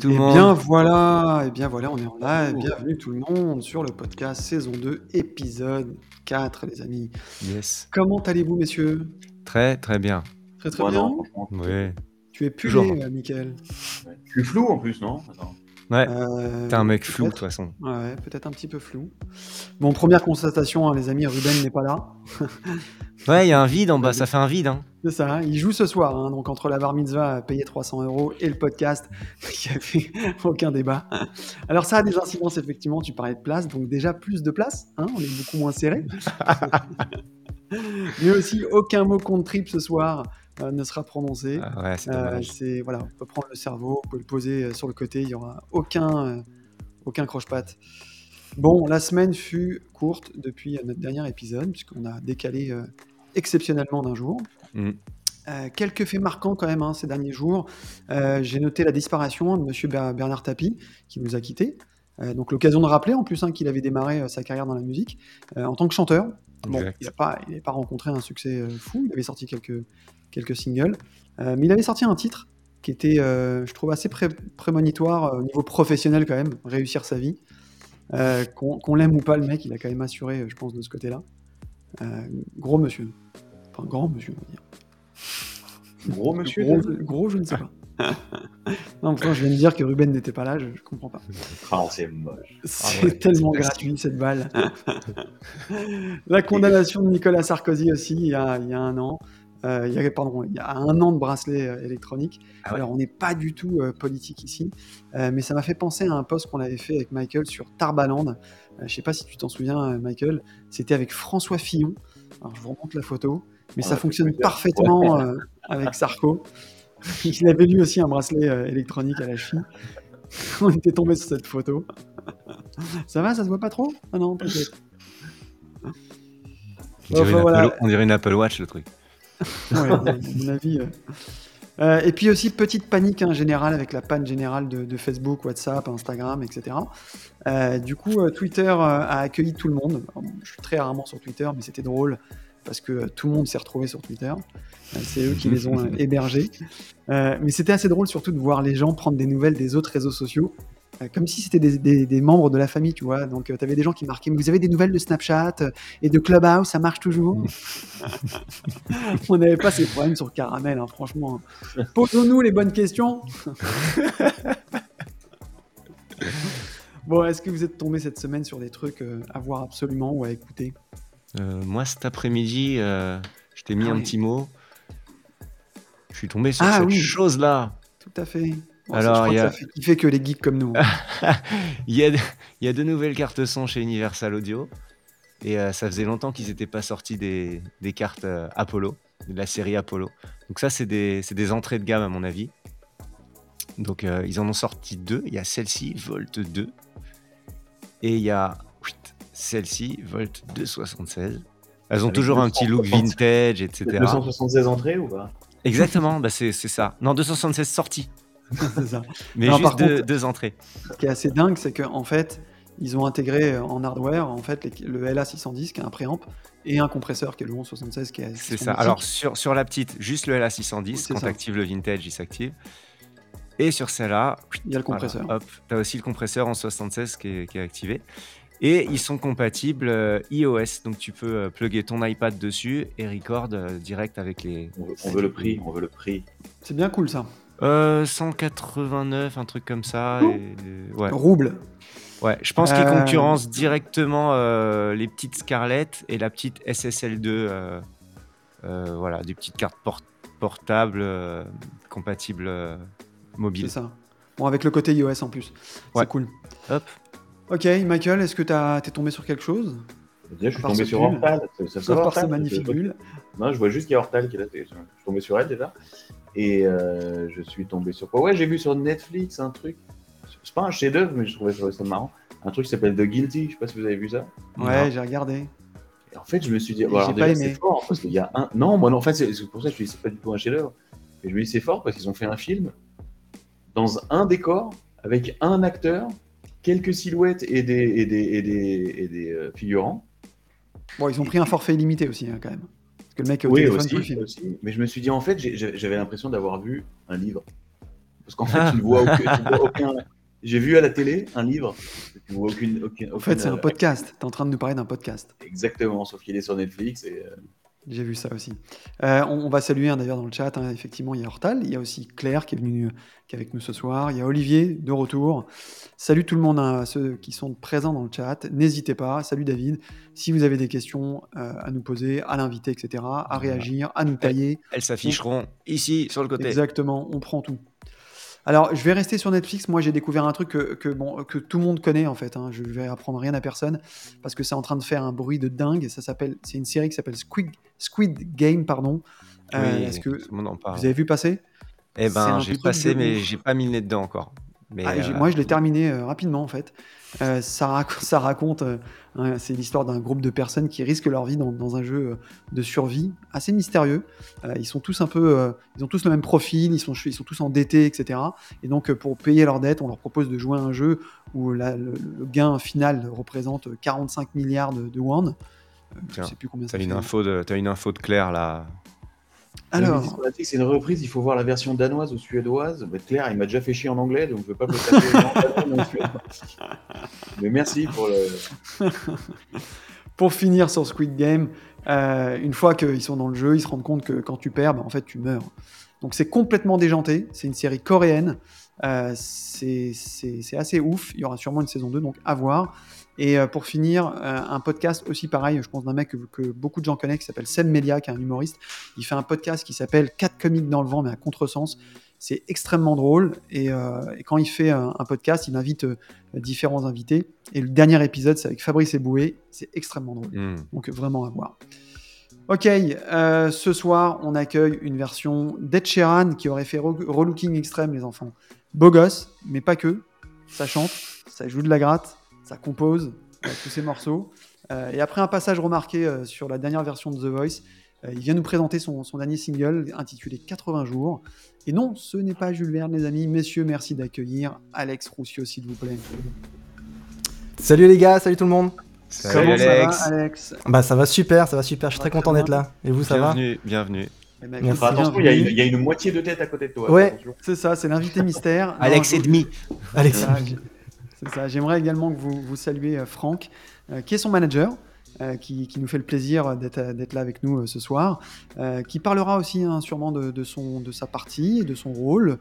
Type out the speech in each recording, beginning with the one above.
Salut tout le Eh monde. bien voilà, eh bien voilà, on est en live. Bienvenue tout le monde sur le podcast saison 2, épisode 4, les amis. Yes. Comment allez-vous, messieurs? Très très bien. Très très bien. Ouais. Tu es Toujours. pulé, euh, Mickaël. Ouais. Je suis flou en plus, non? Attends. Ouais. Euh, T'es un mec flou de peut-être. toute façon. Ouais, peut-être un petit peu flou. Bon, première constatation, hein, les amis, Ruben n'est pas là. Ouais, il y a un vide en bas, ça fait un vide. Hein. C'est ça, hein, il joue ce soir, hein, donc entre la bar mitzvah à payer 300 euros et le podcast, il n'y avait aucun débat. Alors ça a des incidences, effectivement, tu parlais de place, donc déjà plus de place, hein, on est beaucoup moins serré. Mais aussi, aucun mot contre trip ce soir euh, ne sera prononcé. Ah ouais, c'est Euh, voilà, on peut prendre le cerveau, on peut le poser euh, sur le côté, il n'y aura aucun, euh, aucun croche-patte. Bon, la semaine fut courte depuis notre dernier épisode, puisqu'on a décalé exceptionnellement d'un jour. Mm. Euh, quelques faits marquants quand même hein, ces derniers jours. Euh, J'ai noté la disparition de Monsieur Ber- Bernard Tapie, qui nous a quittés. Euh, donc l'occasion de rappeler en plus hein, qu'il avait démarré sa carrière dans la musique en tant que chanteur. Bon, il n'a pas, rencontré un succès fou, il avait sorti quelques, quelques singles, mais il avait sorti un titre qui était, je trouve, assez pré- prémonitoire au niveau professionnel quand même, réussir sa vie. Qu'on l'aime ou pas, le mec, il a quand même assuré, je pense, de ce côté-là. Gros monsieur. Enfin, grand monsieur, on va dire. Gros monsieur Gros, je ne sais pas. non, pourtant, je viens de dire que Ruben n'était pas là, je, je comprends pas. Ah, c'est moche. C'est ouais, tellement c'est gratuit cette balle. La condamnation de Nicolas Sarkozy aussi il y a, il y a un an. Euh, il, y a, pardon, il y a un an de bracelet euh, électronique. Ah ouais. Alors on n'est pas du tout euh, politique ici, euh, mais ça m'a fait penser à un post qu'on avait fait avec Michael sur Tarbaland. Euh, je ne sais pas si tu t'en souviens, euh, Michael. C'était avec François Fillon. Alors je vous remonte la photo, mais ça fonctionne parfaitement euh, avec Sarko. Il avait lui aussi un bracelet euh, électronique à la cheville. On était tombé sur cette photo. Ça va, ça se voit pas trop? Ah non, peut-être. On dirait, Enfin, une voilà. Apple, on dirait une Apple Watch le truc. Ouais, à mon avis. euh. Euh, et puis aussi, petite panique hein, générale avec la panne générale de, de Facebook, WhatsApp, Instagram, etc. Euh, du coup, euh, Twitter euh, a accueilli tout le monde. Alors, je suis très rarement sur Twitter, mais c'était drôle parce que tout le monde s'est retrouvé sur Twitter. Euh, C'est eux qui les ont euh, hébergés. Euh, mais c'était assez drôle surtout de voir les gens prendre des nouvelles des autres réseaux sociaux. Comme si c'était des, des- des membres de la famille, tu vois. Donc, tu avais des gens qui marquaient Vous avez des nouvelles de Snapchat et de Clubhouse, ça marche toujours? On n'avait pas ces problèmes sur Caramel, hein, franchement. Posons-nous les bonnes questions. bon, est-ce que vous êtes tombé cette semaine sur des trucs euh, à voir absolument ou à écouter? Moi cet après-midi, euh, je t'ai mis Ah un oui. petit mot. Je suis tombé sur Ah cette oui. chose là. Tout à fait. Bon, Alors, crois il y que a- ça fait que les geeks comme nous. hein. Il y, a, il y a de nouvelles cartes son chez Universal Audio. Et euh, ça faisait longtemps qu'ils n'étaient pas sortis des, des cartes euh, Apollo, de la série Apollo. Donc ça, c'est des, des entrées de gamme à mon avis. Donc euh, ils en ont sorti deux. Il y a celle-ci, Volt 2. Et il y a oui, celle-ci, Volt 276. Elles ont Avec toujours un petit look 276. vintage, etc. 276 entrées ou pas? Exactement, bah c'est ça. Non, 276 sorties, ça. mais Non, juste deux, contre- deux entrées. Ce qui est assez dingue, c'est qu'en fait, ils ont intégré euh, en hardware en fait le LA610 qui est un préamp et un compresseur qui est le 1176 qui est. C'est ça. Alors sur, sur la petite, juste le LA610, C'est quand tu actives le vintage, il s'active. Et sur celle-là, il y a le voilà, compresseur. hop, tu as aussi le compresseur en 76 qui est, qui est activé. Et ils sont compatibles euh, iOS, donc tu peux euh, plugger ton iPad dessus et record euh, direct avec les on veut, on veut le prix, on veut le prix. C'est bien cool ça. euh, 189, un truc comme ça. Oh. et- ouais. Rouble. ouais, je pense qu'ils Euh, concurrencent directement euh, les petites Scarlett et la petite SSL2. euh, euh, voilà, des petites cartes port- portables euh, compatibles euh, C'est mobiles. ça. Bon, avec le côté iOS en plus. Ouais. C'est cool. Hop. Ok, Michael, est-ce que t'as- t'es tombé sur quelque chose? Je suis tombé sur pull. Hortal. Ça, Sauf par sa magnifique Je- bulle. Non, je vois juste qu'il y a Hortal qui est là. Je suis tombé sur elle déjà. Et euh, je suis tombé sur quoi? Ouais, j'ai vu sur Netflix un truc. C'est pas un chef-d'œuvre, mais je trouvais ça ça marrant. Un truc qui s'appelle The Guilty. Je sais pas si vous avez vu ça. Ouais, j'ai regardé. Et en fait, je me suis dit, bon, j'ai pas déjà, aimé. c'est fort parce qu'il y a un. Non, moi, non, en fait, c'est pour ça que je dis, c'est pas du tout un chef-d'œuvre. Et je me dis, c'est fort parce qu'ils ont fait un film dans un décor avec un acteur, quelques silhouettes et des, et des, et des, et des euh, figurants. Bon, ils ont pris un forfait illimité aussi, hein, quand même. Parce que le mec est au Oui, téléphone aussi, le film. aussi. Mais je me suis dit, en fait, j'avais l'impression d'avoir vu un livre. Parce qu'en fait, tu ne vois aucun. J'ai vu à la télé un livre, tu ne vois aucune. aucune, En fait, c'est un aucune- podcast. Tu es en train de nous parler d'un podcast. Exactement, sauf qu'il est sur Netflix. Et, euh, J'ai vu ça aussi. Euh, on, on va saluer hein, d'ailleurs dans le chat, hein, effectivement, il y a Hortal, il y a aussi Claire qui est venue euh, qui est avec nous ce soir, il y a Olivier de retour. Salut tout le monde, hein, à ceux qui sont présents dans le chat. N'hésitez pas, salut David. Si vous avez des questions euh, à nous poser, à l'inviter, etc., à réagir, à nous tailler, Elles s'afficheront ici sur le côté. Exactement, on prend tout. Alors, je vais rester sur Netflix. Moi, j'ai découvert un truc que, que, bon, que tout le monde connaît en fait. hein. Je vais apprendre rien à personne parce que c'est en train de faire un bruit de dingue. Ça s'appelle, c'est une série qui s'appelle Squid, Squid Game, pardon. Euh, Oui, Est-ce que en parle. vous avez vu passer? Eh ben, j'ai passé, mais j'ai pas mis le nez dedans encore. Mais, Ah, euh, Moi, je l'ai terminé euh, rapidement en fait. Euh, ça, rac- ça raconte, hein, c'est l'histoire d'un groupe de personnes qui risquent leur vie dans, dans un jeu de survie assez mystérieux. Ils sont tous un peu, ils ont tous le même profil, ils sont, ils sont tous endettés, etc. Et donc, pour payer leurs dettes, on leur propose de jouer à un jeu où la- le, le gain final représente 45 milliards de, de won. Je Tiens, sais plus combien ça T'as fait. une info de, t'as une info de Claire là. Alors, c'est une reprise, il faut voir la version danoise ou suédoise. Mais Claire, il m'a déjà fait chier en anglais, donc je ne veux pas me taper mais en suédois. Mais merci pour le. pour finir sur Squid Game, euh, une fois qu'ils sont dans le jeu, ils se rendent compte que quand tu perds, bah, en fait, tu meurs. Donc c'est complètement déjanté. C'est une série coréenne. Euh, c'est c'est- c'est assez ouf. Il y aura sûrement une saison 2, donc à voir. Et euh, pour finir, euh, un podcast aussi pareil, je pense d'un mec que, que beaucoup de gens connaissent, qui s'appelle Sem Melia, qui est un humoriste. Il fait un podcast qui s'appelle 4 comiques dans le vent, mais à contresens. C'est extrêmement drôle. Et, euh, et quand il fait un, un podcast, il invite euh, différents invités. Et le dernier épisode, c'est avec Fabrice Eboué. C'est extrêmement drôle. Hmm. Donc vraiment à voir. Ok, euh, ce soir, on accueille une version d'Ed Sheeran qui aurait fait re- relooking extrême, les enfants. Beau gosse, mais pas que. Ça chante, ça joue de la gratte, ça compose euh, tous ces morceaux. Euh, et après un passage remarqué euh, sur la dernière version de The Voice, euh, il vient nous présenter son, son dernier single intitulé 80 jours. Et non, ce n'est pas Jules Verne, les amis. Messieurs, merci d'accueillir Alex Roussio, s'il vous plaît. Salut les gars, salut tout le monde. Salut Comment Alex. ça va, Alex? Bah ça va super, ça va super, je suis très content d'être là. Et vous ça va? Bienvenue, bienvenue. Eh ben, Merci. Attention, il y, a une, bienvenue. il y a une moitié de tête à côté de toi. Ouais, c'est ça, c'est l'invité mystère. Alex et demi. Allez, C'est ça. J'aimerais également que vous, vous saluiez euh, Franck, euh, qui est son manager, euh, qui, qui nous fait le plaisir d'être là avec nous euh, ce soir, euh, qui parlera aussi hein, sûrement de, de son, de sa partie, de son rôle,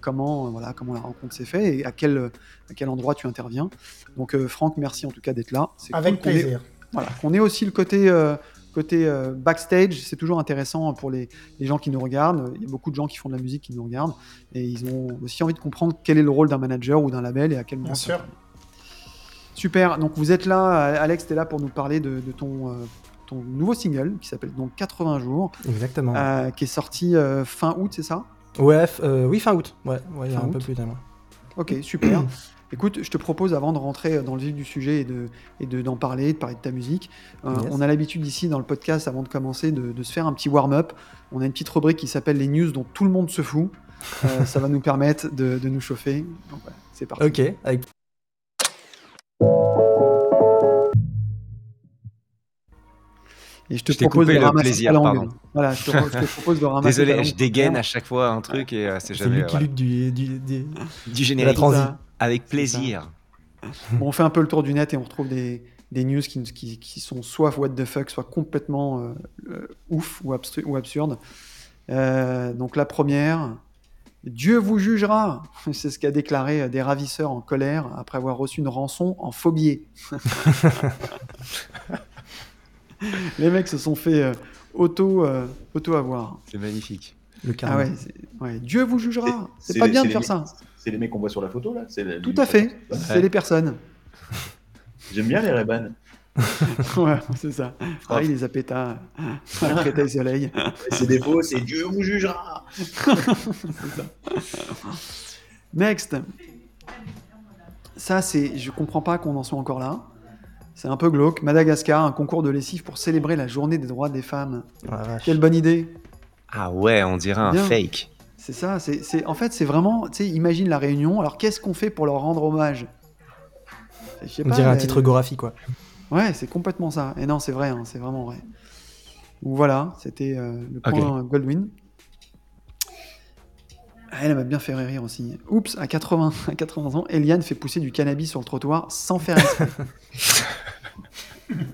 comment, voilà, comment la rencontre s'est faite et à quel, à quel endroit tu interviens. Donc Franck, merci en tout cas d'être là. Avec cool qu'on ait- plaisir. voilà, qu'on ait aussi le côté, côté euh, backstage, c'est toujours intéressant pour les, les gens qui nous regardent. Il y a beaucoup de gens qui font de la musique qui nous regardent et ils ont aussi envie de comprendre quel est le rôle d'un manager ou d'un label et à quel moment. Bien sûr. Super, donc vous êtes là, Alex, tu es là pour nous parler de, de ton, euh, ton nouveau single qui s'appelle donc 80 jours, exactement. euh, qui est sorti euh, fin août, c'est ça? Ouais, euh, oui, fin août. Ouais, ouais, il y a Fin un peu plus d'un mois. Ok, super. Écoute, je te propose, avant de rentrer dans le vif du sujet et de et de- d'en parler, de parler de ta musique, euh, Yes. on a l'habitude ici dans le podcast, avant de commencer, de, de se faire un petit warm-up. On a une petite rubrique qui s'appelle les news dont tout le monde se fout. Euh, ça va nous permettre de, de nous chauffer. C'est parti. Ok, avec... Et je te Je propose coupé de le ramasser plaisir, ta langue. pardon. Voilà, je te, je te propose de ramasser ta Désolé, langue je dégaine à chaque fois un truc et euh, c'est c'est jamais Lucky voilà, Luke du, du, du- du générique. Avec plaisir. Bon, on fait un peu le tour du net et on retrouve des, des news qui, qui, qui sont soit what the fuck, soit complètement euh, euh, ouf ou, absurdes. Euh, donc la première, Dieu vous jugera. C'est ce qu'a déclaré des ravisseurs en colère après avoir reçu une rançon en phobier. Les mecs se sont fait auto, auto avoir. C'est magnifique. Le Ah ouais, c'est- ouais, Dieu vous jugera. C'est C'est pas les- bien c'est de faire mecs- ça. C'est les mecs qu'on voit sur la photo là C'est la- Tout à fait. Ouais. C'est les personnes. J'aime bien les Ray-Ban. ouais, c'est ça. Ah, il les a pétas. Créteil soleil. Et Ses défauts, c'est Dieu vous jugera. Next. Ça, c'est. Je comprends pas qu'on en soit encore là. C'est un peu glauque. Madagascar, un concours de lessive pour célébrer la journée des droits des femmes. Quelle bonne idée. Ah ouais, on dirait un Bien. fake. C'est ça. C'est, c'est- En fait, c'est vraiment. Tu sais, imagine la réunion. Alors, qu'est-ce qu'on fait pour leur rendre hommage? Je sais On pas, dirait un titre Gorafi quoi. Ouais, c'est complètement ça. Et non, c'est vrai, hein, c'est vraiment vrai. Donc voilà, c'était euh, le point Goldwyn. Ah, Elle m'a bien fait rire aussi. Oups, à 80, à 80 ans, Eliane fait pousser du cannabis sur le trottoir sans faire exprès.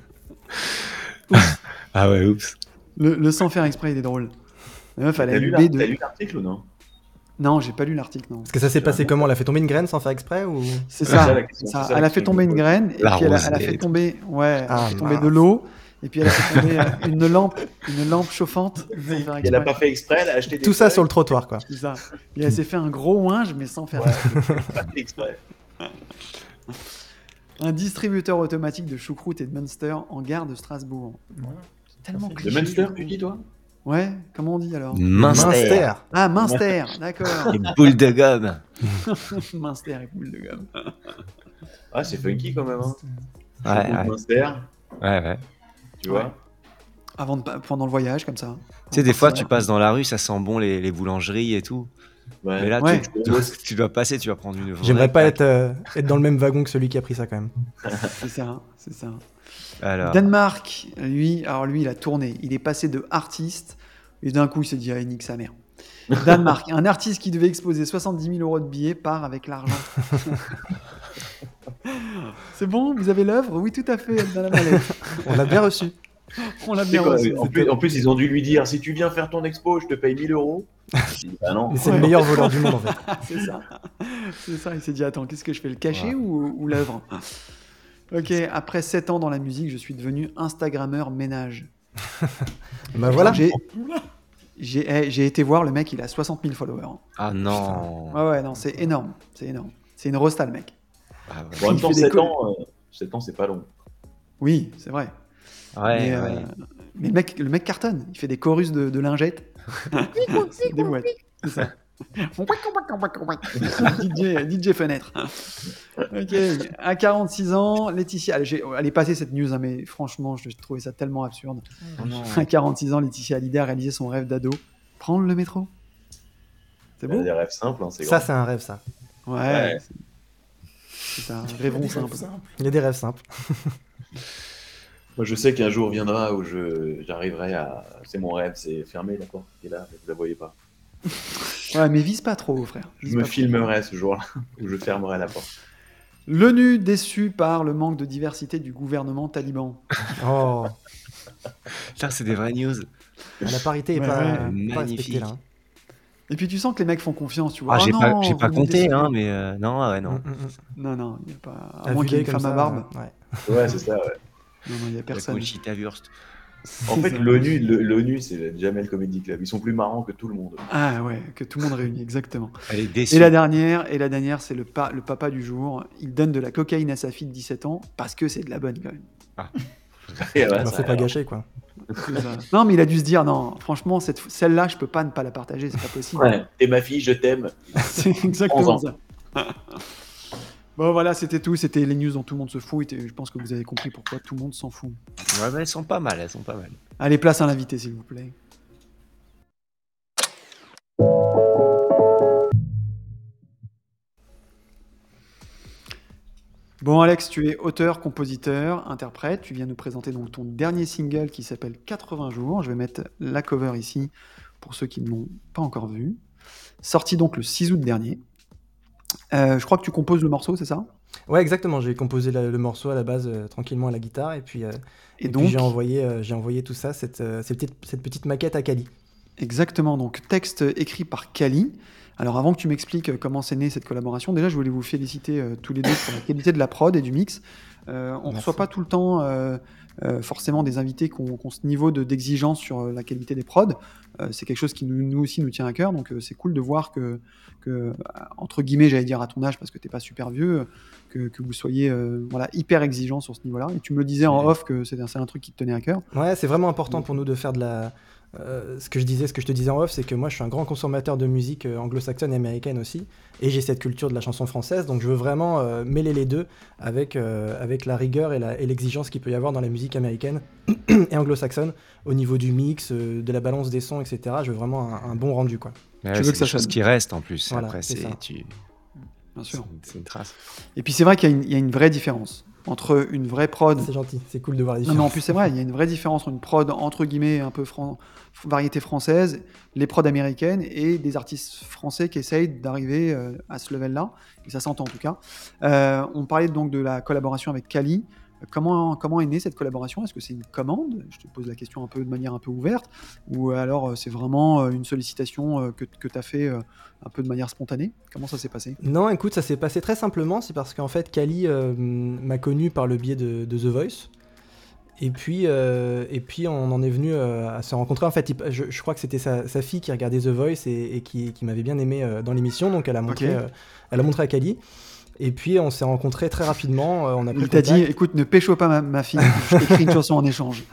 Ah ouais, oups. le, le sans faire exprès, il est drôle. La meuf, elle a T'as lu t'as de... l'article ou non? Non, j'ai pas lu l'article, non. Parce que ça s'est passé comment? Elle a fait tomber une graine sans faire exprès ou? C'est C'est ça, question, Elle a fait tomber une graine, et La puis elle a, elle fait tomber, ouais, Ah, fait tomber de l'eau, et puis elle a fait tomber euh, une lampe, une lampe chauffante. sans faire Elle a exprès. pas fait exprès, elle a acheté des Tout ça sur le trottoir, quoi. C'est ça. Et elle s'est fait un gros ouinge, mais sans faire Ouais, exprès. pas fait exprès. Un distributeur automatique de choucroute et de Munster en gare de Strasbourg. Tellement cliché. Munster, tu dis toi? Ouais, comment on dit alors? Minster. Minster. Ah, Munster, d'accord. Les boules de gomme. Munster et boule de gomme. Ah, c'est funky quand même. Hein. Ouais, ouais. Munster, Ouais, ouais. tu vois? Ouais. Avant de, pendant le voyage, comme ça. Tu sais, des fois, tu passes dans la rue, ça sent bon les, les boulangeries et tout. Ouais. Mais là, Ouais. tu, tu, tu dois passer, tu vas prendre une vraie J'aimerais pas être, euh, être dans le même wagon que celui qui a pris ça, quand même. C'est ça, c'est ça. Alors, Danemark, lui, alors lui, il a tourné. Il est passé de artiste et d'un coup, il s'est dit, ah, nique sa mère. Danemark, un artiste qui devait exposer 70 000 euros de billets part avec l'argent. C'est bon, vous avez l'œuvre? Oui, tout à fait, mallette. On l'a bien reçu. On l'a bien quoi, reçu. en, plus, en plus, ils ont dû lui dire si tu viens faire ton expo, je te paye 1000 euros. Bah c'est Ouais. le meilleur voleur du monde, en fait. C'est ça. C'est ça. Il s'est dit attends, qu'est-ce que je fais, le cachet ou, ou l'œuvre? Ok, après 7 ans dans la musique, je suis devenu Instagrammeur ménage. Bah voilà. J'ai, j'ai, eh, j'ai été voir le mec, il a 60 000 followers. ah non. Ouais, ouais, non, c'est énorme. C'est énorme. C'est une rosta, le mec. Ah ouais. En même temps, fait des 7 co- ans, euh, 7 ans, c'est pas long. Oui, c'est vrai. Ouais, mais, euh, mais le, mec, le mec cartonne. Il fait des chorus de, de lingettes. C'est des mouettes. C'est ça. DJ, DJ Fenêtre. Ok, à 46 ans, Laetitia, elle, j'ai- elle est passée cette news, hein, mais franchement, je trouvais ça tellement absurde. Oh non. À 46 ans, Laetitia Hallyday a réalisé son rêve d'ado. Prendre le métro. C'est Il y a beau des rêves simples, hein, c'est Ça, c'est un rêve, ça. Ouais. Ouais. c'est- ça, rêvons simple. Il y a des rêves simples. Moi, je sais qu'un jour viendra où je j'arriverai à. C'est mon rêve, c'est fermer la porte qui est là, mais vous la voyez pas. Ouais, mais vise pas trop, frère. Je me pas trop. filmerai ce jour-là, où je fermerai la porte. L'ONU déçu par le manque de diversité du gouvernement taliban. Oh, Ça, c'est des vraies news. la parité est Ouais, pas, ouais. pas Magnifique. respectée, là. hein. Et puis tu sens que les mecs font confiance, tu vois. Ah, Oh j'ai pas, non, j'ai pas compté, hein, mais euh, non, ouais, non. Mm, mm, mm. Non, non, il n'y a pas. À moins qu'il y ait une femme à ça, barbe. ouais. Ouais, c'est ça, ouais. Non, non, il n'y a personne. Conchita Wurst. En fait, l'ONU, le- l'ONU, c'est le Jamel Comedy Club. Ils sont plus marrants que tout le monde. Ah ouais, que tout le monde réunit, exactement. Elle est déçue. Et la dernière, et la dernière, c'est le, pa- le papa du jour. Il donne de la cocaïne à sa fille de 17 ans parce que c'est de la bonne quand même. Et ouais, ça a pas gâché, quoi. Ça. non, mais il a dû se dire non, franchement, cette, celle-là, je peux pas ne pas la partager, c'est pas possible. Ouais. Et ma fille, je t'aime. c'est exactement 11 ça. Bon, voilà, c'était tout. C'était les news dont tout le monde se fout. Et je pense que vous avez compris pourquoi tout le monde s'en fout. Ouais, mais elles sont pas mal, elles sont pas mal. Allez, place à l'invité, s'il vous plaît. Bon Alex, tu es auteur, compositeur, interprète. Tu viens nous présenter donc ton dernier single qui s'appelle 80 jours. Je vais mettre la cover ici pour ceux qui ne l'ont pas encore vu. Sorti donc le 6 août dernier. Euh, je crois que tu composes le morceau, c'est ça? Ouais, exactement. J'ai composé la- le morceau à la base euh, tranquillement à la guitare et puis, euh, Et et puis donc, j'ai envoyé, j'ai envoyé tout ça, cette, cette, petite, cette petite maquette à Kali. Exactement, donc texte écrit par Kali. Alors avant que tu m'expliques comment c'est né cette collaboration, déjà je voulais vous féliciter tous les deux pour la qualité de la prod et du mix. Euh, on ne reçoit pas tout le temps euh, euh, forcément des invités qui ont, qui ont ce niveau de- d'exigence sur la qualité des prods. C'est quelque chose qui nous, nous aussi nous tient à cœur, donc c'est cool de voir que, que, entre guillemets, j'allais dire à ton âge parce que t'es pas super vieux, que, que vous soyez voilà, hyper exigeant sur ce niveau-là. Et tu me le disais en off que c'est un, c'est un truc qui te tenait à cœur. Ouais, c'est vraiment important pour nous de faire de la. Euh, ce que je disais, ce que je te disais en off, c'est que moi je suis un grand consommateur de musique euh, anglo-saxonne et américaine aussi, et j'ai cette culture de la chanson française, donc je veux vraiment euh, mêler les deux avec, euh, avec la rigueur et l'exigence qu'il peut y avoir dans la musique américaine et anglo-saxonne au niveau du mix, euh, de la balance des sons, etc. Je veux vraiment un, un bon rendu, quoi. Ouais, Tu veux que ça sonne. qui restent en plus. Voilà, Après, c'est tu... Bien sûr. c'est une trace. Et puis c'est vrai qu'il y a une vraie différence entre une vraie prod. C'est gentil, c'est cool de voir les Non, mais en plus, c'est vrai, il y a une vraie différence entre une prod entre guillemets un peu fran- variété française, les prods américaines et des artistes français qui essayent d'arriver euh, à ce level-là. Et ça s'entend en tout cas. Euh, on parlait donc de la collaboration avec Kali. Comment, comment est née cette collaboration? Est-ce que c'est une commande? Je te pose la question un peu de manière un peu ouverte. Ou alors euh, c'est vraiment euh, une sollicitation euh, que, que tu as fait un peu de manière spontanée? Comment ça s'est passé? Non, écoute, ça s'est passé très simplement. C'est parce qu'en fait, Kali euh, m'a connu par le biais de, de The Voice. Et puis, euh, et puis, on en est venu euh, à se rencontrer. En fait, il- je, je crois que c'était sa, sa fille qui regardait The Voice et, et qui, qui m'avait bien aimé euh, dans l'émission. Donc, elle a montré, elle a montré à Kali. Et puis, on s'est rencontrés très rapidement. euh, on a pris Il t'a dit écoute, ne pécho pas ma, ma fille, je t'écris une chanson en échange.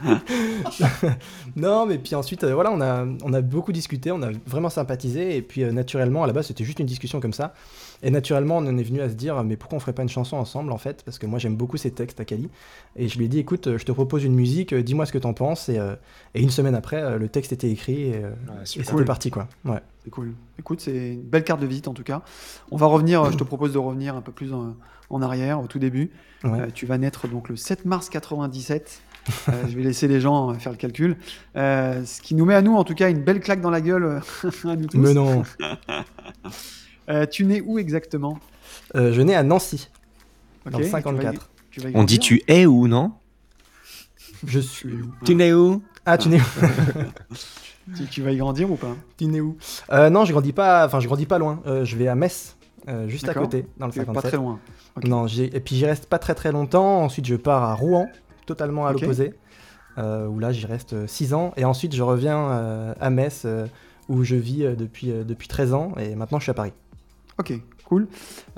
Non, mais puis ensuite, euh, voilà, on a, on a beaucoup discuté, on a vraiment sympathisé, et puis euh, naturellement, à la base, c'était juste une discussion comme ça. Et naturellement, on en est venu à se dire, mais pourquoi on ferait pas une chanson ensemble, en fait? Parce que moi, j'aime beaucoup ses textes à Kali. Et je lui ai dit, écoute, euh, je te propose une musique, euh, dis-moi ce que t'en penses. Et, euh, et une semaine après, le texte était écrit, et, euh, et super. c'était parti, quoi. Ouais. C'est cool. Écoute, c'est une belle carte de visite en tout cas. On va revenir, je te propose de revenir un peu plus en, en arrière, au tout début. Ouais. Euh, tu vas naître donc le 7 mars 97. Euh, je vais laisser les gens faire le calcul. Euh, ce qui nous met à nous, en tout cas, une belle claque dans la gueule à nous tous. Mais non, Euh, tu nais où exactement? Euh, je nais à Nancy, Ok, dans le tu vas y- 54. tu vas y On dit grandir tu es où, non? Je suis. Tu nais où? Ah, tu nais où? Tu, tu vas y grandir ou pas? Tu nais où? Euh, Non, je grandis pas, enfin, je grandis pas loin. Euh, je vais à Metz, euh, juste à D'accord. côté, dans le Tu es 57. Pas très loin. Ok. Non, j'ai- et puis j'y reste pas très très longtemps. Ensuite, je pars à Rouen, totalement à Ok. l'opposé, euh, où là j'y reste 6 ans. Et ensuite, je reviens euh, à Metz, euh, où je vis euh, depuis, euh, depuis 13 ans. Et maintenant, je suis à Paris. Ok, cool.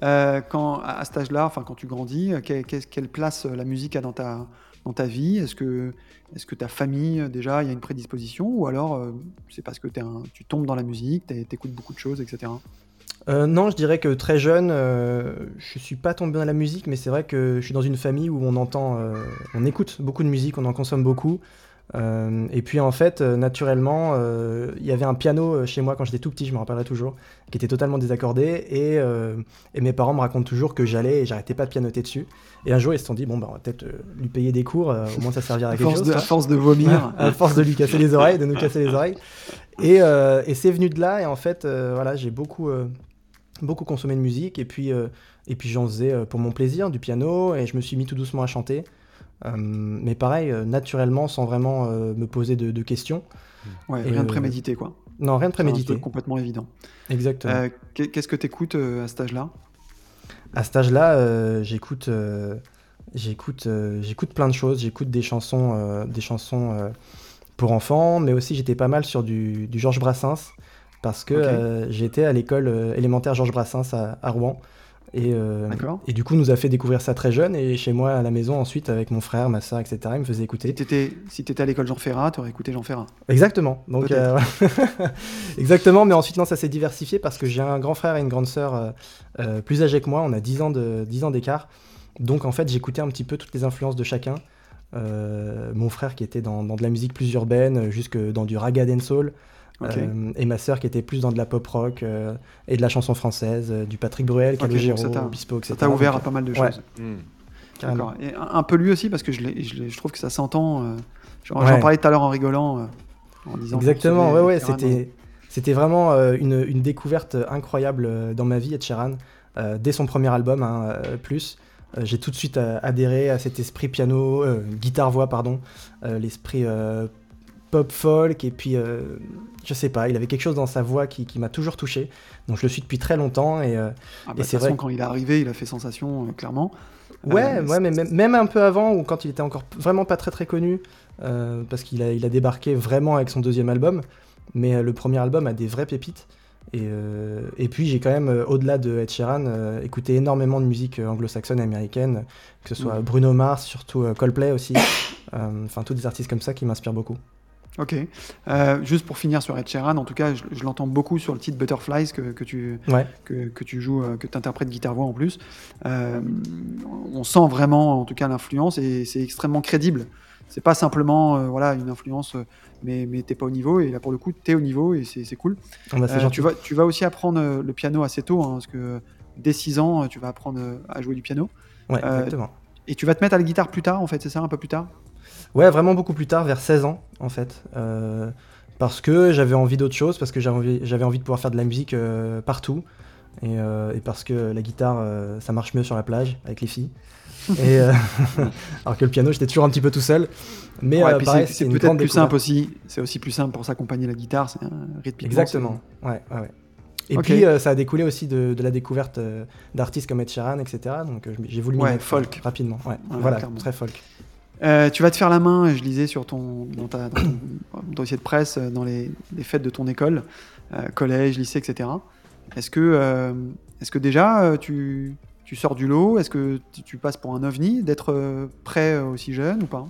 Euh, quand, à cet âge-là, enfin quand tu grandis, euh, quelle place euh, la musique a dans ta, dans ta vie? Est-ce que, est que ta famille, déjà, il y a une prédisposition? Ou alors, euh, c'est parce que tu tombes dans la musique, tu écoutes beaucoup de choses, etc. Non, je dirais que très jeune, je suis pas tombé dans la musique, mais c'est vrai que je suis dans une famille où on entend, on écoute beaucoup de musique, on en consomme beaucoup. Euh, et puis en fait, euh, naturellement, euh, il y avait un piano chez moi quand j'étais tout petit, je me rappellerai toujours, qui était totalement désaccordé. Et, et mes parents me racontent toujours que j'allais et j'arrêtais pas de pianoter dessus. Et un jour, ils se sont dit, bon, bah, on va peut-être lui payer des cours, au moins ça servira à quelque force, chose. de, à force de vomir. à force de lui casser les oreilles, de nous casser les oreilles. Et, et c'est venu de là, et en fait, voilà, j'ai beaucoup, beaucoup consommé de musique, et puis, et puis j'en faisais pour mon plaisir, du piano, et je me suis mis tout doucement à chanter. Euh, mais pareil, euh, naturellement, sans vraiment euh, me poser de, de questions. Ouais, Et, rien de prémédité, quoi. Non, rien de C'est prémédité. truc complètement évident. Exactement. Qu'est- Qu'est-ce que tu écoutes à cet âge-là? À cet âge-là, j'écoute, j'écoute, euh, j'écoute plein de choses. J'écoute des chansons, euh, des chansons euh, pour enfants, mais aussi j'étais pas mal sur du, du Georges Brassens parce que j'étais à l'école élémentaire Georges Brassens à, à Rouen. Et, euh, et du coup, nous a fait découvrir ça très jeune. Et chez moi, à la maison, ensuite, avec mon frère, ma soeur, etc., il me faisait Si écouter. t'étais si t'étais à l'école Jean Ferrat, tu aurais écouté Jean Ferrat. Exactement. Donc, euh, exactement. Mais ensuite, non, ça s'est diversifié parce que j'ai un grand frère et une grande sœur euh, plus âgés que moi. On a 10 ans de 10 ans d'écart. Donc, en fait, j'écoutais un petit peu toutes les influences de chacun. Mon frère qui était dans, dans de la musique plus urbaine, jusque dans du raga dancehall. Euh, et ma sœur qui était plus dans de la pop rock euh, et de la chanson française, euh, du Patrick Bruel, Calogero, donc ça t'a- Bispo, etc. Ça t'a ouvert à pas mal de choses. Hmm. D'accord. Et un, un peu lui aussi, parce que je, trouve que ça s'entend. euh, J'en Ouais. parlais tout à l'heure en rigolant, euh, en disant. Exactement, ouais, ouais, Ed Sheeran, c'était, c'était vraiment euh, une, une découverte incroyable euh, dans ma vie, Ed Sheeran. Euh, dès son premier album, hein, euh, Plus, euh, j'ai tout de suite euh, adhéré à cet esprit piano, euh, guitare-voix, pardon, euh, l'esprit euh, pop-folk, et puis, euh, je sais pas, il avait quelque chose dans sa voix qui, qui m'a toujours touché. Donc je le suis depuis très longtemps, et euh, Ah bah, Et c'est vrai quand il est arrivé, il a fait sensation, euh, clairement. Ouais, ouais, mais même, un peu avant, ou quand il était encore vraiment pas très très connu, parce qu'il a, il a débarqué vraiment avec son deuxième album, mais le premier album a des vraies pépites. Et, et puis j'ai quand même, au-delà de Ed Sheeran, écouté énormément de musique anglo-saxonne et américaine, que ce soit Mhm. Bruno Mars, surtout Coldplay aussi, enfin tous des artistes comme ça qui m'inspirent beaucoup. Ok. Euh, juste pour finir sur Ed Sheeran, en tout cas, je, je l'entends beaucoup sur le titre Butterflies que, que tu, Ouais. que, que tu joues, euh, que tu interprètes guitare-voix en plus. Euh, on sent vraiment, en tout cas, l'influence et c'est extrêmement crédible. C'est pas simplement euh, voilà, une influence, mais, mais t'es pas au niveau. Et là, pour le coup, t'es au niveau et c'est cool. Euh, gentil. tu, vas, tu vas aussi apprendre le piano assez tôt, hein, parce que dès 6 ans, tu vas apprendre à jouer du piano. Ouais, exactement. Et tu vas te mettre à la guitare plus tard, en fait, c'est ça, un peu plus tard? Ouais, vraiment beaucoup plus tard, vers 16 ans, en fait. Euh, parce que j'avais envie d'autre chose, parce que j'avais envie, de pouvoir faire de la musique euh, partout. Et, euh, et parce que la guitare, ça marche mieux sur la plage, avec les filles. Et, alors que le piano, j'étais toujours un petit peu tout seul. Mais Ouais, c'est- peut-être plus simple aussi. C'est aussi plus simple pour s'accompagner la guitare, c'est un rythmiquement. Exactement. Ouais, ouais, ouais. Et puis, euh, ça a découlé aussi de, de la découverte euh, d'artistes comme Ed Sheeran, etc. Donc, euh, j'ai voulu Ouais, folk. rapidement. Ouais, Ouais, voilà, clairement. très folk. Euh, tu vas te faire la main, je lisais sur ton, dans, ta, dans ton dossier de presse, euh, dans les, les fêtes de ton école, euh, collège, lycée, etc. Est-ce que, euh, est-ce que déjà tu, tu sors du lot? Est-ce que tu, tu passes pour un ovni d'être prêt aussi jeune ou pas?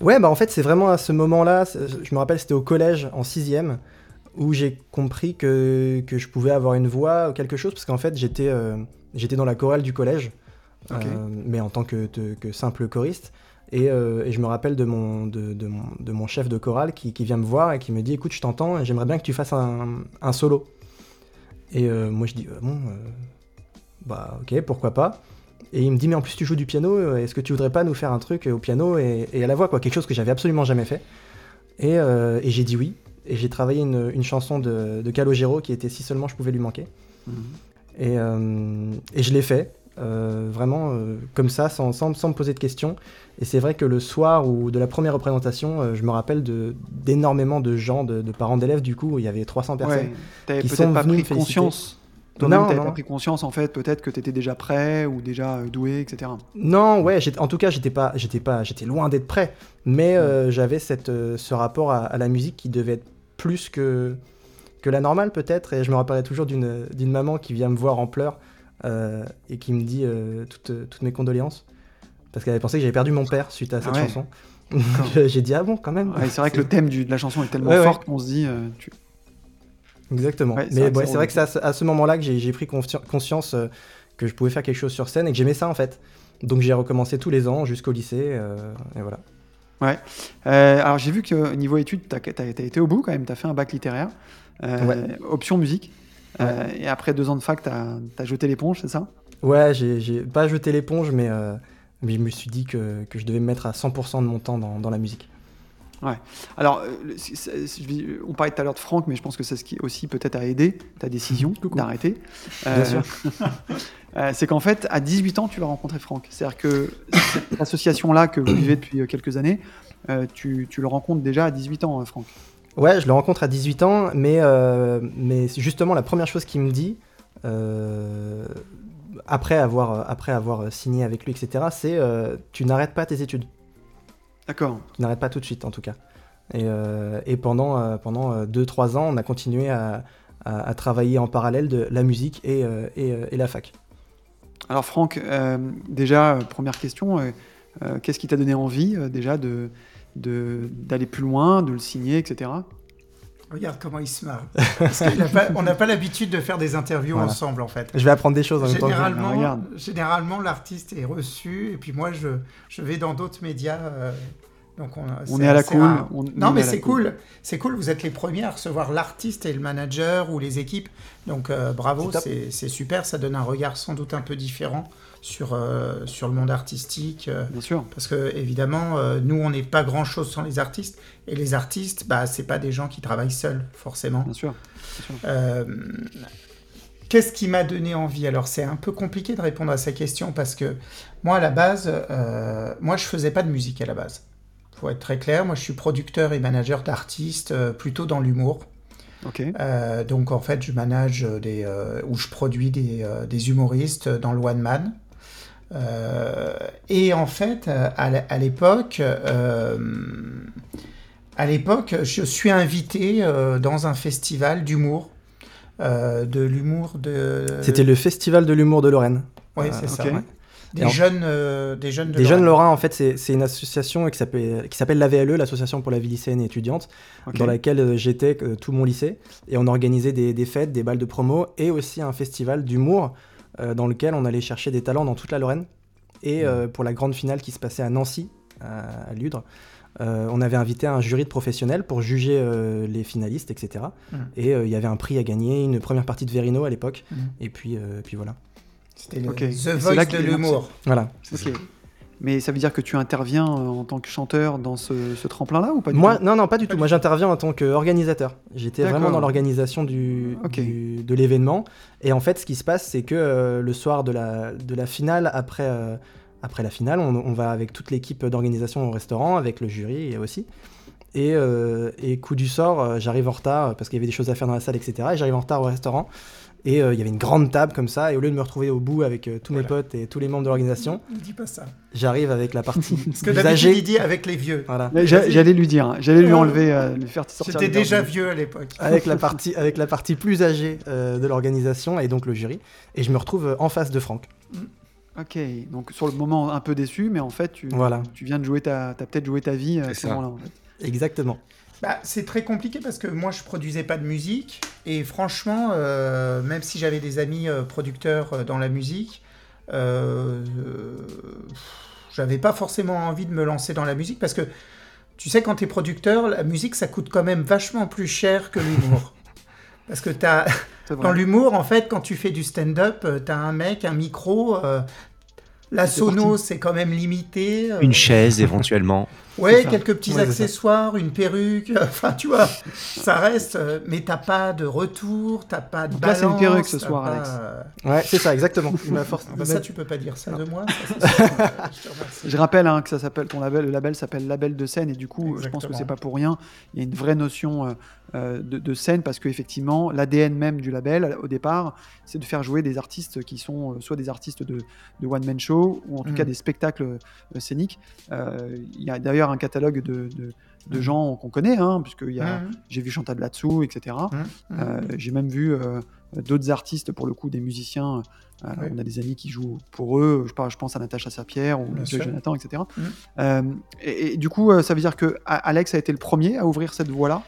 Ouais, bah en fait, c'est vraiment à ce moment-là, je me rappelle, c'était au collège, en sixième, où j'ai compris que, que je pouvais avoir une voix ou quelque chose, parce qu'en fait, j'étais dans la chorale du collège, mais en tant que- que simple choriste. Et, euh, et je me rappelle de mon, de, de mon, de mon chef de chorale qui, qui vient me voir et qui me dit Écoute, je t'entends, et j'aimerais bien que tu fasses un, un solo. Et euh, moi, je dis Euh, Bon, euh, bah, ok, pourquoi pas. Et il me dit, mais en plus tu joues du piano, est-ce que tu voudrais pas nous faire un truc au piano et, et à la voix, quoi, quelque chose que j'avais absolument jamais fait. Et, et j'ai dit oui. Et j'ai travaillé une, une chanson de, de Calogero qui était Si seulement je pouvais lui manquer. Et, euh, et je l'ai fait, euh, vraiment euh, comme ça, sans, sans, sans me poser de questions. Et c'est vrai que le soir ou de la première représentation, euh, je me rappelle d'énormément de, gens, de, de parents d'élèves, du coup, où il y avait 300 personnes. Ouais. T'avais qui peut-être sont pas pris conscience. Toi-même, Non, t'avais non. pas pris conscience en fait, peut-être que t'étais déjà prêt ou déjà doué, etc. Non, ouais, en tout cas, j'étais pas, j'étais pas, j'étais loin d'être prêt, mais j'avais cette, ce rapport à, à la musique qui devait être plus que, que la normale peut-être, et je me rappellerai toujours d'une, maman qui vient me voir en pleurs et qui me dit euh, toutes, toutes mes condoléances, parce qu'elle avait pensé que j'avais perdu mon père suite à cette Ah ouais. chanson. J'ai dit ah bon quand même. Ouais, c'est vrai que le thème du- de la chanson est tellement Ouais, ouais. fort qu'on se dit. euh, tu- Exactement. Ouais, c'est Mais vrai ouais, c'est vrai que c'est à ce, moment-là que j'ai pris consci- conscience euh, que je pouvais faire quelque chose sur scène et que j'aimais ça en fait. Donc j'ai recommencé tous les ans jusqu'au lycée, euh, et voilà. Euh, alors j'ai vu que niveau études, t'as as, été au bout quand même, t'as fait un bac littéraire, euh, Ouais. option musique. Euh, et après deux ans de fac, t'as as jeté l'éponge, c'est ça? Ouais, j'ai pas jeté l'éponge, mais, euh, mais je me suis dit que, que je devais me mettre à 100% de mon temps dans, dans la musique. Alors, euh, on parlait tout à l'heure de Franck, mais je pense que c'est ce qui aussi peut-être a aidé ta décision d'arrêter. Bien sûr. c'est qu'en fait, à 18 ans, tu vas rencontrer Franck. C'est-à-dire que cette association-là que vous vivez depuis quelques années, tu, tu le rencontres déjà à 18 ans, euh, Franck. Ouais, je le rencontre à 18 ans, mais, euh, mais justement la première chose qu'il me dit, euh, après, avoir, après avoir signé avec lui, etc., c'est euh, tu n'arrêtes pas tes études. D'accord. Tu n'arrêtes pas tout de suite, en tout cas. Et, euh, et pendant, euh, pendant 2-3 ans, on a continué à, à- à travailler en parallèle de la musique et, euh, et, euh, et la fac. Alors Franck, euh, déjà, euh, première question, euh, euh, qu'est-ce qui t'a donné envie euh, déjà de- d'aller plus loin, de le signer, etc. Regarde comment il se marre. Parce pas- on n'a pas l'habitude de faire des interviews Voilà. ensemble, en fait. Je vais apprendre des choses en même temps. que. Généralement, généralement l'artiste est reçu, et puis moi, je, je vais dans d'autres médias. euh, donc on, est à la cool. rare. on- nous, on Non, mais c'est cool. C'est cool. Vous êtes les premiers à recevoir l'artiste et le manager ou les équipes. Donc euh, bravo, c'est super. Ça donne un regard sans doute un peu différent sur, euh, sur le monde artistique. euh, Bien sûr. parce que évidemment, euh, nous, on n'est pas grand chose sans les artistes. Et les artistes, bah, c'est pas des gens qui travaillent seuls, forcément. Bien sûr. Qu'est-ce qui m'a donné envie? Alors, c'est un peu compliqué de répondre à cette question parce que moi, à la base, moi, je faisais pas de musique à la base. Pour être très clair, moi, je suis producteur et manager d'artistes, plutôt dans l'humour. Ok. Euh, donc, en fait, je manage des, euh, ou je produis des, euh, des humoristes dans le one man. Euh, et en fait, euh, à l'époque, euh, à l'époque, je suis invité euh, dans un festival d'humour, euh, de l'humour de. C'était le Festival de l'humour de Lorraine. Oui, Euh, c'est ça. ouais. Des en- jeunes, euh, des jeunes de Des jeunes Lorraine. Lorrains, en fait, c'est une association qui s'appelle qui s'appelle l'AVLE, l'Association pour la vie lycéenne et étudiante, dans laquelle euh, j'étais euh, tout mon lycée. Et on organisait des, des fêtes, des balles de promo et aussi un festival d'humour euh, dans lequel on allait chercher des talents dans toute la Lorraine. Et euh, pour la grande finale qui se passait à Nancy, à, à Ludre, euh, on avait invité un jury de professionnels pour juger euh, les finalistes, etc. Mm. Et euh, il y avait un prix à gagner, une première partie de Verino à l'époque. Mm. Et puis, euh, puis voilà. C'était le Ok. The Voice de l'humour. Voilà. Mais ça veut dire que tu interviens euh, en tant que chanteur dans ce, ce tremplin-là ou pas du Moi, tout? non, non, pas du tout. Moi, j'interviens en tant qu'organisateur. J'étais vraiment dans l'organisation du, de l'événement. Et en fait, ce qui se passe, c'est que euh, le soir de la, de la finale, après, euh, après la finale, on, on va avec toute l'équipe d'organisation au restaurant, avec le jury aussi. Et, euh, et coup du sort, j'arrive en retard parce qu'il y avait des choses à faire dans la salle, etc. Et j'arrive en retard au restaurant. Et euh, il y avait une grande table comme ça. Et au lieu de me retrouver au bout avec euh, tous mes potes et tous les membres de l'organisation, Ne dis pas ça. j'arrive avec la partie Parce que il âgée. dit avec les vieux. Voilà. J'allais lui dire, hein. j'allais lui Ouais. enlever, euh, lui faire sortir. J'étais déjà vieux à l'époque. avec la partie avec la partie plus âgée euh, de l'organisation et donc le jury et je me retrouve en face de Franck Ok, donc sur le moment un peu déçu, mais en fait tu, Voilà. tu viens de jouer ta, peut-être joué ta vie à ce moment-là. En fait. exactement Bah, c'est très compliqué parce que moi je produisais pas de musique et franchement, euh, même si j'avais des amis euh, producteurs euh, dans la musique, euh, euh, j'avais pas forcément envie de me lancer dans la musique parce que tu sais, quand tu es producteur, la musique ça coûte quand même vachement plus cher que l'humour. parce que vrai. dans l'humour, en fait, quand tu fais du stand-up, euh, t'as un mec, un micro. euh, la sono, c'est quand même limité. euh, Une chaise éventuellement. Ouais, quelques petits Ouais, accessoires, une perruque, enfin tu vois, ça reste, euh, mais t'as pas de retour, t'as pas de Donc là, c'est une balance, perruque ce soir, pas, Alex. euh, ouais c'est ça exactement m'a ah bah ça, tu peux pas dire ça de moi. ça. Je. Je rappelle hein, que ça s'appelle ton label, le label s'appelle Label de scène et du coup, je pense que c'est pas pour rien. Il y a une vraie notion euh, de, de scène parce qu'effectivement, l'ADN même du label au départ, c'est de faire jouer des artistes qui sont euh, soit des artistes de, de one man show ou en tout cas des spectacles euh, scéniques. Il y a d'ailleurs un catalogue de, de- de Mhm. gens qu'on connaît, hein, puisque Mhm. j'ai vu Chantal là-dessous, etc. Mhm. Euh, j'ai même vu euh, d'autres artistes, pour le coup, des musiciens. Euh, Oui. On a des amis qui jouent pour eux. Je, par- je pense à Natacha Saint-Pierre ou. Jonathan, etc. Et, et du coup, ça veut dire que Alex a été le premier à ouvrir cette voie-là?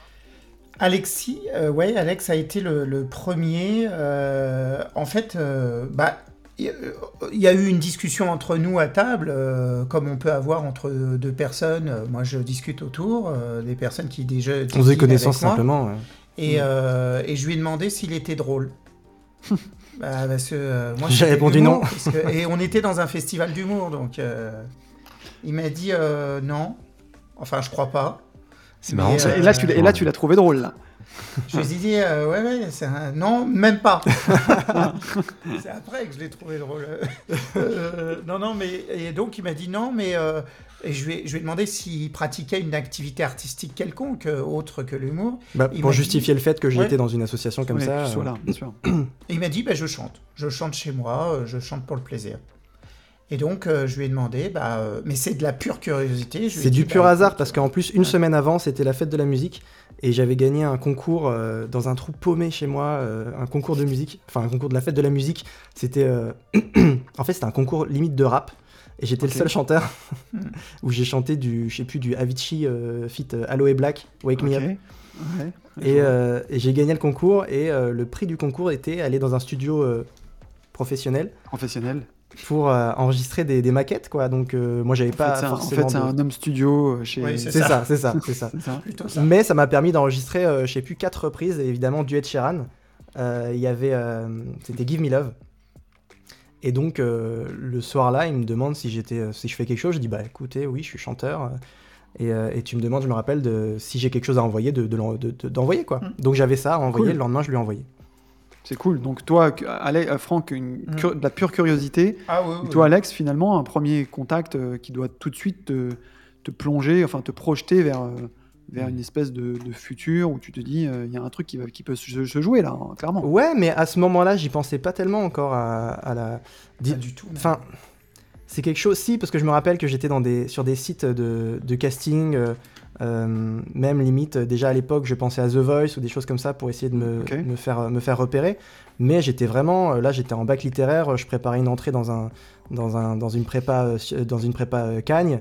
Alexis, ouais, Alex a été le, le premier. en fait, bah, il y a- eu une discussion entre nous à table, euh, comme on peut avoir entre deux personnes. Moi, je discute autour, euh, des personnes qui déjà. on faisait connaissance avec moi. simplement ouais. Et, euh, et je lui ai demandé s'il était drôle. Bah, parce que euh, moi, J'ai répondu non. parce que- et on était dans un festival d'humour, donc euh, il m'a dit euh, non. Enfin, je crois pas. C'est marrant. euh, ça. et là, tu, l'as- et là, tu l'as trouvé drôle. Là. Je lui ai dit euh, ouais, ouais, c'est un... non, même pas. c'est après que je l'ai trouvé drôle. Euh, non, non, mais et donc il m'a dit non, mais euh, et je lui ai, je lui ai demandé s'il pratiquait une activité artistique quelconque euh, autre que l'humour. Bah, pour dit- justifier le fait que Ouais. j'étais dans une association comme Ouais, ça euh, là, bien sûr. Et il m'a dit, bah, je chante. Je chante chez moi, je chante pour le plaisir. Et donc, euh, je lui ai demandé, bah, euh, mais c'est de la pure curiosité. je lui ai c'est dit, du pur bah, hasard écoute, parce qu'en plus une semaine avant c'était la fête de la musique et j'avais gagné un concours euh, dans un trou paumé chez moi euh, un concours de musique enfin un concours de la fête de la musique c'était euh, en fait c'était un concours limite de rap et j'étais le seul chanteur Hmm. où j'ai chanté du je sais plus du Avicii euh, fit euh, Aloe Black Wake Me. Up Ouais. et, euh, et j'ai gagné le concours et euh, le prix du concours était aller dans un studio euh, professionnel Professionnel. Pour euh, enregistrer des, des maquettes quoi donc euh, moi j'avais pas fait, c'est un, en fait, c'est de- un homme studio euh, chez. Oui, c'est ça c'est ça c'est ça. Mais ça m'a permis d'enregistrer, euh, je sais plus, quatre reprises, et évidemment du Ed Sheeran. Euh, Il y avait, euh, c'était Give Me Love. Et donc euh, le soir-là, il me demande si j'étais, si je fais quelque chose. Je dis bah écoutez, oui, je suis chanteur. Et, euh, et tu me demandes, je me rappelle, de, si j'ai quelque chose à envoyer, de, de l'en- de- de- d'envoyer quoi. Mm. Donc j'avais ça à envoyer. Cool. Le lendemain, je lui ai envoyé. C'est cool. Donc, toi, que- Ale- euh, Franck, une Mm. de la pure curiosité. Ah oui, Et oui. toi, Alex, finalement, un premier contact euh, qui doit tout de suite te, te plonger, enfin te projeter vers, euh, vers une espèce de, de futur où tu te dis, euh, il y a un truc qui, va, qui peut se, se jouer là, hein, clairement. Ouais, mais à ce moment-là, j'y pensais pas tellement encore à, à la. Pas du tout. Enfin, c'est quelque chose, si, parce que je me rappelle que j'étais des, sur des sites de, de casting, euh, euh, même limite, euh, déjà à l'époque, je pensais à The Voice ou des choses comme ça pour essayer de me, me, faire, me faire repérer. Mais j'étais vraiment, euh, là, j'étais en bac littéraire, je préparais une entrée dans, un, dans, un, dans une prépa, euh, dans une prépa euh, Cagne.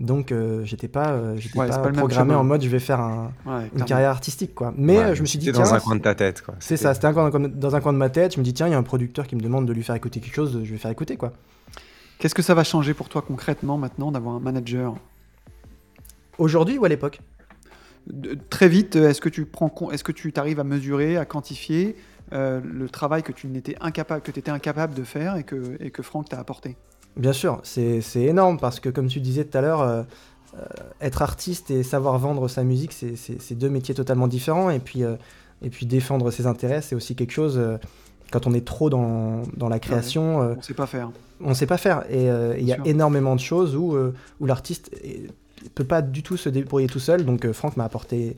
Donc, euh, j'étais pas, euh, j'étais Ouais, c'est pas, pas le même programmé en mode je vais faire un- Ouais, une carrière artistique, quoi. Mais Ouais, euh, je me suis dit, c'était tiens, dans un coin de ta tête, quoi. c'est ça, c'était un coin- dans un coin de ma tête. Je me dis, tiens, il y a un producteur qui me demande de lui faire écouter quelque chose, je vais faire écouter, quoi. Qu'est-ce que ça va changer pour toi concrètement maintenant d'avoir un manager? Aujourd'hui ou à l'époque De- Très vite, euh, est-ce que tu prends, est-ce que tu t'arrives à mesurer, à quantifier euh, le travail que tu n'étais incapable, que étais incapable de faire et que, et que Franck t'a apporté? Bien sûr, c'est c'est énorme parce que comme tu disais tout à l'heure, euh, euh, être artiste et savoir vendre sa musique, c'est- deux métiers totalement différents. Et puis, euh, et puis défendre ses intérêts, c'est aussi quelque chose, euh, quand on est trop dans, dans la création, On sait pas faire. on sait pas faire. Et euh, il y a sûr. énormément de choses où, euh, où l'artiste peut pas du tout se débrouiller tout seul. Donc euh, Franck m'a apporté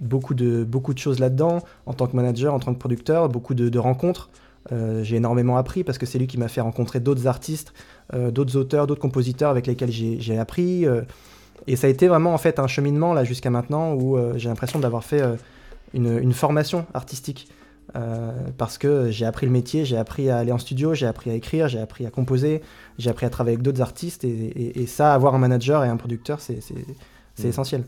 beaucoup de, beaucoup de choses là-dedans, en tant que manager, en tant que producteur, beaucoup de, rencontres. Euh, j'ai énormément appris parce que c'est lui qui m'a fait rencontrer d'autres artistes, euh, d'autres auteurs, d'autres compositeurs avec lesquels j'ai appris. et ça a été vraiment en fait un cheminement là jusqu'à maintenant où j'ai l'impression d'avoir fait une formation artistique. Euh, parce que j'ai appris le métier, j'ai appris à aller en studio, j'ai appris à écrire, j'ai appris à composer, j'ai appris à travailler avec d'autres artistes et, et- et ça, avoir un manager et un producteur, c'est Mm. essentiel.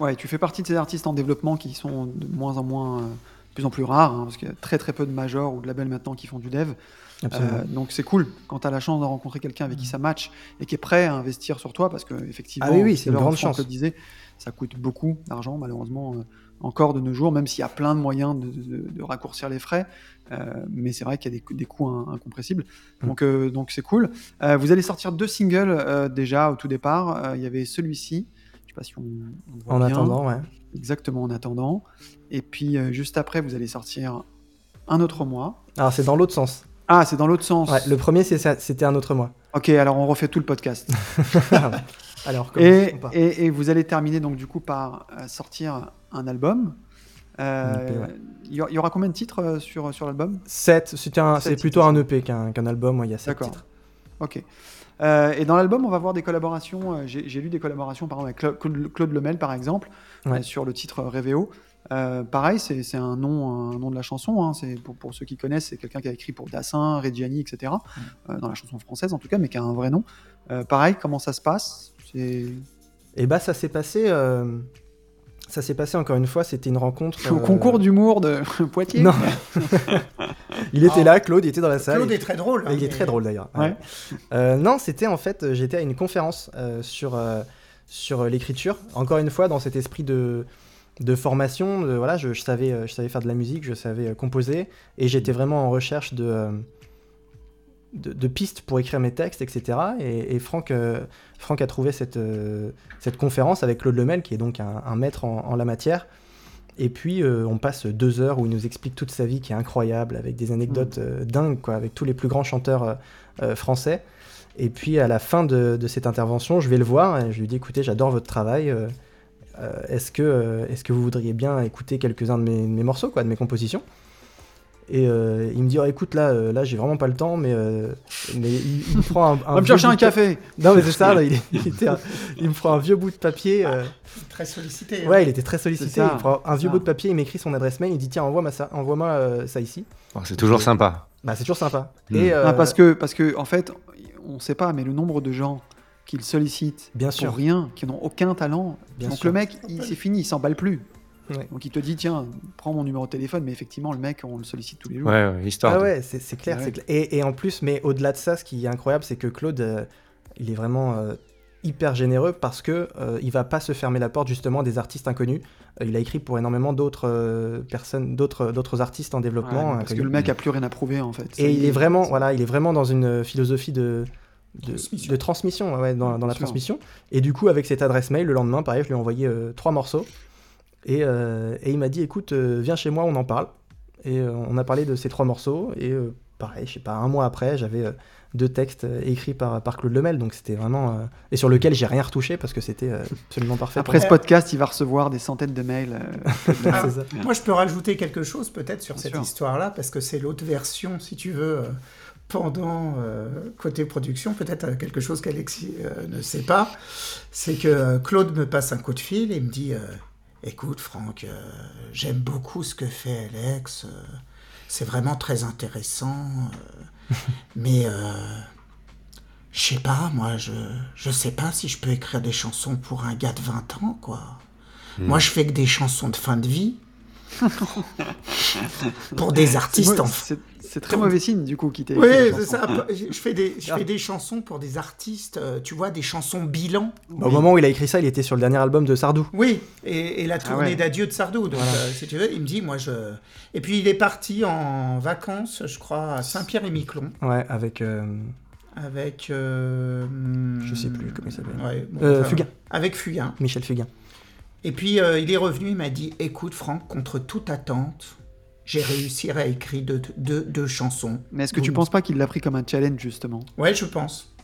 Ouais, tu fais partie de ces artistes en développement qui sont de moins en moins, euh, de plus en plus rares, hein, parce qu'il y a très très peu de majors ou de labels maintenant qui font du dev. Euh, donc c'est cool quand tu as la chance de rencontrer quelqu'un avec qui ça match et qui est prêt à investir sur toi, parce que effectivement, Ah oui, oui, c'est une grande chance. le disait, ça coûte beaucoup d'argent malheureusement euh, encore de nos jours, même s'il y a plein de moyens de, de- de raccourcir les frais. euh, mais c'est vrai qu'il y a des, coûts in- incompressibles. Mm. Donc euh, donc c'est cool. Euh, vous allez sortir deux singles déjà au tout départ. Il y avait celui-ci. Je sais pas si on, on voit en bien. attendant, ouais. Exactement, en attendant. Et puis, juste après, vous allez sortir un autre mois. Alors c'est dans l'autre sens. Ah, c'est dans l'autre sens. Ouais, le premier, c'était un autre mois. Ok, alors on refait tout le podcast. Alors, et, et, et vous allez terminer donc du coup par sortir un album. Euh, ouais. Il y, aura- il y aura combien de titres euh, sur, sur l'album? 7, c'était un- Sept c'est plutôt un EP qu'un album, il y a 7 D'accord. titres. Ok. Euh, et dans l'album, on va voir des collaborations. J'ai lu des collaborations, par exemple, avec Cla- Claude, Claude Lemel, par exemple, Ouais. euh, sur le titre Révéo. Pareil, c'est un nom, un nom de la chanson. hein, c'est pour, pour ceux qui connaissent, c'est quelqu'un qui a écrit pour Dassin, Reggiani, etc. Mm. dans la chanson française, en tout cas, mais qui a un vrai nom. Pareil, comment ça se passe? Et bah ça s'est passé, ça s'est passé encore une fois, c'était une rencontre. au euh, concours d'humour de Poitiers. Non. il était Ah. là, Claude, il était dans la salle. Claude est très drôle. hein, il est très drôle d'ailleurs. Ouais. Euh, non, c'était en fait, j'étais à une conférence euh, sur, euh, sur l'écriture. Encore une fois, dans cet esprit de, de formation, de- voilà, je, je savais, je savais faire de la musique, je savais composer, et j'étais vraiment en recherche de, euh, de, de pistes pour écrire mes textes, etc. Et, et Franck, euh, Franck a trouvé cette, euh, cette conférence avec Claude Lemel, qui est donc un, un maître en, en la matière. Et puis, euh, on passe deux heures où il nous explique toute sa vie qui est incroyable, avec des anecdotes euh, dingues, quoi, avec tous les plus grands chanteurs français. Et puis, à la fin de, de cette intervention, je vais le voir et je lui dis écoutez, j'adore votre travail. est-ce, que, est-ce que vous voudriez bien écouter quelques-uns de mes, de mes morceaux, quoi, de mes compositions? Et euh, il me dit oh, écoute, là, euh, là j'ai vraiment pas le temps, mais, euh, mais il, il me prend un. un Va me chercher un de café. Non, mais c'est ça, là, il, est- il était un- il me prend un vieux bout de papier. euh, Très sollicité. hein. Ouais, il était très sollicité. Il prend un vieux ça. bout de papier, il m'écrit son adresse mail, il dit tiens, envoie-moi ça, envoie-moi euh, ça ici. Bon, c'est toujours sympa. Bah, c'est toujours sympa. Mm. Et, euh, Ah, parce que, parce que, en fait, on sait pas, mais le nombre de gens qu'il sollicite Bien pour sûr. rien, qui n'ont aucun talent. Bien Donc sûr. le mec, il- c'est fini, il s'emballe plus. Ouais. Donc il te dit, tiens, prends mon numéro de téléphone, mais effectivement, le mec, on le sollicite tous les jours. Ouais, ouais, histoire. Ah de- ouais, c'est c'est clair, Ouais. c'est clair. Et, et en plus, mais au-delà de ça, ce qui est incroyable, c'est que Claude, euh, il est vraiment euh, hyper généreux parce que euh, il va pas se fermer la porte justement des artistes inconnus. Euh, il a écrit pour énormément d'autres euh, personnes, d'autres d'autres artistes en Ouais, développement. parce que le mec a plus rien à prouver, en fait. Et il est vraiment, c'est- voilà, il est vraiment dans une philosophie de, de, Transmission. de transmission, ouais, dans, dans la transmission. Et du coup, avec cette adresse mail, le lendemain, pareil, je lui ai envoyé euh, trois morceaux. Et, euh, et il m'a dit, écoute, euh, viens chez moi, on en parle. Et euh, on a parlé de ces trois morceaux. Et euh, pareil, je sais pas, un mois après, j'avais euh, deux textes euh, écrits par, par Claude Lemel. Donc c'était vraiment. euh, et sur lequel j'ai rien retouché parce que c'était euh, absolument parfait. Après ce podcast, il va recevoir des centaines de mails. euh, moi. Ah. Moi, je peux rajouter quelque chose peut-être sur Bien cette histoire-là, parce que c'est l'autre version, si tu veux, euh, pendant euh, côté production, peut-être quelque chose qu'Alexis euh, ne sait pas, c'est que euh, Claude me passe un coup de fil et me dit euh, Écoute, Franck, euh, j'aime beaucoup ce que fait Alex, euh, c'est vraiment très intéressant, euh, mais euh, je sais pas, moi, je, je sais pas si je peux écrire des chansons pour un gars de 20 ans, quoi. Moi, je fais que des chansons de fin de vie. pour des artistes en c'est- très mauvais signe, du coup, qui t'est. oui, c'est chanson. ça. Je fais des, je fais des chansons pour des artistes, euh, tu vois, des chansons bilan. Bah, Au moment où il a écrit ça, il était sur le dernier album de Sardou. Oui, et, et la tournée ouais. d'adieu de Sardou. Donc, euh, si tu veux, il me dit, moi, je. Et puis, il est parti en vacances, je crois, à Saint-Pierre-et-Miquelon, Ouais, avec. euh, avec. euh, Je sais plus comment il s'appelle. ouais, bon, Euh, enfin, Fugain. Avec Fugain. Michel Fugain. Et puis euh, il est revenu, il m'a dit Écoute, Franck, contre toute attente, j'ai réussi à écrire deux, deux, deux chansons. Mais est-ce que tu penses pas qu'il l'a pris comme un challenge, justement? Ouais, je pense.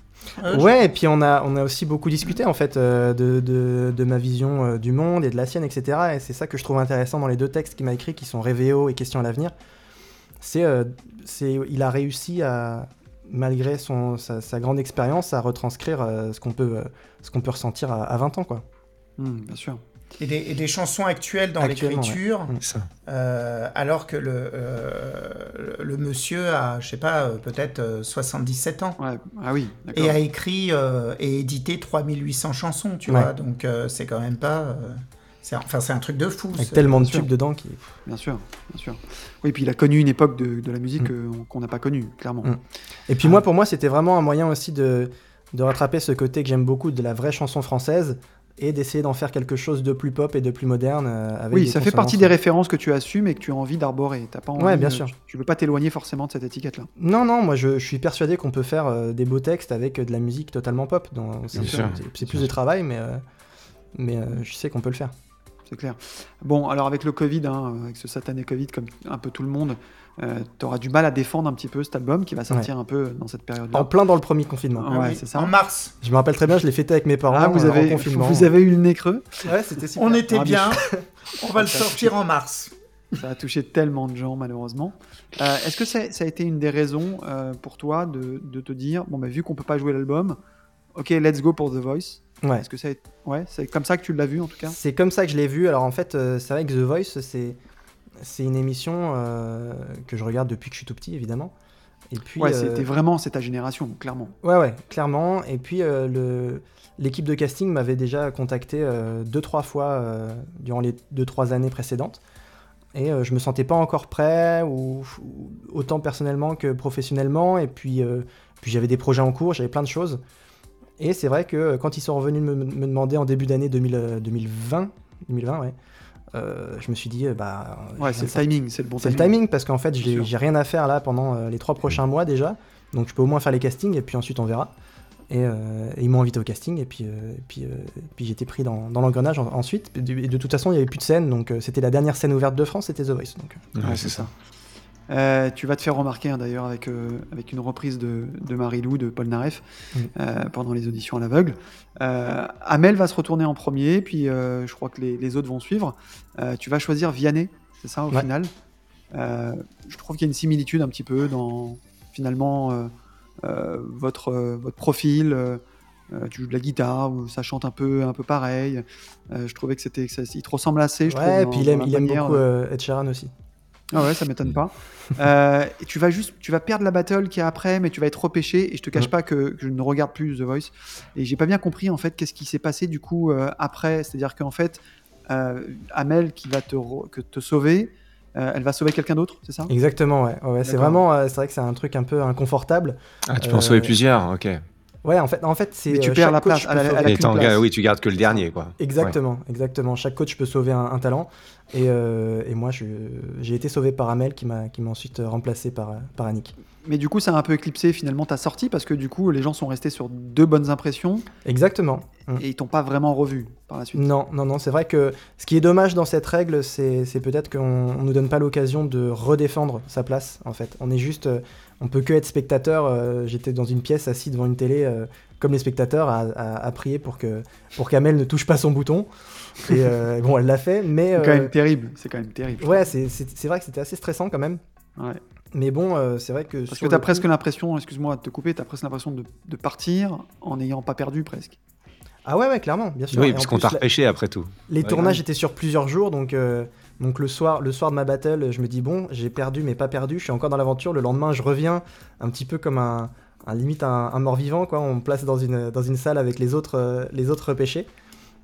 Euh, Ouais, et puis on a, on a aussi beaucoup discuté en fait euh, de, de, de ma vision euh, du monde et de la sienne, etc. Et c'est ça que je trouve intéressant dans les deux textes qu'il m'a écrits, qui sont Révéo et Questions à l'avenir. C'est, euh, c'est, il a réussi à, malgré son, sa, sa grande expérience, à retranscrire euh, ce qu'on peut, euh, ce qu'on peut ressentir à, à 20 ans, quoi. Hmm, Bien sûr. Et, des, et des chansons actuelles dans l'écriture, euh, alors que le, euh, le, monsieur a, je sais pas, euh, peut-être euh, 77 ans. Ouais. Ah oui, d'accord. Et a écrit euh, et édité 3800 chansons, tu Ouais. vois. Donc euh, c'est quand même pas. euh, c'est, enfin, c'est un truc de fou. Avec tellement de tubes dedans qui. Bien sûr, bien sûr. Oui, puis il a connu une époque de, de la musique euh, qu'on n'a pas connue, clairement. Mm. Et puis moi, pour moi, c'était vraiment un moyen aussi de, de rattraper ce côté que j'aime beaucoup de la vraie chanson française et d'essayer d'en faire quelque chose de plus pop et de plus moderne. euh, avec Oui, ça fait partie des références que tu assumes et que tu as envie d'arborer. T'as pas envie, Ouais, bien euh, sûr. Tu, tu veux pas t'éloigner forcément de cette étiquette-là. Non, non, moi je, je suis persuadé qu'on peut faire euh, des beaux textes avec euh, de la musique totalement pop. Donc, c'est plus de travail, mais, euh, mais euh, je sais qu'on peut le faire. C'est clair. Bon, alors avec le Covid, hein, avec ce satané Covid, comme un peu tout le monde, tu auras du mal à défendre un petit peu cet album qui va sortir un peu dans cette période-là. En plein dans le premier confinement. Ouais, Oui, c'est ça. En mars, Je me rappelle très bien, je l'ai fêté avec mes parents Ah, vous euh, avez, confinement. vous avez eu le nez creux. Ouais, c'était super. on était Ah, bien. on va le sortir en mars. Ça a touché tellement de gens, malheureusement. Euh, Est-ce que ça, ça a été une des raisons euh, pour toi de, de te dire, bon, bah, vu qu'on peut pas jouer l'album, ok, let's go pour The Voice Ouais. Est-ce que ça a ouais, c'est comme ça que tu l'as vu en tout cas? C'est comme ça que je l'ai vu. Alors en fait, euh, c'est vrai que The Voice, c'est c'est une émission euh, que je regarde depuis que je suis tout petit, évidemment. Et puis, Ouais, euh, c'était vraiment c'est ta génération, clairement. Ouais, ouais, clairement. Et puis, euh, le- l'équipe de casting m'avait déjà contacté deux, trois fois durant les deux, trois années précédentes. Et je me sentais pas encore prêt, ou, ou autant personnellement que professionnellement. Et puis, puis j'avais des projets en cours, j'avais plein de choses. Et c'est vrai que quand ils sont revenus me, me demander en début d'année 2000, euh, 2020, 2020 ouais, euh, je me suis dit, euh, bah. Ouais, c'est le timing, c'est le bon c'est le timing. timing parce qu'en fait, j'ai rien à faire là pendant euh, les trois prochains mois déjà. Donc je peux au moins faire les castings et puis ensuite on verra. Et, euh, et ils m'ont invité au casting et puis, euh, et puis, euh, j'étais pris dans, dans l'engrenage en- ensuite. Et de, et de toute façon, il n'y avait plus de scène. Donc euh, c'était la dernière scène ouverte de France, c'était The Voice. Donc, Ouais, Ouais, c'est ça. Euh, tu vas te faire remarquer hein, d'ailleurs avec, euh, avec une reprise de, de Marie-Lou de Paul Naref euh, pendant les auditions à l'aveugle. Amel va se retourner en premier, puis je crois que les, les autres vont suivre. Tu vas choisir Vianney, c'est ça au Ouais. final? Je trouve qu'il y a une similitude un petit peu dans finalement votre, votre profil. euh, tu joues de la guitare, ou ça chante un peu, un peu pareil. Euh, je trouvais que c'était, il te ressemble assez. Je ouais, trouve, et puis il aime, il aime beaucoup euh, Ed Sheeran aussi. Ah ouais, ça m'étonne pas. Euh, et tu vas juste, tu vas perdre la battle qui est après, mais tu vas être repêché. Et je te cache pas que, que je ne regarde plus The Voice. Et j'ai pas bien compris en fait qu'est-ce qui s'est passé du coup euh, après. C'est-à-dire qu'en fait, euh, Amel qui va te, que te sauver, euh, elle va sauver quelqu'un d'autre, c'est ça? Exactement, ouais. ouais, c'est vraiment, euh, c'est vrai que c'est un truc un peu inconfortable. Ah, tu peux en sauver plusieurs, ok. Ouais, en fait, en fait c'est. Mais tu euh, perds la coach place, peut elle a- elle a sauver- Et place. oui, tu gardes que le dernier, quoi. Exactement, exactement. Chaque coach peut sauver un, un talent. Et, euh, et moi, j'ai été sauvé par Amel qui m'a qui m'a ensuite remplacé par, par Annick. Mais du coup, ça a un peu éclipsé finalement ta sortie parce que du coup, les gens sont restés sur deux bonnes impressions Exactement. Mm. et ils t'ont pas vraiment revu par la suite. Non, non, non, c'est vrai que ce qui est dommage dans cette règle, c'est c'est peut-être qu'on on nous donne pas l'occasion de redéfendre sa place, en fait. On est juste, euh, on peut que être spectateur. euh, J'étais dans une pièce assis devant une télé, euh, comme les spectateurs, à, à- à prier pour que pour qu'Amel ne touche pas son bouton. Et euh, bon, elle l'a fait, mais C'est quand euh, même terrible. C'est quand même terrible. ouais, c'est vrai que c'était assez stressant quand même. Ouais. Mais bon, euh, c'est vrai que Parce que tu as le presque coup- l'impression, excuse-moi de te couper, tu as presque l'impression de, de partir en n'ayant pas perdu presque. ah ouais, ouais, clairement, bien sûr. Oui, puisqu'on t'a repêché après tout. Les Ouais, tournages ouais. étaient sur plusieurs jours, donc, euh, donc le, soir, le soir de ma battle, je me dis bon, j'ai perdu mais pas perdu, je suis encore dans l'aventure. Le lendemain, je reviens un petit peu comme un, un limite un, un mort-vivant, quoi. On me place dans une, dans une salle avec les autres, euh, les autres repêchés.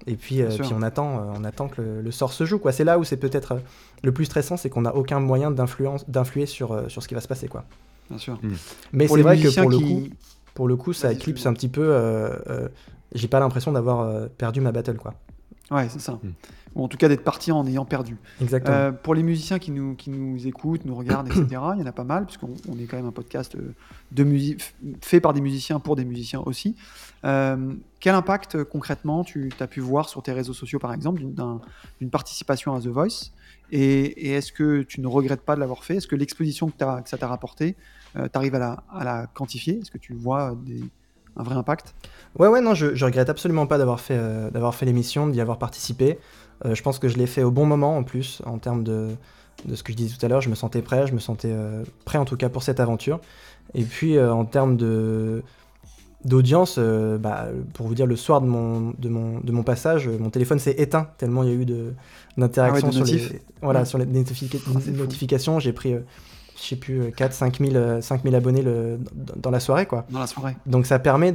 Et puis, euh, puis on attend, euh, on attend que le, le sort se joue, quoi. C'est là où c'est peut-être euh, le plus stressant, c'est qu'on n'a aucun moyen d'influence, d'influer sur, euh, sur ce qui va se passer, quoi. Bien sûr. Mais Pour c'est vrai que pour le coup, pour le coup, ça éclipse un petit peu. euh, euh, j'ai pas l'impression d'avoir euh, perdu ma battle, quoi. Ouais, c'est ça. Hmm. Ou en tout cas d'être parti en ayant perdu. Exactement. Euh, pour les musiciens qui nous, qui nous écoutent, nous regardent, etc., il y en a pas mal, puisqu'on on est quand même un podcast euh, de musique fait par des musiciens pour des musiciens aussi. Euh, quel impact euh, concrètement tu as pu voir sur tes réseaux sociaux, par exemple, d'une- d'un- d'une participation à The Voice? Et, et est-ce que tu ne regrettes pas de l'avoir fait? Est-ce que l'exposition que, ça t'a rapporté, tu arrives à la, à la quantifier? Est-ce que tu vois des- un vrai impact? Ouais, ouais, non, je, je regrette absolument pas d'avoir fait, euh, d'avoir fait l'émission, d'y avoir participé. Euh, je pense que je l'ai fait au bon moment en plus, en termes de, de ce que je disais tout à l'heure. Je me sentais prêt, je me sentais euh, prêt en tout cas pour cette aventure. Et puis en termes de d'audience, bah, pour vous dire, le soir de mon, de mon, de mon passage, mon téléphone s'est éteint tellement il y a eu de, d'interactions Ah ouais, sur, les, voilà, Ouais. sur les Ah, notifications. J'ai pris, je sais plus, 4 5 000, euh, 5 000 abonnés le, dans dans la soirée, quoi. dans la soirée Donc ça permet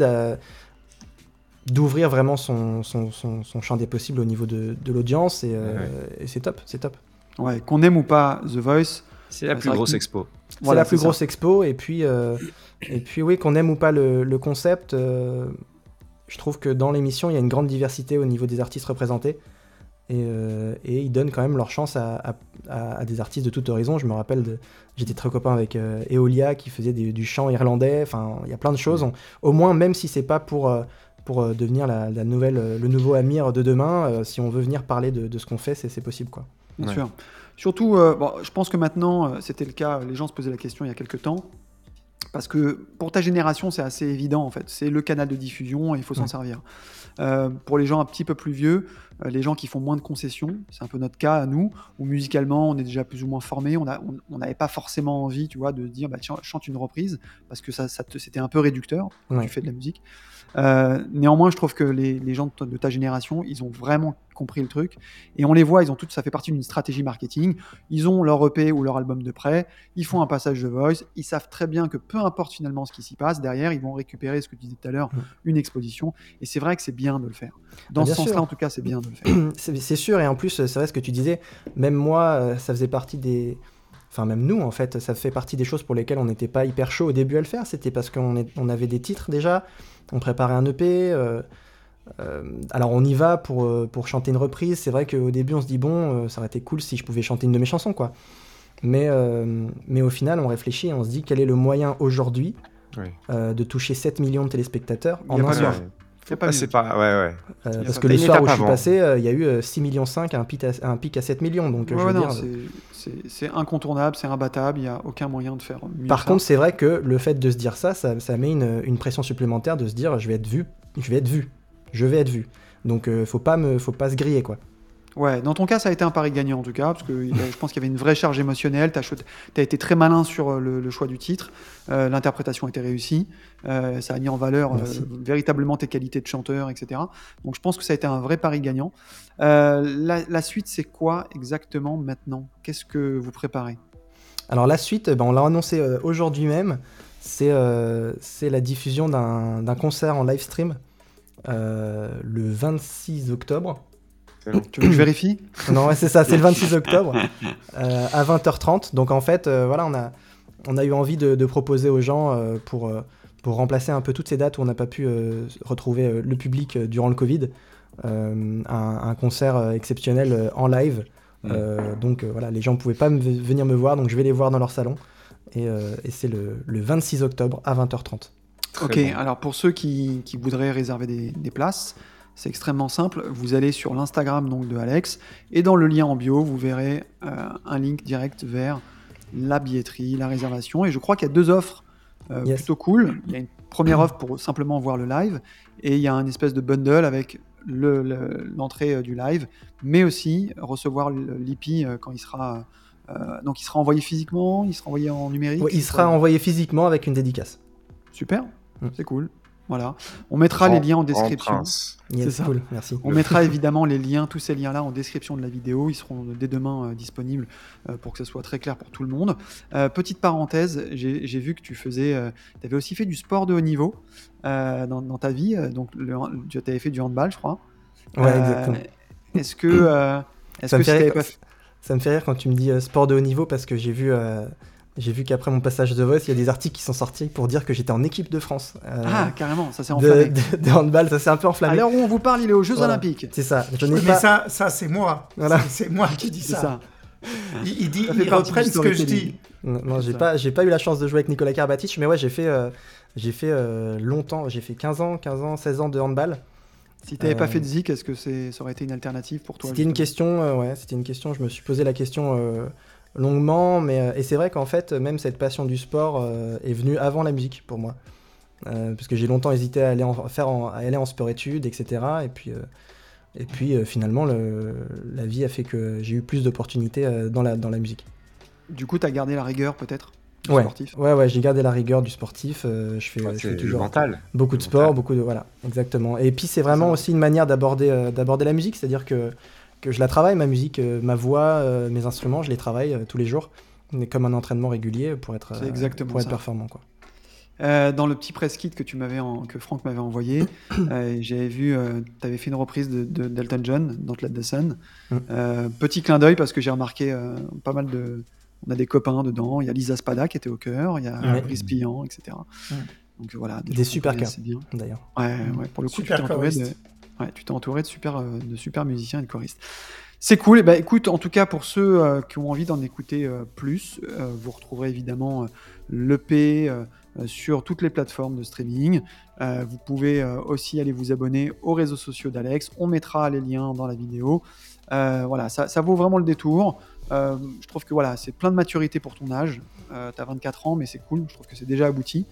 d'ouvrir vraiment son, son, son- son champ des possibles au niveau de, de l'audience et, euh, et c'est top, c'est top. Ouais, qu'on aime ou pas The Voice, C'est la plus grosse que- expo. C'est Voilà, la plus ça. grosse expo et puis, euh, et puis oui, qu'on aime ou pas le, le concept, euh, je trouve que dans l'émission il y a une grande diversité au niveau des artistes représentés et, euh, et ils donnent quand même leur chance à, à- à- à des artistes de tout horizon. Je me rappelle, de- j'étais très copain avec euh, Eolia qui faisait des- du chant irlandais, enfin il y a plein de choses. On- au moins, même si c'est pas pour, euh, pour euh, devenir la, la nouvelle, le nouveau Amir de demain, euh, si on veut venir parler de, de ce qu'on fait, c'est c'est possible quoi. bien Ouais. sûr. Surtout, euh, bon, je pense que maintenant, euh, c'était le cas, les gens se posaient la question il y a quelques temps. Parce que pour ta génération, c'est assez évident en fait. C'est le canal de diffusion et il faut s'en Ouais. servir. Euh, pour les gens un petit peu plus vieux, euh, les gens qui font moins de concessions, c'est un peu notre cas à nous, où musicalement on est déjà plus ou moins formé, on a- on on n'avait pas forcément envie, tu vois, de dire bah tiens, chante une reprise, parce que ça, c'était un peu réducteur quand Ouais. tu fais de la musique. Euh, néanmoins, je trouve que les, les gens de ta, de ta génération, ils ont vraiment compris le truc, et on les voit, ils ont tout, ça fait partie d'une stratégie marketing. Ils ont leur EP ou leur album de prêt, ils font un passage de voice, ils savent très bien que peu importe finalement ce qui s'y passe, derrière, ils vont récupérer ce que tu disais tout à l'heure, une exposition, et c'est vrai que c'est bien de le faire. Dans Ah, ce sens-là, en tout cas, c'est bien de le faire. C'est sûr, et en plus, c'est vrai ce que tu disais, même moi, euh, ça faisait partie des. Enfin, même nous, en fait, ça fait partie des choses pour lesquelles on n'était pas hyper chaud au début à le faire. C'était parce qu'on on avait des titres déjà, on préparait un EP. euh, euh, alors, on y va pour, euh, pour chanter une reprise. C'est vrai qu'au début, on se dit, bon, euh, ça aurait été cool si je pouvais chanter une de mes chansons, quoi. Mais, euh, mais au final, on réfléchit et on se dit, quel est le moyen aujourd'hui Oui. euh, de toucher 7 millions de téléspectateurs en a un pas soir. Faut pas Ah, pas. Ouais, ouais. Euh, parce pas que le soir où je suis avant. passé, euh, il y a eu euh, 6 millions 5 à un pic à, un pic à 7 millions. Donc, Ouais, je veux non, dire, c'est- incontournable, c'est imbattable, il n'y a aucun moyen de faire mieux. Par contre, c'est vrai que le fait de se dire ça, ça, ça met une, une pression supplémentaire de se dire je vais être vu, je vais être vu, je vais être vu. Donc euh, faut pas me, faut pas se griller quoi. Ouais, dans ton cas, ça a été un pari gagnant en tout cas, parce que je pense qu'il y avait une vraie charge émotionnelle. Tu as, été très malin sur euh, le, le choix du titre. Euh, L'interprétation était réussie. Euh, ça a mis en valeur euh, véritablement tes qualités de chanteur, etc. Donc je pense que ça a été un vrai pari gagnant. La, la suite, c'est quoi exactement maintenant? Qu'est-ce que vous préparez? Alors la suite, ben, on l'a annoncé aujourd'hui même, c'est la diffusion d'un concert en live stream le 26 octobre. Tu veux que je vérifie? Non, ouais, c'est ça, c'est le 26 octobre euh, à 20h30. Donc en fait, euh, voilà, on a, on a eu envie de, de proposer aux gens euh, pour, euh, pour remplacer un peu toutes ces dates où on n'a pas pu euh, retrouver euh, le public euh, durant le Covid, euh, un, un concert euh, exceptionnel euh, en live. Euh, donc euh, voilà, les gens ne pouvaient pas me- venir me voir, donc je vais les voir dans leur salon. Et, euh, et c'est le, le 26 octobre à 20h30. Très Ok, bon. alors pour ceux qui, qui voudraient réserver des, des places, c'est extrêmement simple. Vous allez sur l'Instagram donc de Alex et dans le lien en bio, vous verrez euh, un link direct vers la billetterie, la réservation. Et je crois qu'il y a deux offres euh, Yes. plutôt cool. Il y a une première offre pour simplement voir le live et il y a un espèce de bundle avec le- le- l'entrée euh, du live, mais aussi recevoir l'IP quand il sera. euh, donc il sera envoyé physiquement, il sera envoyé en numérique. Ouais, il sera envoyé physiquement avec une dédicace. Super, Mm. c'est cool. Voilà. On mettra les liens en description. prince. Yes, ça. cool, merci. On mettra évidemment les liens, tous ces liens-là en description de la vidéo. Ils seront dès demain euh, disponibles euh, pour que ce soit très clair pour tout le monde. Euh, petite parenthèse, j'ai vu que tu faisais, tu avais aussi fait du sport de haut niveau euh, dans, dans ta vie. euh, donc le- tu avais fait du handball, je crois. Ouais, Euh, exactement. Est-ce que, euh, est-ce Ça que me fait si rire t'avais quand- pas Ça me fait rire quand tu me dis euh, sport de haut niveau parce que j'ai vu euh, J'ai vu qu'après mon passage de Voice, il y a des articles qui sont sortis pour dire que j'étais en équipe de France. euh, Ah, carrément, ça s'est enflammé. de- de handball, ça s'est un peu À enflammé. l'heure où on vous parle, il est aux Jeux Voilà. Olympiques. C'est ça. Je n'ai Mais pas. ça, ça c'est moi. Voilà. C'est- moi qui dis ça. ça. Il, il dit, Ça fait il partie reprenne du ce que je dis. Non, non, j'ai pas, j'ai pas eu la chance de jouer avec Nicolas Karabatic, mais ouais, j'ai fait, euh, j'ai fait euh, longtemps, j'ai fait 15 ans, 15 ans, 16 ans de handball. Si t'avais pas Euh, fait de Zik, est-ce que c'est, ça aurait été une alternative pour toi C'était une question, euh, ouais, c'était une question. Je me suis posé la question euh, longuement, mais euh, et c'est vrai qu'en fait, même cette passion du sport euh, est venue avant la musique pour moi, Euh, parce que j'ai longtemps hésité à aller en faire, en- à aller en sport-études, etc. Et puis, euh, et puis euh, finalement, le, la vie a fait que j'ai eu plus d'opportunités euh, dans la dans la musique. Du coup, t'as gardé la rigueur peut-être du Ouais, sportif? Ouais, ouais, j'ai gardé la rigueur du sportif. euh, je fais, Ouais, je c'est fais toujours mental. Beaucoup de Mental. sport, beaucoup de voilà, exactement. Et puis c'est vraiment aussi une manière d'aborder euh, d'aborder la musique, c'est-à-dire que que je la travaille ma musique, euh, ma voix, euh, mes instruments, je les travaille euh, tous les jours, comme un entraînement régulier pour être exactement pour être ça. performant quoi. Euh, dans le petit press kit que tu m'avais en- que Franck m'avait envoyé, euh, j'avais vu, tu avais fait une reprise de, de- d'Elton John, Don't Let the Sun. Mm. Euh, petit clin d'œil parce que j'ai remarqué euh, pas mal de, on a des copains dedans. Il y a Lisa Spada qui était au cœur, il y a Ouais. Brice Pillant, etc. Mm. Donc voilà, Des super bien. D'ailleurs. Ouais, ouais, pour le coup, Super tu t'es entouré de. Ouais, tu t'es entouré de super, euh, de super musiciens et de choristes. C'est cool. Ben, écoute, en tout cas, pour ceux euh, qui ont envie d'en écouter euh, plus, vous retrouverez évidemment l'EP sur toutes les plateformes de streaming. Vous pouvez aussi aller vous abonner aux réseaux sociaux d'Alex. On mettra les liens dans la vidéo. Voilà, ça, ça vaut vraiment le détour. Je trouve que voilà, c'est plein de maturité pour ton âge. Euh, tu as 24 ans, mais c'est cool. Je trouve que c'est déjà abouti.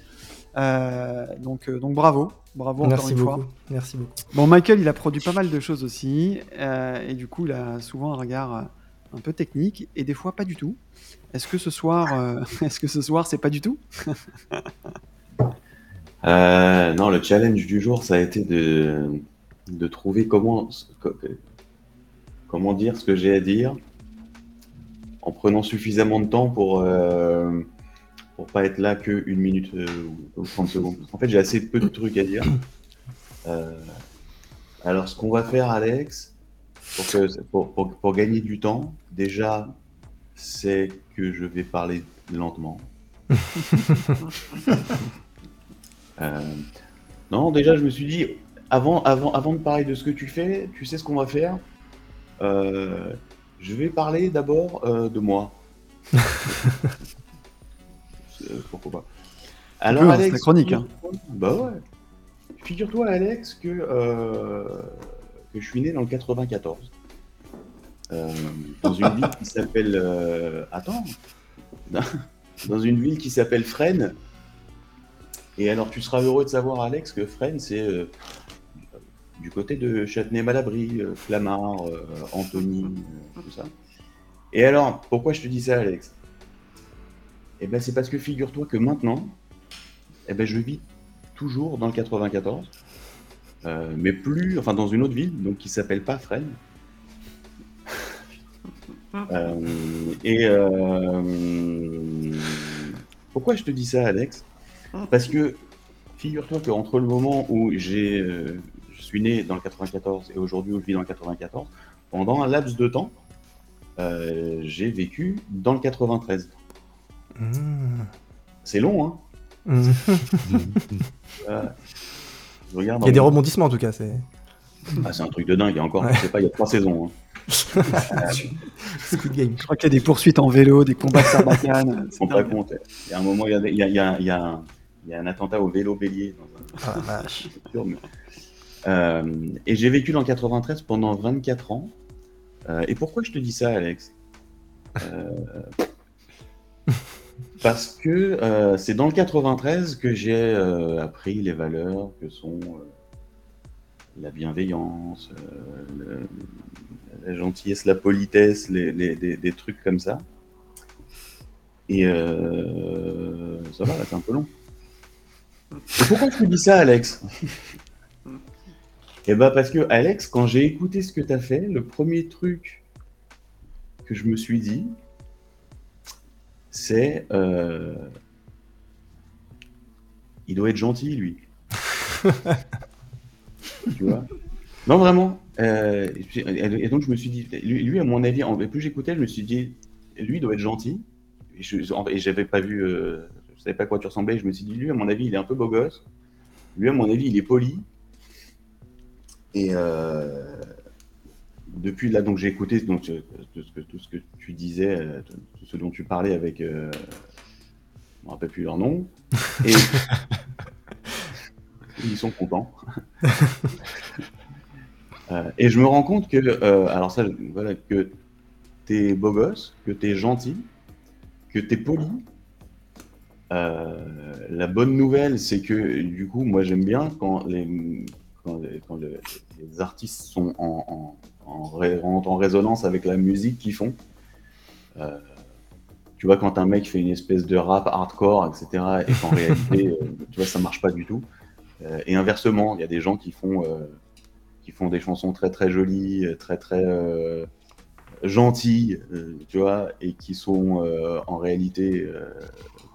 Euh, donc, euh, donc bravo, bravo encore une beaucoup. fois. Merci beaucoup. Bon, Michael, il a produit pas mal de choses aussi, euh, et du coup, il a souvent un regard un peu technique, et des fois pas du tout. Est-ce que ce soir, euh, est-ce que ce soir, c'est pas du tout? Euh, non, le challenge du jour, ça a été de, de trouver comment, co- comment dire ce que j'ai à dire en prenant suffisamment de temps pour, euh, pour pas être là que une minute euh, ou 30 secondes. En fait, j'ai assez peu de trucs à dire. Euh, alors, ce qu'on va faire, Alex, pour, que- pour, pour- pour gagner du temps, déjà, c'est que je vais parler lentement. Euh, non, déjà, je me suis dit, avant, avant, avant de parler de ce que tu fais, tu sais ce qu'on va faire? Je vais parler d'abord euh, de moi. Euh, Pourquoi pas Alors, Alex, c'est chronique, hein. Bah ouais. Figure-toi, Alex, que, euh, que je suis né dans le 94. Euh, dans une ville qui s'appelle. Attends. Dans une ville qui s'appelle Fresnes. Et alors, tu seras heureux de savoir, Alex, que Fresnes, c'est du côté de Châtenay-Malabry, euh, Clamart, euh, Antony, euh, tout ça. Et alors, pourquoi je te dis ça, Alex? Eh ben, c'est parce que figure-toi que maintenant, eh ben, je vis toujours dans le 94, euh, mais plus, enfin, dans une autre ville, donc qui s'appelle pas Fresnes. Euh, et euh, pourquoi je te dis ça, Alex? Parce que figure-toi qu'entre le moment où j'ai, suis né dans le 94 et aujourd'hui où je vis dans le 94, pendant un laps de temps, euh, j'ai vécu dans le 93. Mmh. C'est long, hein Mmh. Euh, je regarde Il y a des rebondissements en tout cas. C'est Ah, c'est un truc de dingue, et encore, Ouais. je sais pas, il y a trois saisons. hein. Squid Game. Je crois qu'il y a des poursuites en vélo, des combats de sarbacane. Rends pas compte. Il y a un moment, il y a, il y a- il y a- il y a un- il y a un attentat au vélo bélier dans un- Ah vache. Euh, et j'ai vécu dans le 93 pendant 24 ans. Euh, et pourquoi je te dis ça, Alex? Euh, Parce que c'est dans le 93 que j'ai appris les valeurs que sont la bienveillance, euh, le- la gentillesse, la politesse, les, les- des, des trucs comme ça. Et euh, ça va, c'est un peu long. Et pourquoi je te dis ça, Alex? Eh ben parce que Alex, quand j'ai écouté ce que tu as fait, le premier truc que je me suis dit, c'est euh, il doit être gentil lui. tu vois? Non vraiment. Euh, et, et donc je me suis dit, lui, à mon avis, en- plus j'écoutais, je me suis dit, lui il doit être gentil. je, en- et j'avais pas vu, euh, je savais pas à quoi tu ressemblais. Je me suis dit, lui, à mon avis, il est un peu beau gosse. Lui, à mon avis, il est poli. Et euh, depuis là, donc j'ai écouté donc, tout, ce que, tout ce que tu disais, euh, tout ce dont tu parlais avec. euh, je me rappelle plus leur nom. Et ils sont contents. Euh, et je me rends compte que, euh, alors ça, voilà, que t'es beau gosse, que t'es gentil, que t'es poli. La bonne nouvelle, c'est que du coup, moi j'aime bien quand les, quand les, artistes sont en, en, en, résonance avec la musique qu'ils font. Euh, tu vois, quand un mec fait une espèce de rap hardcore, etc., et qu'en réalité, euh, tu vois, ça marche pas du tout. Euh, et inversement, il y a des gens qui font, euh, qui font des chansons très très jolies, très très gentilles, tu vois, et qui sont en réalité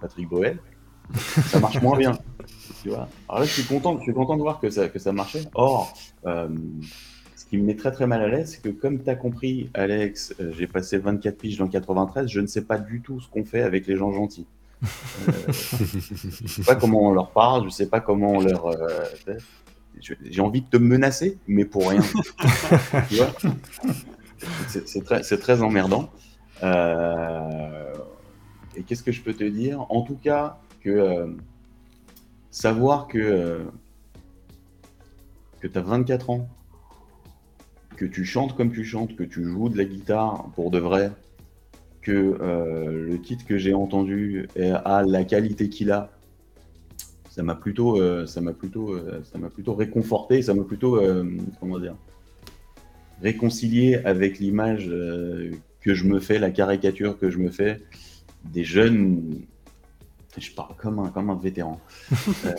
Patrick Boel. Ça marche moins bien, tu vois. Alors là, je suis content, je suis content de voir que ça, que ça marchait. Or, euh, ce qui me met très très mal à l'aise, c'est que comme tu as compris, Alex, euh, j'ai passé 24 piges dans le 93, je ne sais pas du tout ce qu'on fait avec les gens gentils. Euh, je sais pas comment on leur parle, je sais pas comment on leur. euh, j'ai envie de te menacer, mais pour rien. tu vois? C'est très, très emmerdant. Et qu'est-ce que je peux te dire? En tout cas, que savoir que, tu as 24 ans, que tu chantes comme tu chantes, que tu joues de la guitare pour de vrai, que euh, le titre que j'ai entendu a la qualité qu'il a, ça m'a plutôt, euh, euh, plutôt réconforté, ça m'a plutôt, comment dire, réconcilié avec l'image que je me fais, la caricature que je me fais des jeunes. Je parle comme un, comme un vétéran. Euh,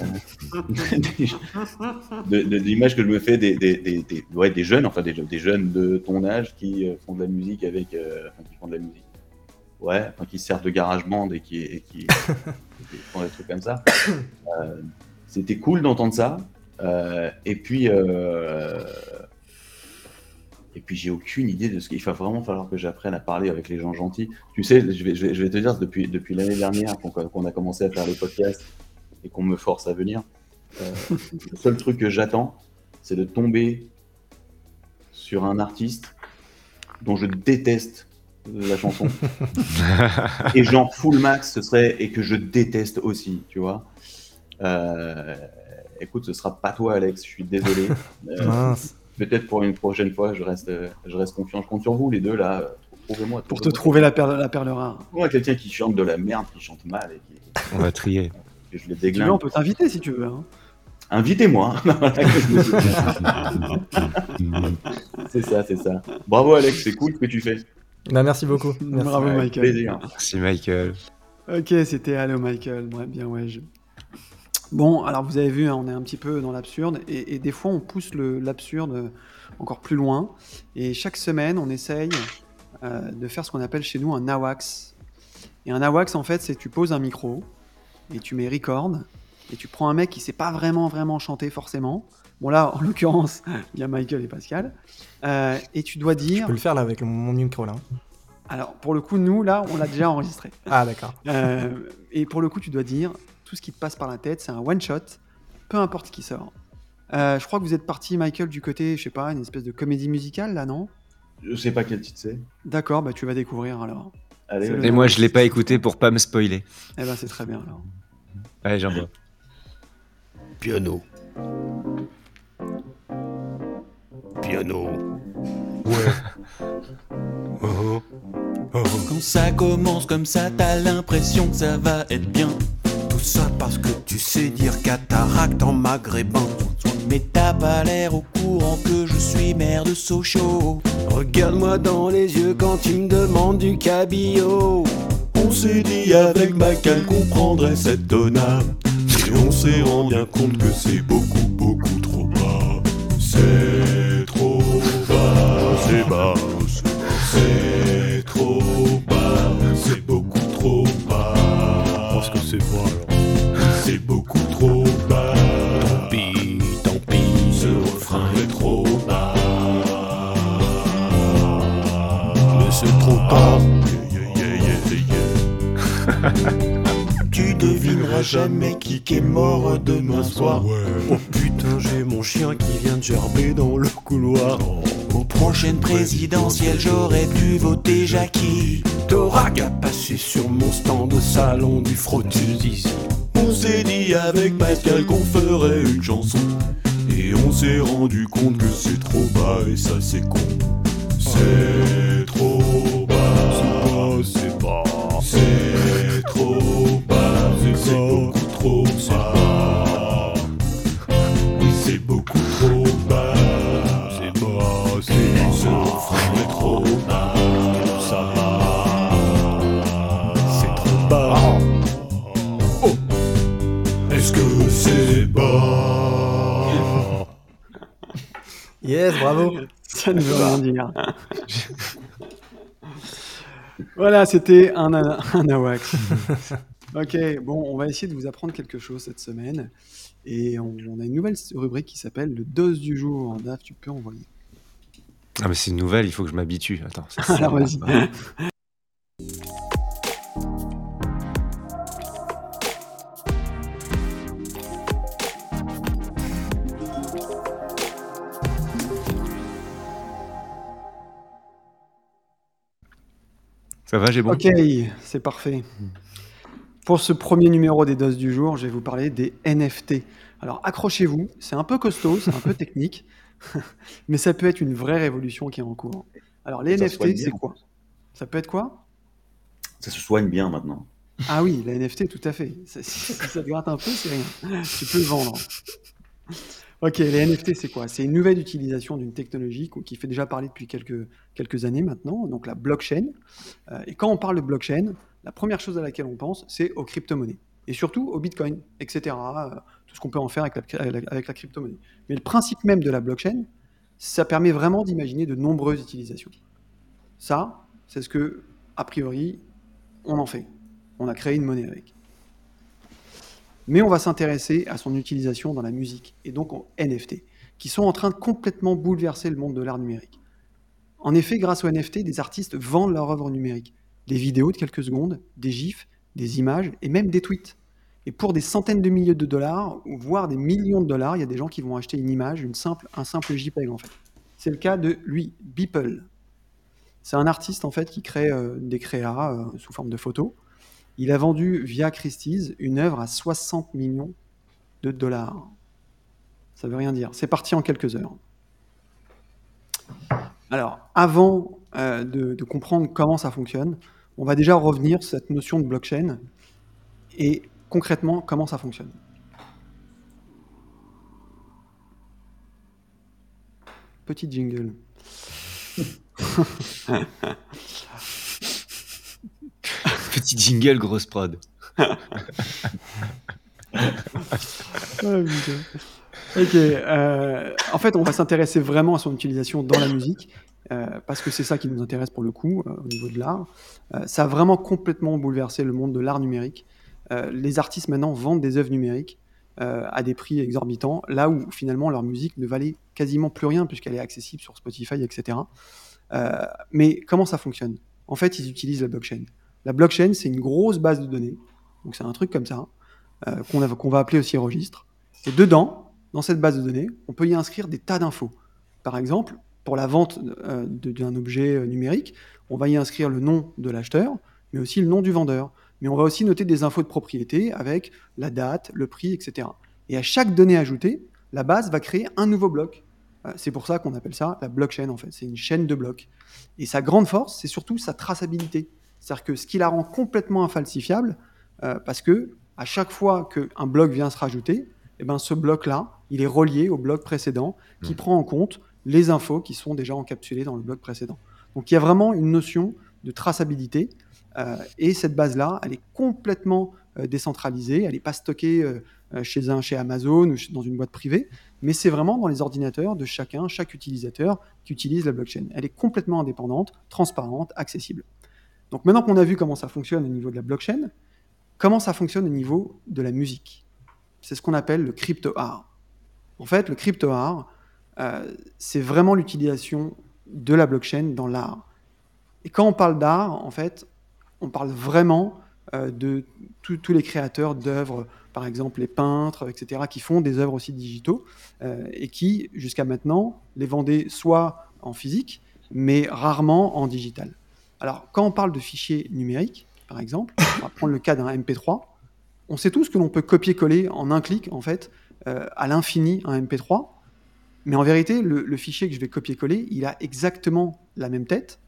de, de- de l'image que je me fais des, des, des, des- ouais, des jeunes, enfin des, des jeunes de ton âge qui euh, font de la musique avec, euh, enfin, qui font de la musique. Ouais, enfin, qui se servent de garage band et qui, et qui, et qui font des trucs comme ça. Euh, C'était cool d'entendre ça. Euh, et puis, euh, et puis j'ai aucune idée de ce qu'il va vraiment falloir que j'apprenne à parler avec les gens gentils. Tu sais, je vais, je vais, je vais te dire, depuis, depuis l'année dernière qu'on qu'on a commencé à faire les podcasts et qu'on me force à venir, euh, le seul truc que j'attends, c'est de tomber sur un artiste dont je déteste la chanson. et genre full max, ce serait, et que je déteste aussi, tu vois. Euh, écoute, ce sera pas toi, Alex, je suis désolé. Euh, Mince. Peut-être pour une prochaine fois, je reste, je reste confiant. Je compte sur vous, les deux, là. Trouvez-moi. Pour te trouver la perle, la perle rare. Quelqu'un qui chante de la merde, qui chante mal, et qui, On va trier. que je tu le veux, déglingue. on peut t'inviter si tu veux. hein. Invitez-moi. c'est ça, c'est ça. Bravo, Alex, c'est cool ce que tu fais. Bah, merci beaucoup. Merci. Bravo, Michael. plaisir. Merci Michael. Ok, c'était Hello Michael. Ouais, bien, ouais. je- Bon, alors vous avez vu, hein, on est un petit peu dans l'absurde et, et des fois on pousse l'absurde encore plus loin. Et chaque semaine, on essaye euh, de faire ce qu'on appelle chez nous un AWACS. Et un AWACS, en fait, c'est tu poses un micro et tu mets record et tu prends un mec qui sait pas vraiment, vraiment chanter forcément. Bon, là, en l'occurrence, il y a Michael et Pascal. Euh, et tu dois Je dire. peux le faire là avec mon- mon micro là. Alors, pour le coup, nous, là, on l'a déjà enregistré. Ah d'accord. Euh, et pour le coup, tu dois dire tout ce qui te passe par la tête, c'est un one shot, peu importe ce qui sort. Euh, je crois que vous êtes parti, Michael, du côté, je sais pas, une espèce de comédie musicale là, non? Je sais pas quel titre c'est. D'accord, bah tu vas découvrir alors. Allez, le- Et moi, je l'ai pas écouté pour pas me spoiler. Eh ben c'est très bien alors. Allez, j'envoie. Piano. Piano. Ouais. Quand ça commence comme ça, t'as l'impression que ça va être bien. Tout ça parce que tu sais dire cataracte en maghrébin. Mais t'as pas l'air au courant que je suis maire de Sochaux. Regarde-moi dans les yeux quand tu me demandes du cabillaud. On s'est dit avec Michael qu'on prendrait cette donna. Et on s'est rendu bien compte que c'est beaucoup, beaucoup trop bas. C'est trop bas. C'est bas. C'est trop bas. C'est moi alors. C'est beaucoup trop bas. Tant pis, tant pis. Ce refrain est trop bas. Mais c'est trop tard. Yeah, yeah, yeah, jamais qui est mort demain soir. Oh putain, j'ai mon chien qui vient de gerber dans le couloir. Aux prochaines présidentielles, j'aurais dû voter Jackie. T'auras qu'à passer sur mon stand au salon du frottis. On s'est dit avec Pascal qu'on ferait une chanson. Et on s'est rendu compte que c'est trop bas et ça c'est con. C'est trop Yes, bravo. Ça ne veut rien dire. voilà, c'était un, un AWACS. ok, bon, on va essayer de vous apprendre quelque chose cette semaine. Et on, on a une nouvelle rubrique qui s'appelle le dose du jour. Dave, tu peux envoyer. Ah, mais c'est une nouvelle, il faut que je m'habitue. Attends. c'est ça. Alors vas-y. Ça va, j'ai bon Ok, c'est parfait. Pour ce premier numéro des doses du jour, je vais vous parler des NFT. Alors accrochez-vous, c'est un peu costaud, c'est un peu technique, mais ça peut être une vraie révolution qui est en cours. Alors les Ça NFT, c'est quoi? Ça peut être quoi? Ça se soigne bien maintenant. Ah oui, la NFT, tout à fait. Ça- Si ça te gratte un peu, c'est rien. Tu peux le vendre. Ok, les NFT, c'est quoi? C'est une nouvelle utilisation d'une technologie qui fait déjà parler depuis quelques, quelques années maintenant, donc la blockchain. Euh, et quand on parle de blockchain, la première chose à laquelle on pense, c'est aux crypto-monnaies. Et surtout au Bitcoin, etc. euh, tout ce qu'on peut en faire avec la, avec la crypto-monnaie. Mais le principe même de la blockchain, ça permet vraiment d'imaginer de nombreuses utilisations. Ça, c'est ce que, a priori, on en fait. On a créé une monnaie avec. Mais on va s'intéresser à son utilisation dans la musique, et donc en NFT, qui sont en train de complètement bouleverser le monde de l'art numérique. En effet, grâce aux NFT, des artistes vendent leur œuvre numérique. Des vidéos de quelques secondes, des gifs, des images, et même des tweets. Et pour des centaines de milliers de dollars, voire des millions de dollars, il y a des gens qui vont acheter une image, une simple, un simple JPEG en fait. C'est le cas de lui, Beeple. C'est un artiste en fait qui crée euh, des créas euh, sous forme de photos. Il a vendu via Christie's une œuvre à 60 millions de dollars. Ça veut rien dire. C'est parti en quelques heures. Alors, avant euh, de, de comprendre comment ça fonctionne, on va déjà revenir sur cette notion de blockchain et concrètement comment ça fonctionne. Petit jingle. Petit jingle, grosse prod. Ah. Ok. euh, en fait, on va s'intéresser vraiment à son utilisation dans la musique, euh, parce que c'est ça qui nous intéresse pour le coup, euh, au niveau de l'art. Ça a vraiment complètement bouleversé le monde de l'art numérique. Les artistes maintenant vendent des œuvres numériques à des prix exorbitants, là où finalement leur musique ne valait quasiment plus rien, puisqu'elle est accessible sur Spotify, etc. Mais comment ça fonctionne? En fait, ils utilisent la blockchain. La blockchain, c'est une grosse base de données, donc c'est un truc comme ça, euh, qu'on va appeler aussi registre. Et dedans, dans cette base de données, on peut y inscrire des tas d'infos. Par exemple, pour la vente euh, d'un objet euh, numérique, on va y inscrire le nom de l'acheteur, mais aussi le nom du vendeur. Mais on va aussi noter des infos de propriété avec la date, le prix, etc. Et à chaque donnée ajoutée, la base va créer un nouveau bloc. C'est pour ça qu'on appelle ça la blockchain, en fait. C'est une chaîne de blocs. Et sa grande force, c'est surtout sa traçabilité. C'est-à-dire que ce qui la rend complètement infalsifiable, euh, parce que à chaque fois qu'un bloc vient se rajouter, eh ben, ce bloc-là, il est relié au bloc précédent qui Mhm. prend en compte les infos qui sont déjà encapsulées dans le bloc précédent. Donc il y a vraiment une notion de traçabilité euh, et cette base-là, elle est complètement euh, décentralisée, elle n'est pas stockée euh, chez un, chez Amazon ou dans une boîte privée, mais c'est vraiment dans les ordinateurs de chacun, chaque utilisateur qui utilise la blockchain. Elle est complètement indépendante, transparente, accessible. Donc maintenant qu'on a vu comment ça fonctionne au niveau de la blockchain, comment ça fonctionne au niveau de la musique? C'est ce qu'on appelle le crypto art. En fait, le crypto art, euh, c'est vraiment l'utilisation de la blockchain dans l'art. Et quand on parle d'art, en fait, on parle vraiment euh, de tous tous les créateurs d'œuvres, par exemple les peintres, etc., qui font des œuvres aussi digitaux euh, et qui, jusqu'à maintenant, les vendaient soit en physique, mais rarement en digital. Alors, quand on parle de fichiers numériques, par exemple, on va prendre le cas d'un MP3, on sait tous que l'on peut copier-coller en un clic, en fait, euh, à l'infini un MP3, mais en vérité, le, fichier que je vais copier-coller, il a exactement la même tête,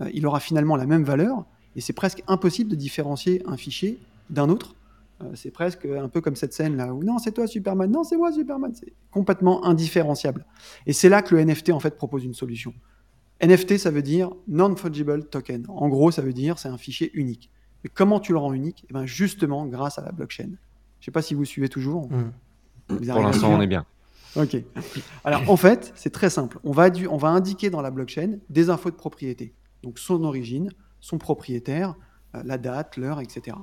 euh, il aura finalement la même valeur, et c'est presque impossible de différencier un fichier d'un autre. Euh, c'est presque un peu comme cette scène là où non, c'est toi Superman, non, c'est moi Superman. C'est complètement indifférenciable. Et c'est là que le NFT en fait propose une solution. NFT, ça veut dire non-fungible token. En gros, ça veut dire c'est un fichier unique. Mais comment tu le rends unique? Eh ben, Justement grâce à la blockchain. Je sais pas si vous suivez toujours. Mm. Vous Pour l'instant, on est bien. Ok. Alors en fait, c'est très simple. On va, du- on va indiquer dans la blockchain des infos de propriété. Donc son origine, son propriétaire, euh, la date, l'heure, etc.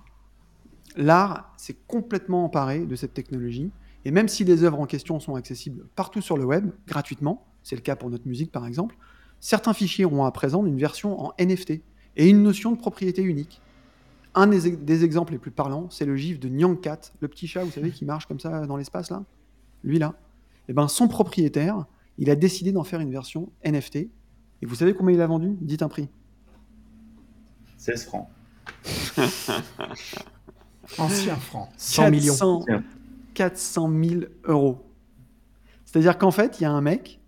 L'art s'est complètement emparé de cette technologie. Et même si les œuvres en question sont accessibles partout sur le web, gratuitement, c'est le cas pour notre musique par exemple, certains fichiers ont à présent une version en NFT et une notion de propriété unique. Un des, des exemples les plus parlants, c'est le gif de Nyang Cat, le petit chat, vous savez, qui marche comme ça dans l'espace là. Lui là. Eh ben, son propriétaire, il a décidé d'en faire une version NFT. Et vous savez combien il a vendu? Dites un prix. 16 francs. Ancien franc. 100 millions. 400 Tiens. 400 000 euros. C'est-à-dire qu'en fait, il y a un mec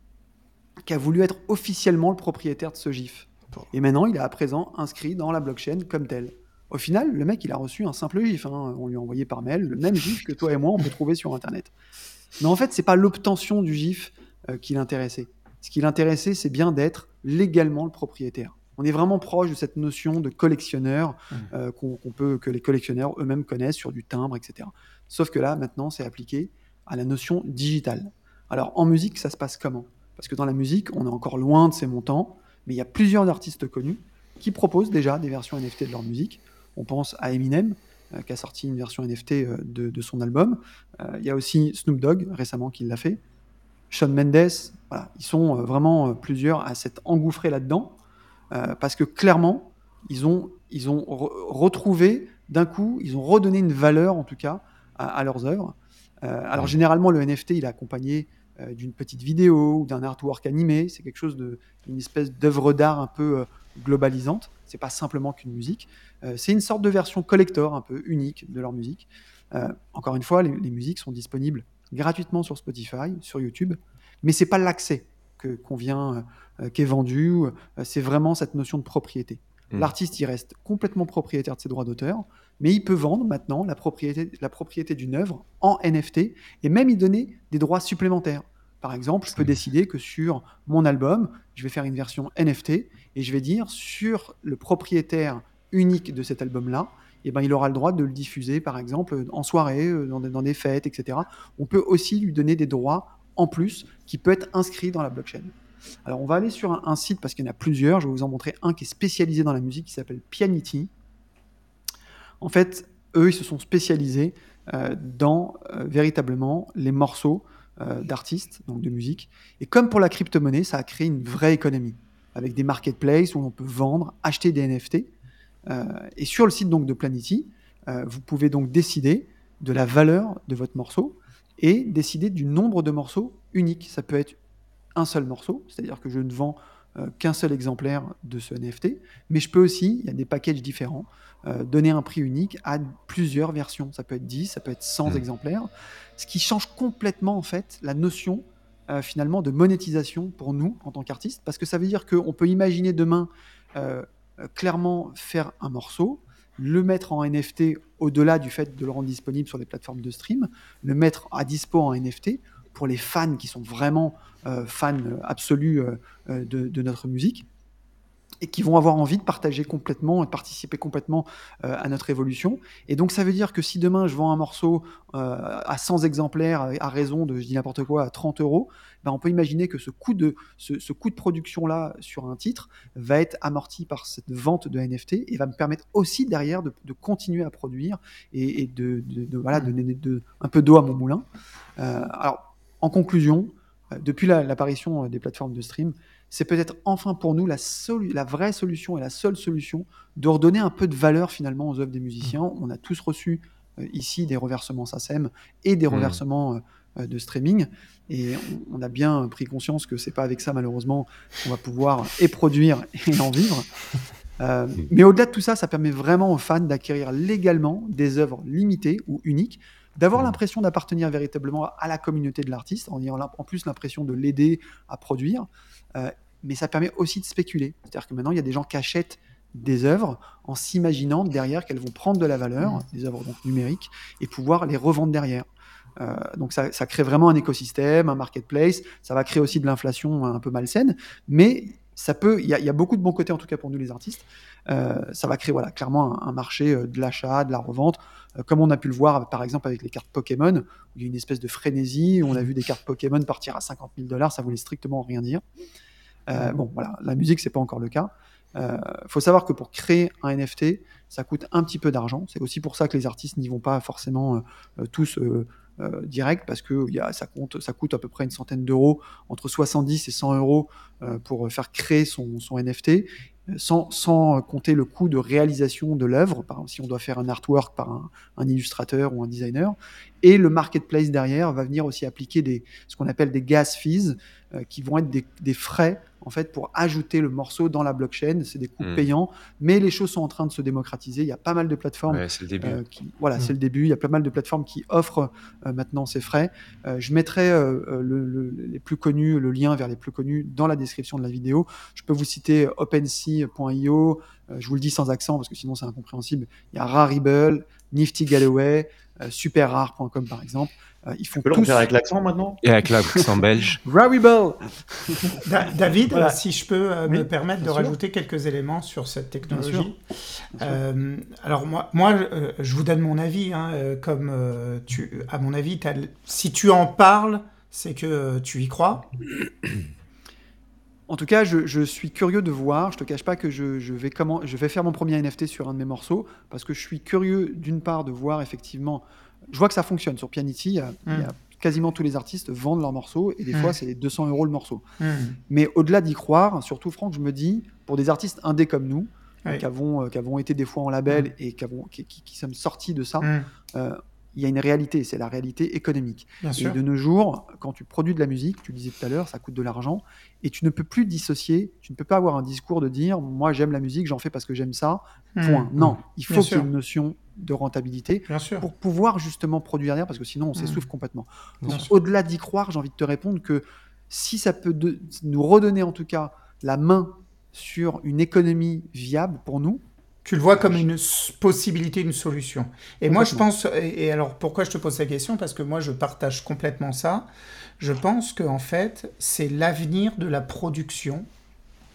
qui a voulu être officiellement le propriétaire de ce GIF. Et maintenant, il est à présent inscrit dans la blockchain comme tel. Au final, le mec, il a reçu un simple GIF. hein. On lui a envoyé par mail le même GIF que toi et moi, on peut trouver sur Internet. Mais en fait, c'est pas l'obtention du GIF euh, qui l'intéressait. Ce qui l'intéressait, c'est bien d'être légalement le propriétaire. On est vraiment proche de cette notion de collectionneur euh, qu'on qu'on peut, que les collectionneurs eux-mêmes connaissent sur du timbre, etc. Sauf que là, maintenant, c'est appliqué à la notion digitale. Alors, en musique, ça se passe comment? Parce que dans la musique, on est encore loin de ces montants, mais il y a plusieurs artistes connus qui proposent déjà des versions NFT de leur musique. On pense à Eminem, euh, qui a sorti une version NFT euh, de, de son album. Euh, Il y a aussi Snoop Dogg, récemment, qui l'a fait. Shawn Mendes, voilà, ils sont vraiment plusieurs à s'être engouffrés là-dedans, parce que clairement, ils ont, ils ont re- retrouvé d'un coup, ils ont redonné une valeur en tout cas à, à leurs œuvres. Alors généralement, le NFT, il est accompagné d'une petite vidéo ou d'un artwork animé. C'est quelque chose de, une espèce d'œuvre d'art un peu euh, globalisante. C'est pas simplement qu'une musique. Euh, c'est une sorte de version collector un peu unique de leur musique. Euh, encore une fois, les, les musiques sont disponibles gratuitement sur Spotify, sur YouTube, mais c'est pas l'accès que qu'on vient, euh, qui est vendu. euh, c'est vraiment cette notion de propriété. Mm. L'artiste, il reste complètement propriétaire de ses droits d'auteur, mais il peut vendre maintenant la propriété, la propriété d'une œuvre en NFT et même y donner des droits supplémentaires. Par exemple, je peux décider que sur mon album, je vais faire une version NFT et je vais dire sur le propriétaire unique de cet album-là, eh ben, il aura le droit de le diffuser, par exemple, en soirée, euh, dans des, dans des fêtes, etc. On peut aussi lui donner des droits en plus qui peut être inscrit dans la blockchain. Alors, on va aller sur un, un site parce qu'il y en a plusieurs. Je vais vous en montrer un qui est spécialisé dans la musique qui s'appelle Pianity. En fait, eux, ils se sont spécialisés euh, dans euh, véritablement les morceaux euh, d'artistes, donc de musique. Et comme pour la crypto-monnaie, ça a créé une vraie économie avec des marketplaces où on peut vendre, acheter des NFT. Et sur le site donc de Planity, vous pouvez donc décider de la valeur de votre morceau et décider du nombre de morceaux uniques. Ça peut être un seul morceau, c'est-à-dire que je ne vends qu'un seul exemplaire de ce NFT, mais je peux aussi, il y a des packages différents, euh, donner un prix unique à plusieurs versions. Ça peut être 10, ça peut être 100 Mm. exemplaires, ce qui change complètement en fait la notion euh, finalement de monétisation pour nous en tant qu'artistes, parce que ça veut dire qu'on peut imaginer demain euh, clairement faire un morceau, le mettre en NFT au-delà du fait de le rendre disponible sur les plateformes de stream, le mettre à dispo en NFT pour les fans qui sont vraiment fans absolus de, de notre musique et qui vont avoir envie de partager complètement et de participer complètement euh, à notre évolution. Et donc ça veut dire que si demain je vends un morceau euh, à 100 exemplaires à- raison de, je dis n'importe quoi, à 30 euros, ben on peut imaginer que ce coût de, ce, coût de production-là sur un titre va être amorti par cette vente de NFT et va me permettre aussi derrière de, continuer à produire et, de, de- de- donner un peu d'eau à mon moulin. Euh, alors, en conclusion, depuis la- l'apparition des plateformes de stream, c'est peut-être enfin pour nous la, la vraie solution et la seule solution de redonner un peu de valeur finalement aux œuvres des musiciens. On a tous reçu euh, ici des reversements SACEM et des Mm. reversements euh, euh, de streaming. Et on, on a bien pris conscience que c'est pas avec ça, malheureusement, qu'on va pouvoir et produire et en vivre. Euh, mais au-delà de tout ça, ça permet vraiment aux fans d'acquérir légalement des œuvres limitées ou uniques, d'avoir l'impression d'appartenir véritablement à la communauté de l'artiste, en ayant en plus l'impression de l'aider à produire. Euh, mais ça permet aussi de spéculer. C'est-à-dire que maintenant, il y a des gens qui achètent des œuvres en s'imaginant derrière qu'elles vont prendre de la valeur, des œuvres donc numériques, et pouvoir les revendre derrière. Euh, donc ça, ça crée vraiment un écosystème, un marketplace. Ça va créer aussi de l'inflation un peu malsaine, mais ça peut. Il y, a- il y a beaucoup de bons côtés en tout cas pour nous les artistes. Euh, ça va créer voilà clairement un, un marché euh, de l'achat, de la revente, comme on a pu le voir par exemple avec les cartes Pokémon. Où il y a une espèce de frénésie. où On a vu des cartes Pokémon partir à 50 000 dollars. Ça voulait strictement rien dire. Euh, bon voilà, la musique c'est pas encore le cas. Il faut savoir que pour créer un NFT, ça coûte un petit peu d'argent. C'est aussi pour ça que les artistes n'y vont pas forcément euh, euh, tous euh, euh, direct, parce que y a, ça, compte, ça coûte à peu près une centaine d'euros, entre 70 et 100 euros euh, pour faire créer son, son NFT, euh, sans, sans compter le coût de réalisation de l'œuvre, si on doit faire un artwork par un illustrateur ou un designer. Et le marketplace derrière va venir aussi appliquer des, ce qu'on appelle des gas fees, euh, qui vont être des, des frais en fait pour ajouter le morceau dans la blockchain. C'est des coûts Mm. payants, mais les choses sont en train de se démocratiser. Il y a pas mal de plateformes Ouais, c'est le début. euh, qui- voilà, Mm. c'est le début. Il y a pas mal de plateformes qui offrent euh, maintenant ces frais. Je mettrai le- le- les plus connus, le lien vers les plus connus dans la description de la vidéo. Je peux vous citer OpenSea.io. je vous le dis sans accent parce que sinon c'est incompréhensible. Il y a Rarible, Nifty Galloway, SuperRare.com par exemple. Euh, ils font tous avec l'accent maintenant Et avec l'accent belge. Rarible. Da- David, Voilà. si je peux euh, Oui, me permettre de sûr. rajouter quelques éléments sur cette technologie. Bien sûr. Euh, alors moi, moi euh, je vous donne mon avis. hein, euh, comme euh, tu, à mon avis, si tu en parles, c'est que euh, tu y crois. En tout cas, je, je suis curieux de voir. Je te cache pas que je, je vais comment, je vais faire mon premier NFT sur un de mes morceaux parce que je suis curieux d'une part de voir effectivement. Je vois que ça fonctionne sur Pianity. Il y a, il y a quasiment tous les artistes vendent leurs morceaux et des Mm. fois c'est 200 euros le morceau. Hmm. Mais au-delà d'y croire, surtout Franck, je me dis pour des artistes indés comme nous, euh, Oui. qui avons euh, qui avons été des fois en label et qui avons qui, qui- qui sommes sortis de ça, euh, il y a une réalité, c'est la réalité économique. Bien Et sûr. de nos jours, quand tu produis de la musique, tu le disais tout à l'heure, ça coûte de l'argent, et tu ne peux plus dissocier, tu ne peux pas avoir un discours de dire, moi j'aime la musique, j'en fais parce que j'aime ça, point. Hmm. Non, il faut qu'il y ait une notion de rentabilité Bien sûr. pour pouvoir justement produire derrière, parce que sinon on s'essouffle complètement. Bien Donc, au-delà d'y croire, j'ai envie de te répondre que si ça peut de- nous redonner en tout cas la main sur une économie viable pour nous, Tu le vois comme une possibilité, une solution. Et moi, je pense, et, et alors pourquoi je te pose cette question? Parce que moi, je partage complètement ça. Je pense que en fait, c'est l'avenir de la production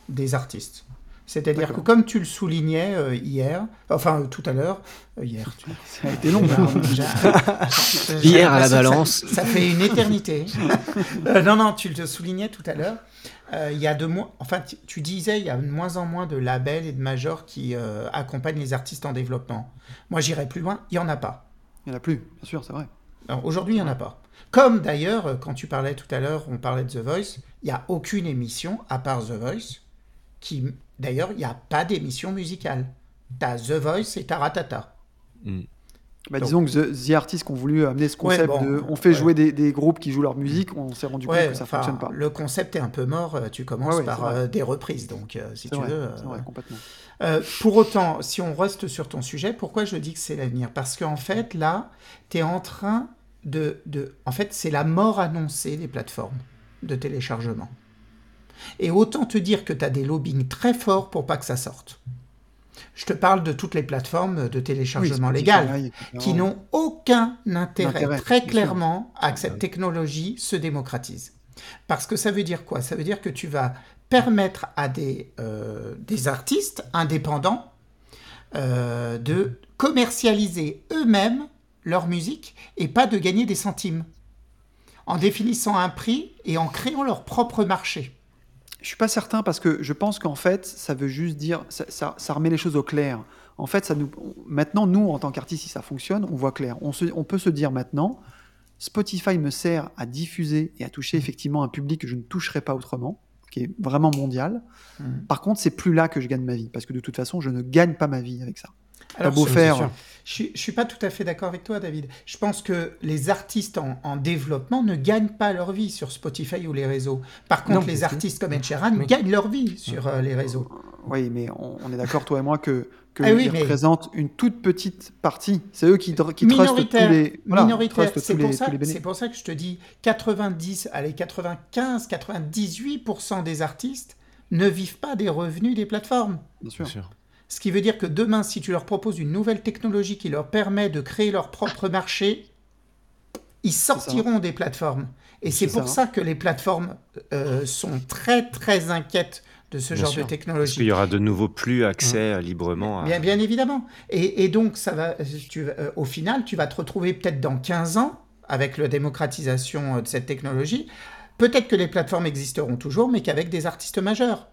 des artistes. C'est-à-dire que comme tu le soulignais euh, hier, enfin euh, tout à l'heure, euh, hier, tu- ça a été long. Hier à la ça- balance. Ça, fait une éternité. Non, non, tu le soulignais tout à l'heure. Euh, Il y a de moins, enfin, tu, tu disais, il y a de moins en moins de labels et de majors qui euh, accompagnent les artistes en développement. Moi, j'irais plus loin, il y en a pas. Il n'y en a plus, bien sûr, c'est vrai. Aujourd'hui, il n'y en a pas. Comme d'ailleurs, euh, quand tu parlais tout à l'heure, on parlait de The Voice, il n'y a aucune émission, à part The Voice, qui. D'ailleurs, il n'y a pas d'émission musicale. T'as The Voice et Bah. Donc- disons que The, The Artists qui ont voulu amener ce Ouais, concept bon, de on fait ouais. jouer des, des groupes qui jouent leur musique, on s'est rendu Ouais, compte que ça fonctionne pas. Le concept est un peu mort. euh, Tu commences par euh, des reprises, donc euh, si tu vrai, veux. euh, vrai, complètement. Pour autant, si on reste sur ton sujet, pourquoi je dis que c'est l'avenir? Parce qu'en fait, là, tu es en train de, de... En fait, c'est la mort annoncée des plateformes de téléchargement. Et autant te dire que tu as des lobbying très forts pour pas que ça sorte. Je te parle de toutes les plateformes de téléchargement Oui, légal qui n'ont aucun intérêt, très clairement à que cette technologie se démocratise. Parce que ça veut dire quoi? Ça veut dire que tu vas permettre à des, euh, des artistes indépendants euh, de commercialiser eux-mêmes leur musique et pas de gagner des centimes. En définissant un prix et en créant leur propre marché. Je suis pas certain parce que je pense qu'en fait, ça veut juste dire, ça, ça- ça remet les choses au clair. En fait, ça nous, maintenant, nous, en tant qu'artistes, si ça fonctionne, on voit clair. On, se- on peut se dire maintenant, Spotify me sert à diffuser et à toucher effectivement un public que je ne toucherai pas autrement. qui est vraiment mondial. Mhm. Par contre, c'est plus là que je gagne ma vie, parce que de toute façon, je ne gagne pas ma vie avec ça. Alors, beau faire. Je suis, je suis pas tout à fait d'accord avec toi, David. Je pense que les artistes en, en développement ne gagnent pas leur vie sur Spotify ou les réseaux. Par contre, Non, les artistes comme Ed Sheeran Oui. gagnent leur vie sur euh, les réseaux. oui, mais on, on est d'accord, toi et moi, que que Ah oui, ils mais- représentent une toute petite partie. C'est eux qui, qui trustent tous les, voilà, minoritaire. C'est pour, ça- pour que je te dis 90, allez 95, 98% des artistes ne vivent pas des revenus des plateformes. Bien sûr. Bien sûr. Ce qui veut dire que demain, si tu leur proposes une nouvelle technologie qui leur permet de créer leur propre marché, ils sortiront des plateformes. Et c'est pour ça. ça que les plateformes euh, sont très très inquiètes de ce Bien genre sûr. de Parce technologie. qu'il y aura de nouveau plus accès euh, librement à. Bien, bien évidemment. Et, et donc, ça va, tu, euh, au final, tu vas te retrouver peut-être dans 15 ans, avec la démocratisation euh, de cette technologie, peut-être que les plateformes existeront toujours, mais qu'avec des artistes majeurs.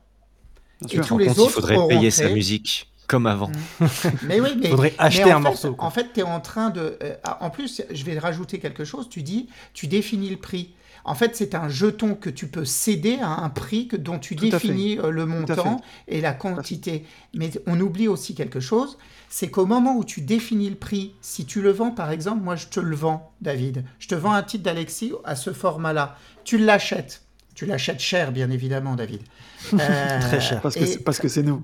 Et tous les autres il faudrait payer sa musique comme avant. Mais oui, mais Faudrait mais acheter en un fait- morceau, quoi. En fait, tu es en train de. euh, en plus, je vais rajouter quelque chose. Tu dis, tu définis le prix. En fait, c'est un jeton que tu peux céder à un prix que, dont tu Tout définis euh, le montant et la quantité. Mais on oublie aussi quelque chose, c'est qu'au moment où tu définis le prix, si tu le vends, par exemple, moi je te le vends, David, je te vends un titre d'Alexis à ce format-là, tu l'achètes. Tu l'achètes cher, bien évidemment, David. Euh, Très cher. Parce que et- c'est- parce que c'est nous.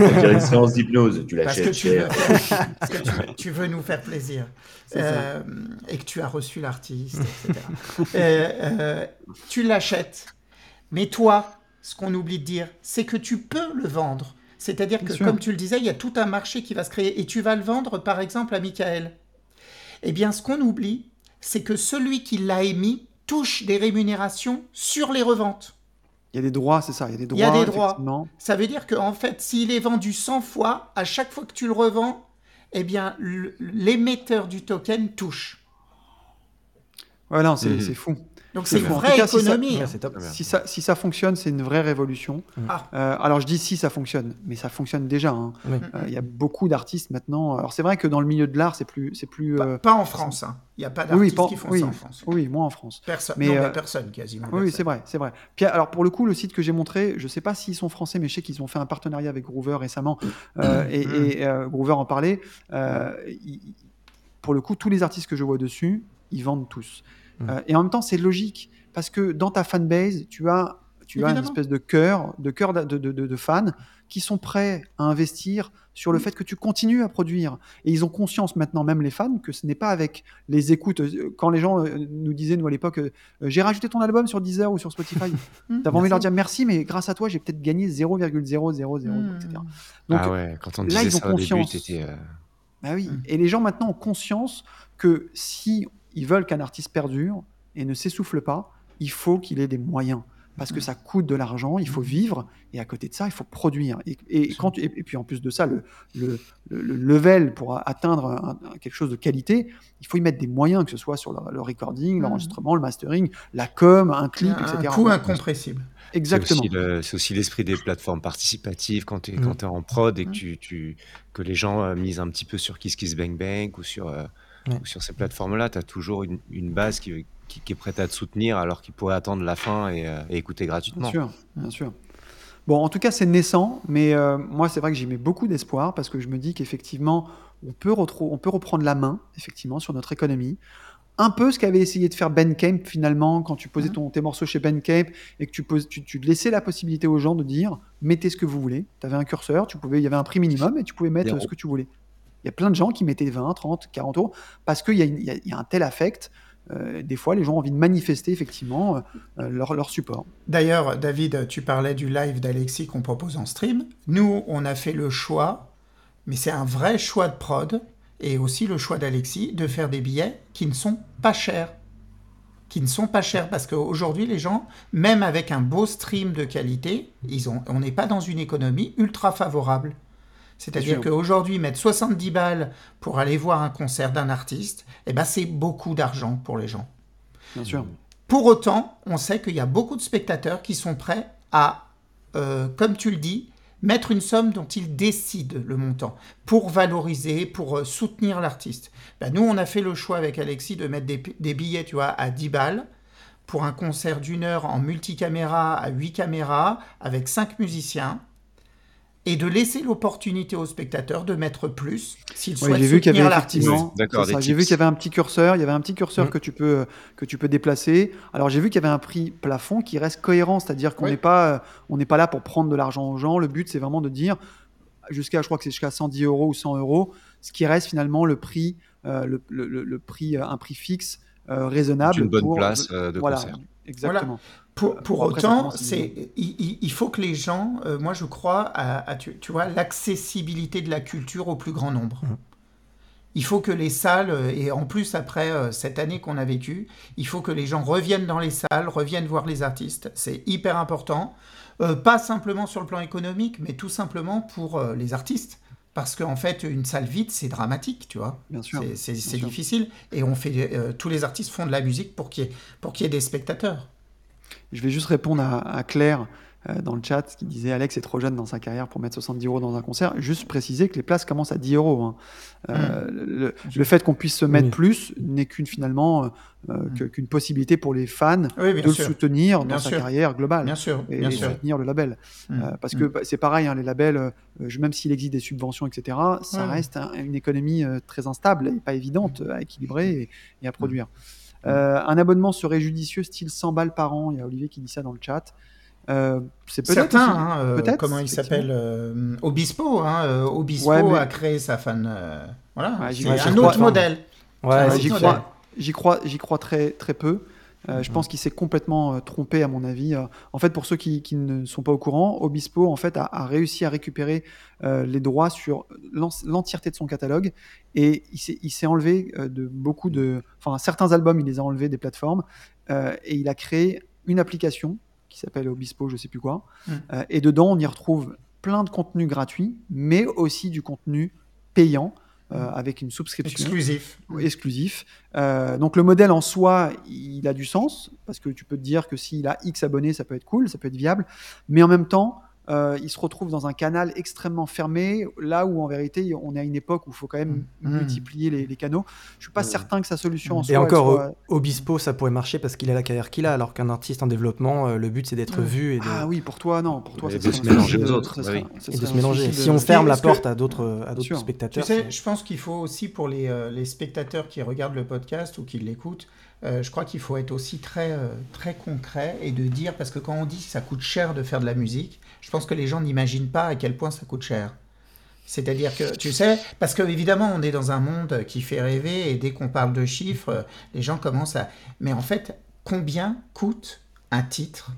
On dirait une séance d'hypnose. Tu parce que l'achètes tu veux, cher. parce que tu, tu veux nous faire plaisir. C'est ça. Euh, et que tu as reçu l'artiste, etc. Euh, euh, tu l'achètes. Mais toi, ce qu'on oublie de dire, c'est que tu peux le vendre. C'est-à-dire que, sûr. comme tu le disais, il y a tout un marché qui va se créer. Et tu vas le vendre, par exemple, à Michael. Eh bien, ce qu'on oublie, c'est que celui qui l'a émis touche des rémunérations sur les reventes. Il y a des droits, c'est ça. Il y a des droits. Il y a des droits. Ça veut dire qu'en fait, s'il est vendu 100 fois, à chaque fois que tu le revends, eh bien, l'émetteur du token touche. Ouais, non, c'est Mhm. c'est fou. Donc C'est une vraie cas, si ça- économie. Ouais. Si ça, si ça fonctionne, c'est une vraie révolution. Ah. Euh, alors je dis si ça fonctionne, mais ça fonctionne déjà. hein. Oui. Euh, Il y a beaucoup d'artistes maintenant. Alors c'est vrai que dans le milieu de l'art, c'est plus, c'est plus. Pas, euh, pas en France. hein. Il n'y a pas oui, d'artistes pas- qui font oui, ça en France. oui, moi en France. Personne. Mais, non, mais euh, personne quasiment. Oui, c'est vrai, c'est vrai. Puis alors pour le coup, le site que j'ai montré, je sais pas s'ils sont français, mais je sais qu'ils ont fait un partenariat avec Groover récemment, euh, et, et, euh, Groover en parlait. Euh, il- pour le coup, tous les artistes que je vois dessus, ils vendent tous. Mm. Euh, et en même temps, c'est logique parce que dans ta fanbase, tu as, tu as une espèce de cœur, de cœur de, de, de- de fans qui sont prêts à investir sur le fait que tu continues à produire. Et ils ont conscience maintenant, même les fans, que ce n'est pas avec les écoutes. Euh, Quand les gens euh, nous disaient, nous à l'époque, euh, j'ai rajouté ton album sur Deezer ou sur Spotify, Hum, t'avais envie de leur dire merci, mais grâce à toi, j'ai peut-être gagné 0,000, Hum. etc. Donc, ah ouais, quand on là, disait ils ont ça au début, conscience. euh, bah oui. Mm. Et les gens maintenant ont conscience que si ils veulent qu'un artiste perdure et ne s'essouffle pas, il faut qu'il ait des moyens. Parce que ça coûte de l'argent, il faut vivre, et à côté de ça, il faut produire. Et, et quand tu- et, et puis en plus de ça, le, le, le- le level pour a- atteindre un- un- quelque chose de qualité, il faut y mettre des moyens, que ce soit sur le, le recording, l'enregistrement, le mastering, la com, un clip, Un etc. coût incompressible. C'est Exactement. aussi le- c'est aussi l'esprit des plateformes participatives quand tu es, Mm. en prod et que, tu, tu- que les gens euh, misent un petit peu sur Kiss Kiss Bang Bang ou sur, euh, Ouais. sur ces plateformes-là. Tu as toujours une, une base qui, qui- qui est prête à te soutenir alors qu'ils pourraient attendre la fin et, euh, et écouter gratuitement. Bien sûr, bien sûr. Bon, en tout cas, c'est naissant, mais euh, moi, c'est vrai que j'y mets beaucoup d'espoir parce que je me dis qu'effectivement, on peut, retrou- on peut reprendre la main, effectivement, sur notre économie. Un peu ce qu'avait essayé de faire Ben Camp finalement, quand tu posais ton, tes morceaux chez Ben Camp et que tu, poses, tu, tu laissais la possibilité aux gens de dire mettez ce que vous voulez. Tu avais un curseur, tu pouvais, il y avait un prix minimum et tu pouvais mettre Zéro. ce que tu voulais. Il y a plein de gens qui mettaient 20, 30, 40 euros parce qu'il y, a un tel affect. euh, des fois, les gens ont envie de manifester effectivement euh, leur, leur support. D'ailleurs, David, tu parlais du live d'Alexis qu'on propose en stream. Nous, on a fait le choix, mais c'est un vrai choix de prod, et aussi le choix d'Alexis, de faire des billets qui ne sont pas chers. Qui ne sont pas chers, parce qu'aujourd'hui, les gens, même avec un beau stream de qualité, ils ont, on n'est pas dans une économie ultra favorable. C'est-à-dire qu'aujourd'hui, mettre 70 balles pour aller voir un concert d'un artiste, eh ben, c'est beaucoup d'argent pour les gens. Bien sûr. Pour autant, on sait qu'il y a beaucoup de spectateurs qui sont prêts à, euh, comme tu le dis, mettre une somme dont ils décident le montant pour valoriser, pour euh, soutenir l'artiste. Ben, nous, on a fait le choix avec Alexis de mettre des, des billets, tu vois, à 10 balles pour un concert d'une heure en multicaméra à 8 caméras avec 5 musiciens et de laisser l'opportunité aux spectateurs de mettre plus s'ils souhaitent j'ai vu qu'il y soutenir avait l'artiste. effectivement, Oui, d'accord, c'est ça, des j'ai vu tips. qu'il y avait un petit curseur, il y avait un petit curseur Mm. que tu peux que tu peux déplacer. Alors j'ai vu qu'il y avait un prix plafond qui reste cohérent, c'est-à-dire qu'on Oui. n'est pas euh, on n'est pas là pour prendre de l'argent aux gens. Le but c'est vraiment de dire jusqu'à je crois que c'est jusqu'à 110 euros ou 100 euros, ce qui reste finalement le prix euh, le, le- le- le prix euh, un prix fixe euh, raisonnable Une bonne pour place euh, de voilà concert. exactement. Pour, pour après, autant, c'est, il, faut que les gens, euh, moi je crois, à, à, tu, tu vois, l'accessibilité de la culture au plus grand nombre. Mhm. Il faut que les salles, euh, et en plus après euh, cette année qu'on a vécue, il faut que les gens reviennent dans les salles, reviennent voir les artistes. C'est hyper important. Euh, pas simplement sur le plan économique, mais tout simplement pour euh, les artistes. Parce qu'en fait, une salle vide, c'est dramatique, tu vois. Bien sûr. C'est- difficile. Et on fait, euh, tous les artistes font de la musique pour qu'il y ait, pour qu'il y ait des spectateurs. Je vais juste répondre à, à Claire euh, dans le chat qui disait Alex est trop jeune dans sa carrière pour mettre 70 euros dans un concert. Juste préciser que les places commencent à 10 euros. hein. Euh, le, le fait qu'on puisse se mettre Oui. plus n'est qu'une finalement euh, que- qu'une possibilité pour les fans Oui, de le soutenir Bien dans sa carrière globale. Bien sûr, et, bien et sûr. soutenir le label. Mm. Euh, parce que bah, c'est pareil, hein, les labels, même s'il existe des subventions, etc., ça reste un- une économie très instable et pas évidente à équilibrer et, et à produire. Euh, un abonnement serait judicieux, style 100 balles par an. Il y a Olivier qui dit ça dans le chat. Euh, c'est peut-être hein, euh, peut-être, comment il s'appelle euh, Obispo. Hein, Obispo Ouais, mais- a créé sa fan. euh, voilà, Ouais, c'est un autre crois- modèle. Ouais, j'y crois. crois. J'y crois, j'y crois très, très peu. Euh, Je Mhm. pense qu'il s'est complètement euh, trompé, à mon avis. Euh, en fait, pour ceux qui, qui ne sont pas au courant, Obispo en fait, a, a réussi à récupérer les droits sur l'en- l'entièreté de son catalogue et il s'est- enlevé de beaucoup de. Enfin, certains albums, il les a enlevés des plateformes et il a créé une application qui s'appelle Obispo, je sais plus quoi. Euh, et dedans, on y retrouve plein de contenus gratuits, mais aussi du contenu payant. Euh, avec une subscription Exclusif. exclusif. Euh, donc le modèle en soi, il a du sens, parce que tu peux te dire que s'il a X abonnés, ça peut être cool, ça peut être viable, mais en même temps, euh, il se retrouve dans un canal extrêmement fermé, là où en vérité, on est à une époque où il faut quand même Mm. multiplier les, les canaux. Je suis pas certain que sa solution en soi... Et encore, soit- Obispo, ça pourrait marcher parce qu'il a la carrière qu'il a, alors qu'un artiste en développement, euh, le but c'est d'être vu et de, Ah oui, pour toi, non. Pour toi, Et ça de se mélanger aux euh, autres, bah oui. et de se mélanger. Si on euh, ferme la que- porte à d'autres à d'autres sûr. Tu spectateurs, sais, c'est- je pense qu'il faut aussi pour les, euh, les spectateurs qui regardent le podcast ou qui l'écoutent, euh, je crois qu'il faut être aussi très, euh, très concret et de dire, parce que quand on dit que ça coûte cher de faire de la musique, je pense que les gens n'imaginent pas à quel point ça coûte cher. C'est-à-dire que, tu sais, parce que évidemment, on est dans un monde qui fait rêver et dès qu'on parle de chiffres, euh, les gens commencent à. Mais en fait, combien coûte un titre?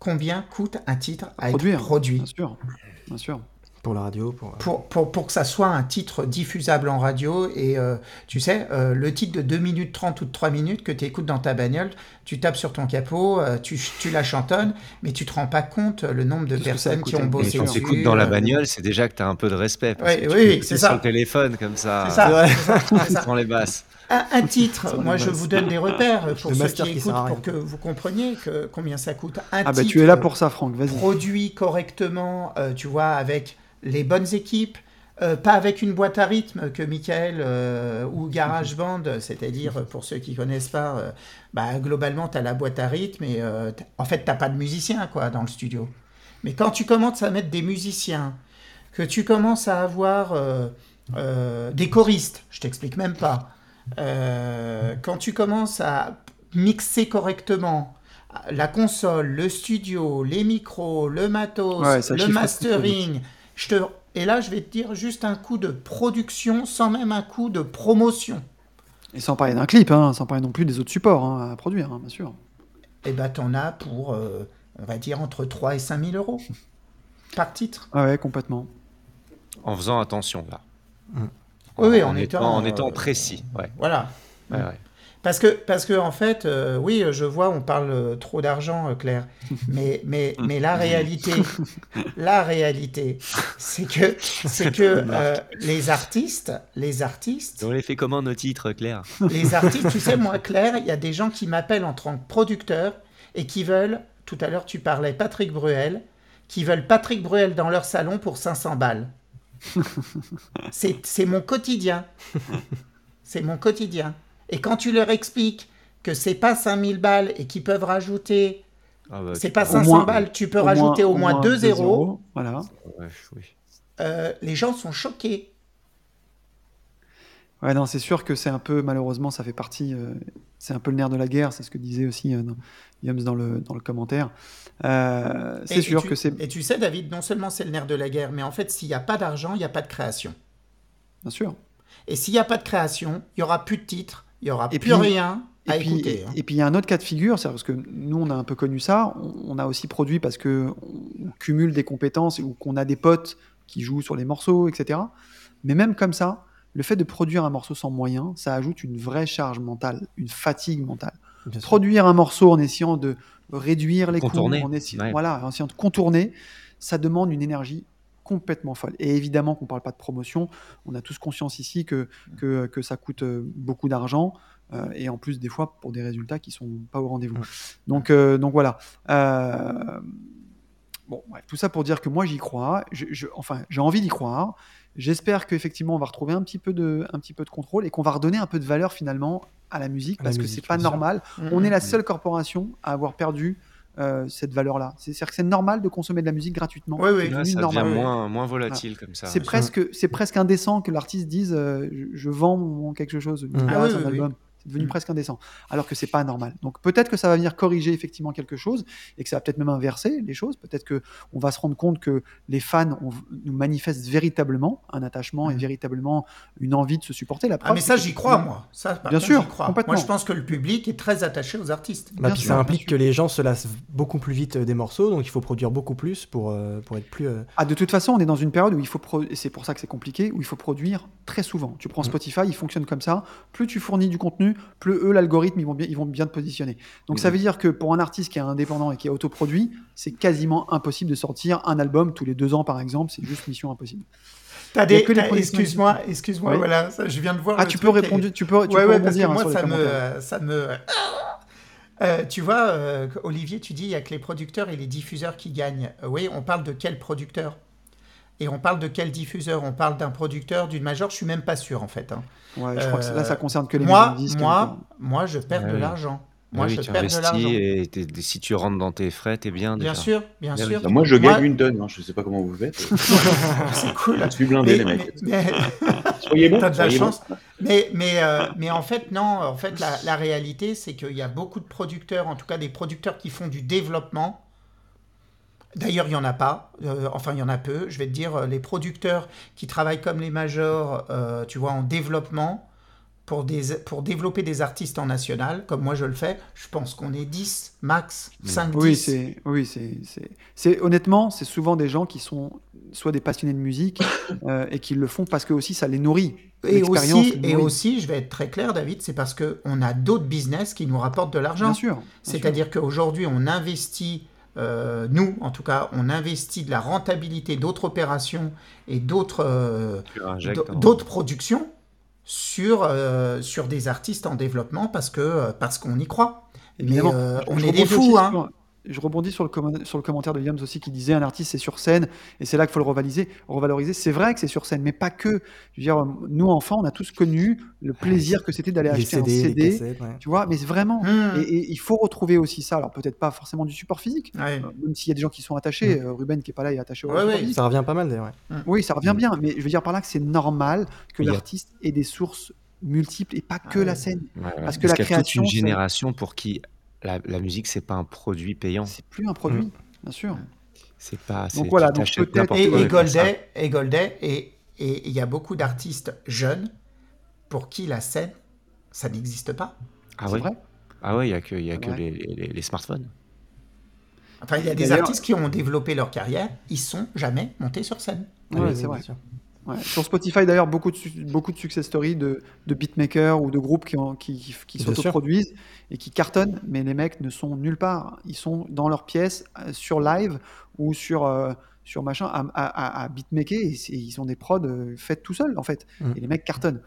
Combien coûte un titre à produire, être produit? Bien sûr, bien sûr. Pour la radio, pour... pour, pour, pour que ça soit un titre diffusable en radio. Et euh, tu sais, euh, le titre de 2 minutes 30 ou de 3 minutes que tu écoutes dans ta bagnole, tu tapes sur ton capot, euh, tu, tu la chantonnes, mais tu te rends pas compte euh, le nombre de Tout personnes qui ont Et Et bossé quand tu écoutes dans la euh, bagnole, c'est déjà que tu as un peu de respect. Parce Ouais, que oui, tu oui, c'est ça. sur le téléphone comme ça, C'est ça, Ouais. c'est ça, c'est ça. sans les basses. Un, un titre, moi je vous donne des repères pour ceux qui qui écoutent pour que vous compreniez que, combien ça coûte. Un Ah bah titre tu es là pour ça, Franck, vas-y. produit correctement, euh, tu vois, avec les bonnes équipes, euh, pas avec une boîte à rythme que Michael euh, ou GarageBand, c'est-à-dire pour ceux qui connaissent pas, euh, bah, globalement tu as la boîte à rythme et en fait t'as pas de musicien quoi dans le studio. Mais quand tu commences à mettre des musiciens, que tu commences à avoir des choristes, je t'explique même pas, euh, quand tu commences à mixer correctement, la console, le studio, les micros, le matos, Ouais, le mastering. Je te... Et là, je vais te dire juste un coup de production sans même un coup de promotion. Et sans parler d'un clip, hein, sans parler non plus des autres supports hein, à produire, hein, bien sûr. Et ben, t'en as pour, euh, on va dire, entre 3 et 5 000 euros par titre. Ah ouais, complètement. En faisant attention, là. Mm. Oui, oui, en, en étant, étant, en étant précis. Ouais, Voilà. ouais, ouais. Parce que, parce que en fait, euh, oui, je vois, on parle euh, trop d'argent, euh, Claire. Mais, mais, mais la réalité, la réalité, c'est que, c'est que euh, les artistes, les artistes, On les fait comment nos titres, Claire? Les artistes, tu sais, moi, Claire, il y a des gens qui m'appellent en tant que producteur et qui veulent, tout à l'heure, tu parlais Patrick Bruel, qui veulent Patrick Bruel dans leur salon pour 500 balles. C'est mon quotidien. C'est mon quotidien. Et quand tu leur expliques que c'est pas 5000 balles et qu'ils peuvent rajouter, Ah bah, c'est pas peux- 500 moins- balles, tu peux Au rajouter au moins 2 zéros, Voilà. Euh, les gens sont choqués. Ouais, non, c'est sûr que c'est un peu, malheureusement, ça fait partie, euh, c'est un peu le nerf de la guerre, c'est ce que disait aussi euh, dans- le, dans le commentaire. Euh, c'est et sûr tu- que c'est, Et tu sais, David, non seulement c'est le nerf de la guerre, mais en fait, s'il n'y a pas d'argent, il n'y a pas de création. bien sûr. Et s'il n'y a pas de création, il n'y aura plus de titres, il n'y aura Et plus puis- rien Et à puis, écouter. hein. et puis il y a un autre cas de figure, c'est parce que nous on a un peu connu ça, on, on a aussi produit parce que on cumule des compétences ou qu'on a des potes qui jouent sur les morceaux, etc. Mais même comme ça, le fait de produire un morceau sans moyens, ça ajoute une vraie charge mentale, une fatigue mentale. Bien sûr. Produire un morceau en essayant de réduire les coûts, en essayant, ouais. voilà, en essayant de contourner, ça demande une énergie complètement folle. Et évidemment qu'on ne parle pas de promotion, on a tous conscience ici que, que, que ça coûte euh, beaucoup d'argent, euh, et en plus des fois pour des résultats qui sont pas au rendez-vous. Ouais. Donc, euh, donc voilà. Euh, bon, tout ça pour dire que moi j'y crois, je, je- enfin j'ai envie d'y croire. J'espère qu'effectivement on va retrouver un petit peu de, un petit peu de contrôle et qu'on va redonner un peu de valeur finalement à la musique À la parce que c'est pas normal. Mhm. On est la seule corporation à avoir perdu euh, cette valeur-là. C'est- C'est-à-dire que c'est normal de consommer de la musique gratuitement. Oui, oui. C'est Là, ça normal. devient moins, moins volatile comme ça. C'est presque, c'est presque indécent que l'artiste dise euh, je, je vends mon quelque chose, une Mm. place, Ah oui, un oui, oui. album. C'est devenu Mm. presque indécent. Alors que c'est pas normal. Donc peut-être que ça va venir corriger effectivement quelque chose et que ça va peut-être même inverser les choses. Peut-être que on va se rendre compte que les fans ont- nous manifestent véritablement un attachement et Mm. véritablement une envie de se supporter. La Ah, mais ça, j'y crois, moi. Ça, Bien sûr, j'y crois. complètement. Moi, je pense que le public est très attaché aux artistes. Bah, puis sûr, ça implique que les gens se lassent beaucoup plus vite euh, des morceaux, donc il faut produire beaucoup plus pour, euh, pour être plus. euh, Ah, de toute façon, on est dans une période où il faut, pro- et c'est pour ça que c'est compliqué, où il faut produire très souvent. Tu prends Mm. Spotify, il fonctionne comme ça. Plus tu fournis du contenu, plus eux, l'algorithme, ils vont bien, ils vont bien te positionner. Donc ça veut dire que pour un artiste qui est indépendant et qui est autoproduit, c'est quasiment impossible de sortir un album tous les deux ans, par exemple. C'est juste mission impossible. T'as des... Excuse-moi, excuse-moi, Oui. voilà, ça, je viens de voir. Ah, le tu peux et- répondre, tu peux, tu ouais, peux ouais, parce que rebondir hein, moi, ça me, euh, ça me. Euh, tu vois, euh, Olivier, tu dis il y a que les producteurs et les diffuseurs qui gagnent. Oui, on parle de quel producteur? Et on parle de quel diffuseur? On parle d'un producteur, d'une major? Je suis même pas sûr en fait. hein. Ouais, je crois que là, ça concerne que les moi, disques, moi, hein. moi, je perds Ah de l'argent. Ah Moi, oui, je perds de l'argent. et si tu rentres dans tes frais, t'es bien déjà. Bien sûr, bien sûr. oui. Moi, je Moi- gagne une tonne. hein. Je sais pas comment vous faites. C'est cool. Je suis blindé, Mais, les mecs. mais- Soyez bons. T'as de la chance. Mais, mais, euh, mais en fait, non. En fait, la, la réalité, c'est qu'il y a beaucoup de producteurs, en tout cas des producteurs qui font du développement. D'ailleurs, il n'y en a pas. Euh, enfin, il y en a peu. Je vais te dire, euh, les producteurs qui travaillent comme les majors, euh, tu vois, en développement, pour, des, pour développer des artistes en national, comme moi je le fais, je pense qu'on est 10, max, 5, 10. Oui, c'est, oui, c'est, c'est, c'est- honnêtement, c'est souvent des gens qui sont soit des passionnés de musique euh, et qui le font parce que aussi ça les nourrit. Et aussi, et aussi, je vais être très clair, David, c'est parce qu'on a d'autres business qui nous rapportent de l'argent. bien sûr. C'est-à-dire qu'aujourd'hui, on investit, euh, nous en tout cas, on investit de la rentabilité d'autres opérations et d'autres euh, d'autres productions sur, euh, sur des artistes en développement parce que parce qu'on y croit. Évidemment. Mais, Je- on est des fous, hein. Je rebondis sur le, commen- sur le commentaire de Williams aussi qui disait un artiste c'est sur scène et c'est là qu'il faut le revaloriser. revaloriser. C'est vrai que c'est sur scène, mais pas que. Je veux dire, nous enfants, on a tous connu le plaisir que c'était d'aller acheter un CD, les CD. cassettes. ouais. Tu vois, mais c'est vraiment. Mmh. Et, et il faut retrouver aussi ça. Alors peut-être pas forcément du support physique, Ouais. euh, même s'il y a des gens qui sont attachés. euh, Ruben qui est pas là, il est attaché au Ouais, support ouais. physique. Ça revient pas mal d'ailleurs. ouais. Oui, ça revient bien, mais je veux dire par là que c'est normal que l'artiste ait des sources multiples et pas que ouais. la scène. Parce que la qu'il y a toute création, une c'est- génération pour qui la, la musique, c'est pas un produit payant. C'est plus un produit, bien sûr. C'est pas. Donc c'est- voilà, donc peut-être- Et, quoi et. Goldet, et et et il y a beaucoup d'artistes jeunes pour qui la scène, ça n'existe pas. Ah vrai. Ah ouais, il y a que, il y a que les, les- les smartphones. Enfin, il y a des artistes qui ont développé leur carrière, ils sont jamais montés sur scène. Ouais, Oui, c'est oui, vrai. Ouais. Sur Spotify, d'ailleurs, beaucoup de, beaucoup de success stories de, de beatmakers ou de groupes qui, ont- qui, qui, s'autoproduisent et qui cartonnent, mais les mecs ne sont nulle part. Ils sont dans leur pièce, euh, sur live ou sur, euh, sur machin, à, à, beatmaker, et ils ont des prods euh, faites tout seuls, en fait. Mm. Et les mecs cartonnent.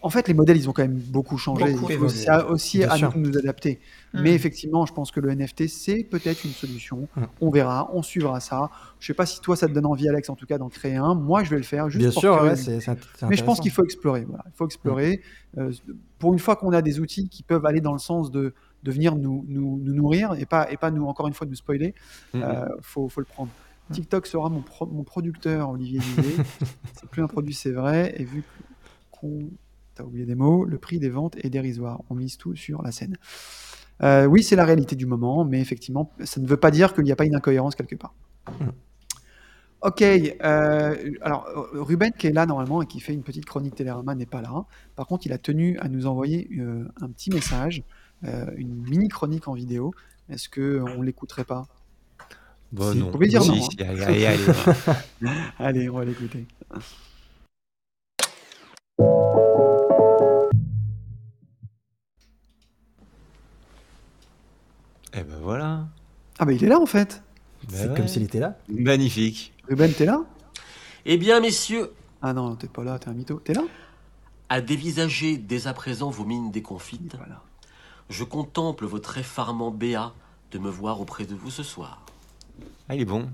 En fait, les modèles, ils ont quand même beaucoup changé. Beaucoup Il faut aussi, Bien à sûr. nous de nous adapter. Mm. Mais effectivement, je pense que le NFT, c'est peut-être une solution. Mm. On verra, on suivra ça. Je sais pas si toi, ça te donne envie, Alex, en tout cas, d'en créer un. Moi, je vais le faire. Juste Bien pour sûr, ouais, c'est c'est Mais je pense qu'il faut explorer. Voilà. Il faut explorer. Euh, pour une fois qu'on a des outils qui peuvent aller dans le sens de, de venir nous, nous, nous nourrir et pas, et pas nous, encore une fois, nous spoiler, Mhm. euh, faut, faut le prendre. TikTok sera mon, pro- mon producteur, Olivier disait. c'est plus un produit, c'est vrai. Et vu qu'on. T'as oublié des mots, le prix des ventes est dérisoire. On mise tout sur la scène. Euh, oui, c'est la réalité du moment, mais effectivement, ça ne veut pas dire qu'il n'y a pas une incohérence quelque part. Ok, euh, alors euh, Ruben qui est là normalement et qui fait une petite chronique Télérama n'est pas là. Par contre, il a tenu à nous envoyer euh, un petit message, une mini chronique en vidéo. Est-ce que on l'écouterait pas? Bon, Si, non. vous pouvez dire non, si, hein. allez, allez, allez. Allez, on va l'écouter. Eh ben voilà. Ah bah il est là en fait. C'est Ben comme s'il était là. Magnifique. Ruben, t'es là? Eh bien, messieurs, Ah non, t'es pas là, t'es un mytho. T'es là? À dévisager dès à présent vos mines déconfites, Voilà. je contemple votre effarement béat de me voir auprès de vous ce soir. Ah, il est bon.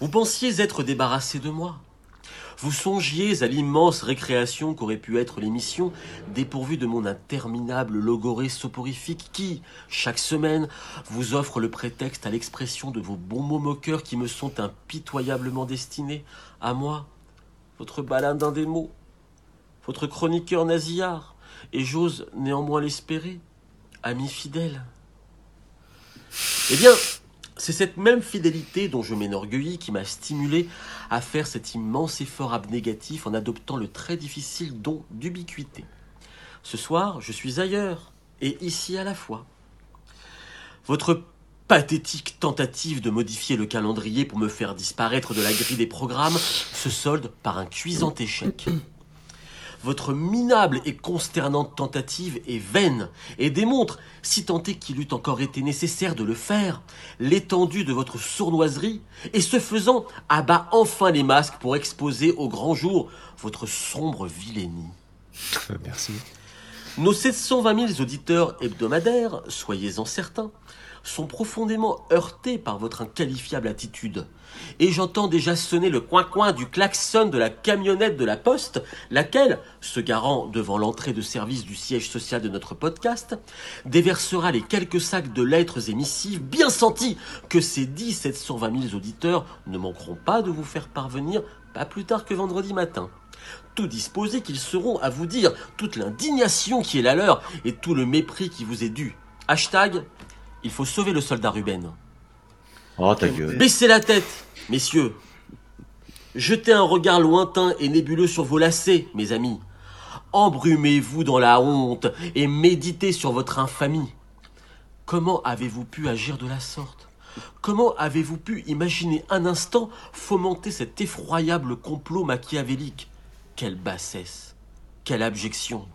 Vous pensiez être débarrassé de moi. Vous songiez à l'immense récréation qu'aurait pu être l'émission, dépourvue de mon interminable logorée soporifique qui, chaque semaine, vous offre le prétexte à l'expression de vos bons mots moqueurs qui me sont impitoyablement destinés, à moi, votre baladin des mots, votre chroniqueur nasillard, et j'ose néanmoins l'espérer, ami fidèle. Eh bien, c'est cette même fidélité dont je m'enorgueillis qui m'a stimulé à faire cet immense effort abnégatif en adoptant le très difficile don d'ubiquité. Ce soir, je suis ailleurs et ici à la fois. Votre pathétique tentative de modifier le calendrier pour me faire disparaître de la grille des programmes se solde par un cuisant échec. Votre minable et consternante tentative est vaine et démontre, si tant est qu'il eût encore été nécessaire de le faire, l'étendue de votre sournoiserie et ce faisant abat enfin les masques pour exposer au grand jour votre sombre vilainie. Euh, Merci. Nos 720 000 auditeurs hebdomadaires, soyez-en certains, sont profondément heurtés par votre inqualifiable attitude. Et j'entends déjà sonner le coin-coin du klaxon de la camionnette de la poste, laquelle, se garant devant l'entrée de service du siège social de notre podcast, déversera les quelques sacs de lettres et missives bien sentis que ces 10 720 000 auditeurs ne manqueront pas de vous faire parvenir pas plus tard que vendredi matin tout disposés qu'ils seront à vous dire toute l'indignation qui est la leur et tout le mépris qui vous est dû. Hashtag, il faut sauver le soldat Ruben. Oh, ta gueule. Baissez la tête, messieurs. Jetez un regard lointain et nébuleux sur vos lacets, mes amis. Embrumez-vous dans la honte et méditez sur votre infamie. Comment avez-vous pu agir de la sorte? Comment avez-vous pu imaginer un instant fomenter cet effroyable complot machiavélique? Quelle bassesse Quelle abjection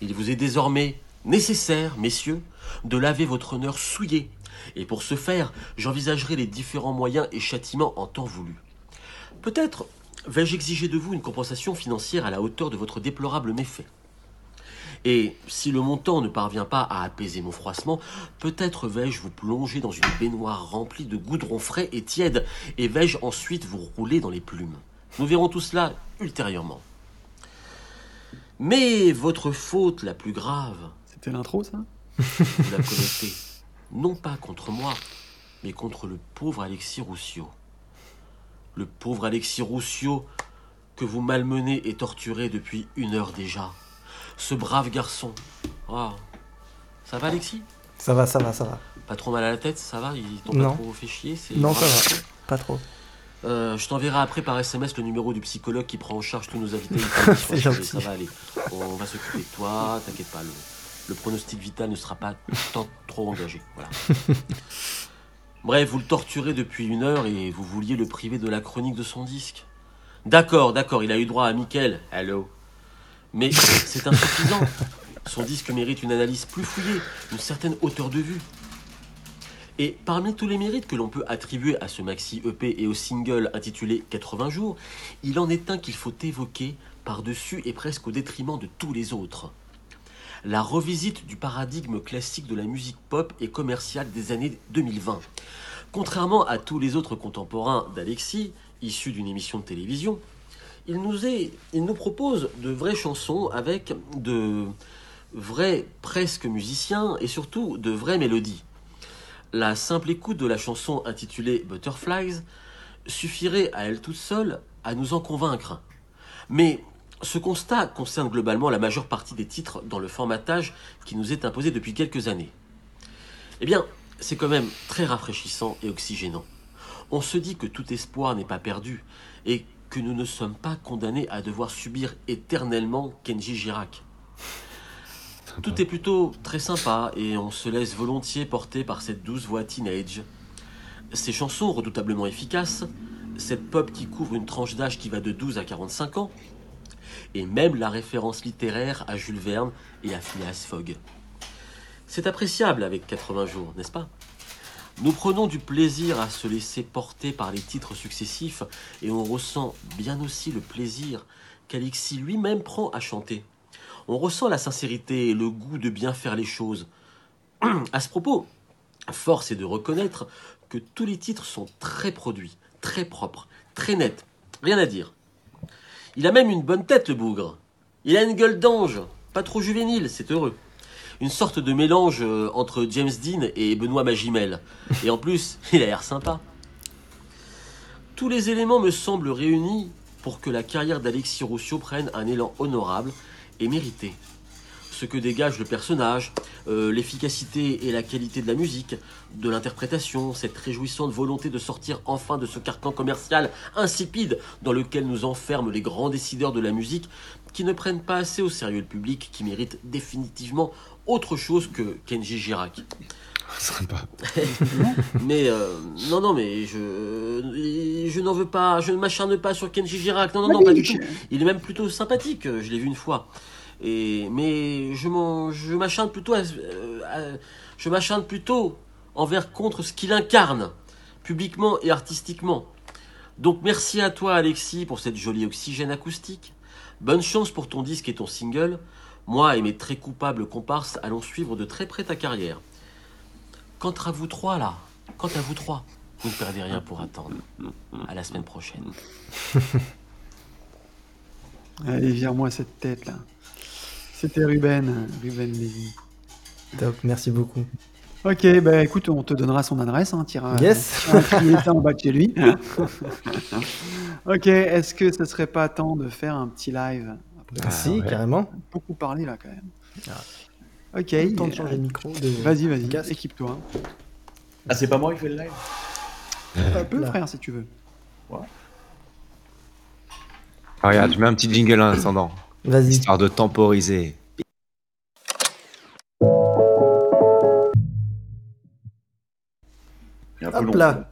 Il vous est désormais nécessaire, messieurs, de laver votre honneur souillé, et pour ce faire, j'envisagerai les différents moyens et châtiments en temps voulu. Peut-être vais-je exiger de vous une compensation financière à la hauteur de votre déplorable méfait. Et si le montant ne parvient pas à apaiser mon froissement, peut-être vais-je vous plonger dans une baignoire remplie de goudron frais et tiède, et vais-je ensuite vous rouler dans les plumes. Nous verrons tout cela ultérieurement. Mais votre faute la plus grave, C'était l'intro, ça? Vous la commettez, non pas contre moi, mais contre le pauvre Alexis Roussio. Le pauvre Alexis Roussio que vous malmenez et torturez depuis une heure déjà. Ce brave garçon. Oh. Ça va Alexis? Ça va, ça va, ça va. Pas trop mal à la tête, ça va? Il t'ont Non. pas trop fait chier Non, ça va. Pas trop. Euh, je t'enverrai après par SMS le numéro du psychologue qui prend en charge tous nos invités. Ça va aller. On va s'occuper de toi, t'inquiète pas. Le, le pronostic vital ne sera pas tant, trop engagé. Bref, vous le torturez depuis une heure et vous vouliez le priver de la chronique de son disque. D'accord, d'accord, il a eu droit à Mickel. Hello. Mais c'est insuffisant. Son disque mérite une analyse plus fouillée, une certaine hauteur de vue. Et parmi tous les mérites que l'on peut attribuer à ce maxi EP et au single intitulé 80 jours, il en est un qu'il faut évoquer par-dessus et presque au détriment de tous les autres. La revisite du paradigme classique de la musique pop et commerciale des années 2020. Contrairement à tous les autres contemporains d'Alexis, issus d'une émission de télévision, il nous, est, il propose de vraies chansons avec de vrais presque musiciens et surtout de vraies mélodies. La simple écoute de la chanson intitulée Butterflies suffirait à elle toute seule à nous en convaincre. Mais ce constat concerne globalement la majeure partie des titres dans le formatage qui nous est imposé depuis quelques années. Eh bien, c'est quand même très rafraîchissant et oxygénant. On se dit que tout espoir n'est pas perdu et que nous ne sommes pas condamnés à devoir subir éternellement Kenji Girac. Tout est plutôt très sympa et on se laisse volontiers porter par cette douce voix teenage. Ces chansons redoutablement efficaces, cette pop qui couvre une tranche d'âge qui va de 12 à 45 ans, et même la référence littéraire à Jules Verne et à Phileas Fogg. C'est appréciable avec 80 jours, n'est-ce pas? Nous prenons du plaisir à se laisser porter par les titres successifs et on ressent bien aussi le plaisir qu'Alexis lui-même prend à chanter. On ressent la sincérité et le goût de bien faire les choses. à ce propos, force est de reconnaître que tous les titres sont très produits, très propres, très nets. Rien à dire. Il a même une bonne tête, le bougre. Il a une gueule d'ange, pas trop juvénile, c'est heureux. Une sorte de mélange euh, entre James Dean et Benoît Magimel. Et en plus, il a l'air sympa. Tous les éléments me semblent réunis pour que la carrière d'Alexis Roussio prenne un élan honorable et mérité. Ce que dégage le personnage, euh, l'efficacité et la qualité de la musique, de l'interprétation, cette réjouissante volonté de sortir enfin de ce carcan commercial insipide dans lequel nous enferment les grands décideurs de la musique qui ne prennent pas assez au sérieux le public qui mérite définitivement autre chose que Kenji Girac. Sympa. mais euh, non, non, mais je, je n'en veux pas, je ne m'acharne pas sur Kenji Girac. Non, non, non, pas du tout. Il est même plutôt sympathique. Je l'ai vu une fois. Mais je m'acharne plutôt, à- à- je m'acharne plutôt envers contre ce qu'il incarne, publiquement et artistiquement. Donc merci à toi Alexis pour cette jolie oxygène acoustique. Bonne chance pour ton disque et ton single. Moi et mes très coupables comparses allons suivre de très près ta carrière. Quant à vous trois là, quant à vous trois, vous ne perdez rien pour attendre. À la semaine prochaine. Allez, vire-moi cette tête là. C'était Ruben, Ruben Lévy. Top, merci beaucoup. Ok, bah écoute, on te donnera son adresse, hein, t'iras Yes. ça en bas de chez lui. ok, est-ce que ce serait pas temps de faire un petit live Après, Ah, si, carrément. on a beaucoup parlé là quand même. Ah. Ok, Le temps de changer de micro. de- vas-y, vas-y, équipe-toi. Ah, c'est pas moi qui fais le live? Un peu, Là. frère, si tu veux. Ah, regarde, je mets un petit jingle en attendant, Vas-y. histoire de temporiser. Un peu Hop long. là.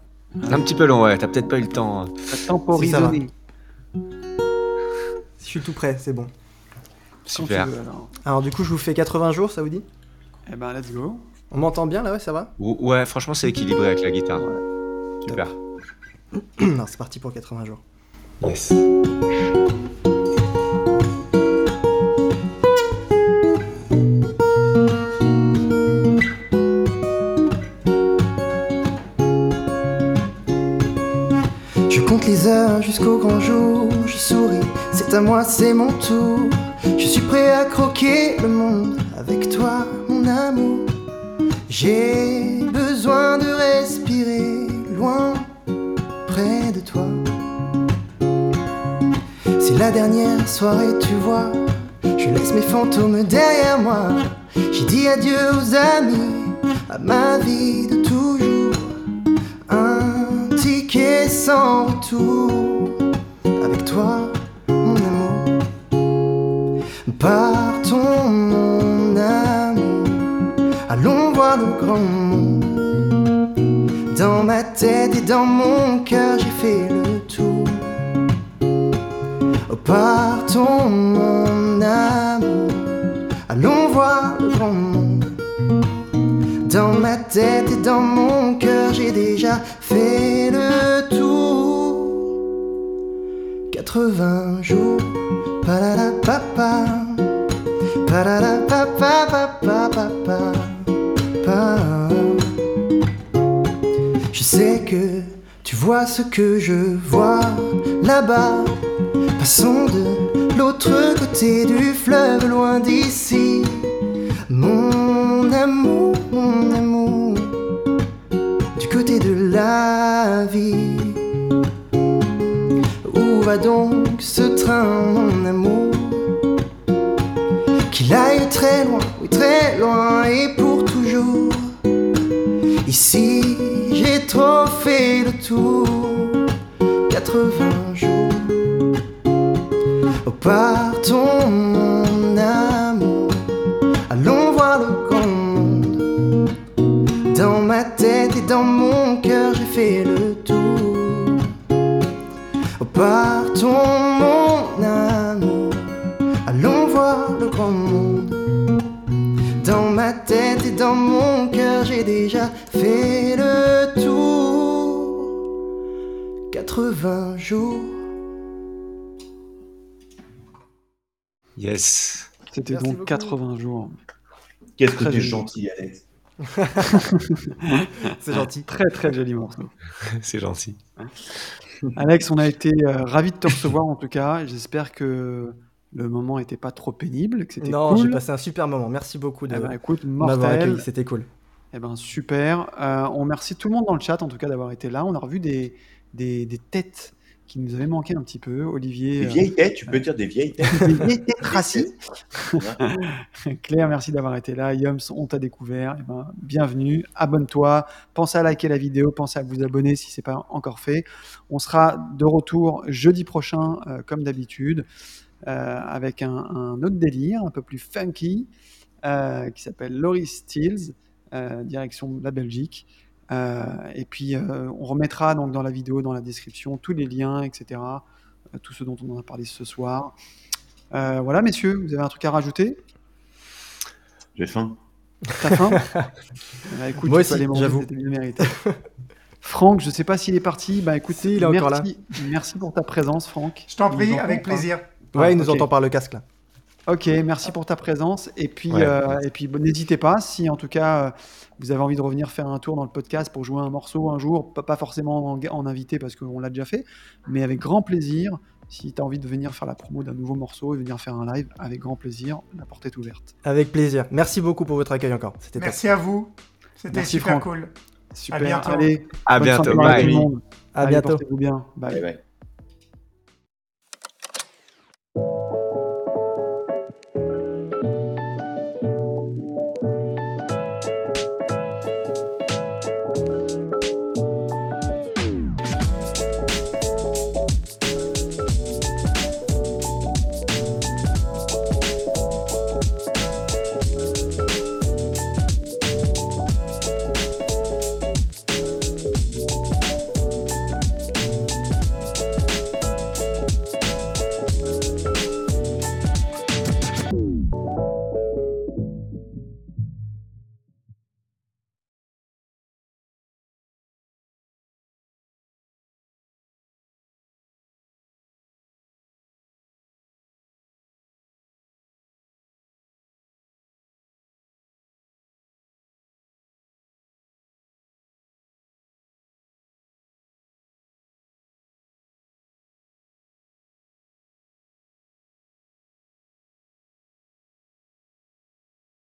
Un petit peu long, ouais, t'as peut-être pas eu le temps. hein. T'as temporisé. Si, ça va. Je suis tout prêt, c'est bon. Super. tu veux, alors. Alors du coup, je vous fais 80 jours, ça vous dit? Eh ben, let's go. On m'entend bien là, ouais, ça va? Ou- Ouais, franchement, c'est équilibré avec la guitare. Super. Alors c'est parti pour 80 jours. Yes. Jusqu'au grand jour, je souris, c'est à moi, c'est mon tour. Je suis prêt à croquer le monde avec toi, mon amour. J'ai besoin de respirer loin, près de toi. C'est la dernière soirée, tu vois. Je laisse mes fantômes derrière moi. J'ai dit adieu aux amis, à ma vie de toujours. Ticket sans retour avec toi, mon amour. Partons, mon amour. Allons voir le grand monde. Dans ma tête et dans mon cœur, j'ai fait le tour. Oh, Partons, mon amour. Allons voir le grand monde. Dans ma tête et dans mon cœur, j'ai déjà fait le tour. 80 jours. Je sais que tu vois ce que je vois là-bas. Passons de l'autre côté du fleuve, loin d'ici. Mon amour, mon amour, du côté de la vie. Où va donc ce train, mon amour Qu'il aille très loin, oui très loin et pour toujours. Ici, j'ai trop fait le tour. 80 jours. Oh, partons, mon amour. Dans mon cœur, j'ai fait le tour. Oh, partons, mon amour. Allons voir le grand monde. Dans ma tête et dans mon cœur, j'ai déjà fait le tour. 80 jours. Yes. C'était donc beaucoup. 80 jours. Qu'est-ce que t'es gentil, Alex. C'est gentil. Très très joli morceau. C'est gentil. Alex, on a été euh, ravis de te recevoir en tout cas. J'espère que le moment n'était pas trop pénible, que c'était Non, j'ai passé un super moment. Merci beaucoup de Eh ben, écoute, mortel. C'était cool. Eh ben super. Euh, on remercie tout le monde dans le chat en tout cas d'avoir été là. On a revu des, des, des têtes qui nous avaient manqué un petit peu. Olivier. Des euh, vieilles têtes, tu peux dire des vieilles têtes. des vieilles têtes. Ouais. Claire, merci d'avoir été là. Yoms, on t'a découvert. Eh ben, bienvenue. Abonne-toi. Pensez à liker la vidéo. Pensez à vous abonner si ce n'est pas encore fait. On sera de retour jeudi prochain, euh, comme d'habitude, euh, avec un, un autre délire, un peu plus funky, euh, qui s'appelle Laurie euh, direction de la Belgique. Euh, et puis, euh, on remettra donc dans la vidéo, dans la description, tous les liens, etc. euh, tout ce dont on en a parlé ce soir. Euh, voilà, messieurs, vous avez un truc à rajouter? J'ai faim. T'as faim? Bah, écoute, Moi aussi, j'avoue. c'était bien mérité. Franck, je sais pas s'il est parti. Bah écoute, Si, il est encore merci, merci pour ta présence, Franck. Je t'en prie, nous avec plaisir. Ouais, Ah, il nous ok. entend par le casque là. Ok, merci pour ta présence. Et puis, Ouais. euh, et puis n'hésitez pas, si en tout cas euh, vous avez envie de revenir faire un tour dans le podcast pour jouer un morceau un jour, pas, forcément en, en invité parce qu'on l'a déjà fait, mais avec grand plaisir. Si tu as envie de venir faire la promo d'un nouveau morceau et venir faire un live, avec grand plaisir, la porte est ouverte. Avec plaisir. Merci beaucoup pour votre accueil encore. C'était top. Merci à vous. C'était super Franck. cool. Super. bientôt. Allez, À bientôt. journée à tout Bye. le monde. À Allez, bientôt. portez-vous bien. Bye. Bye bye.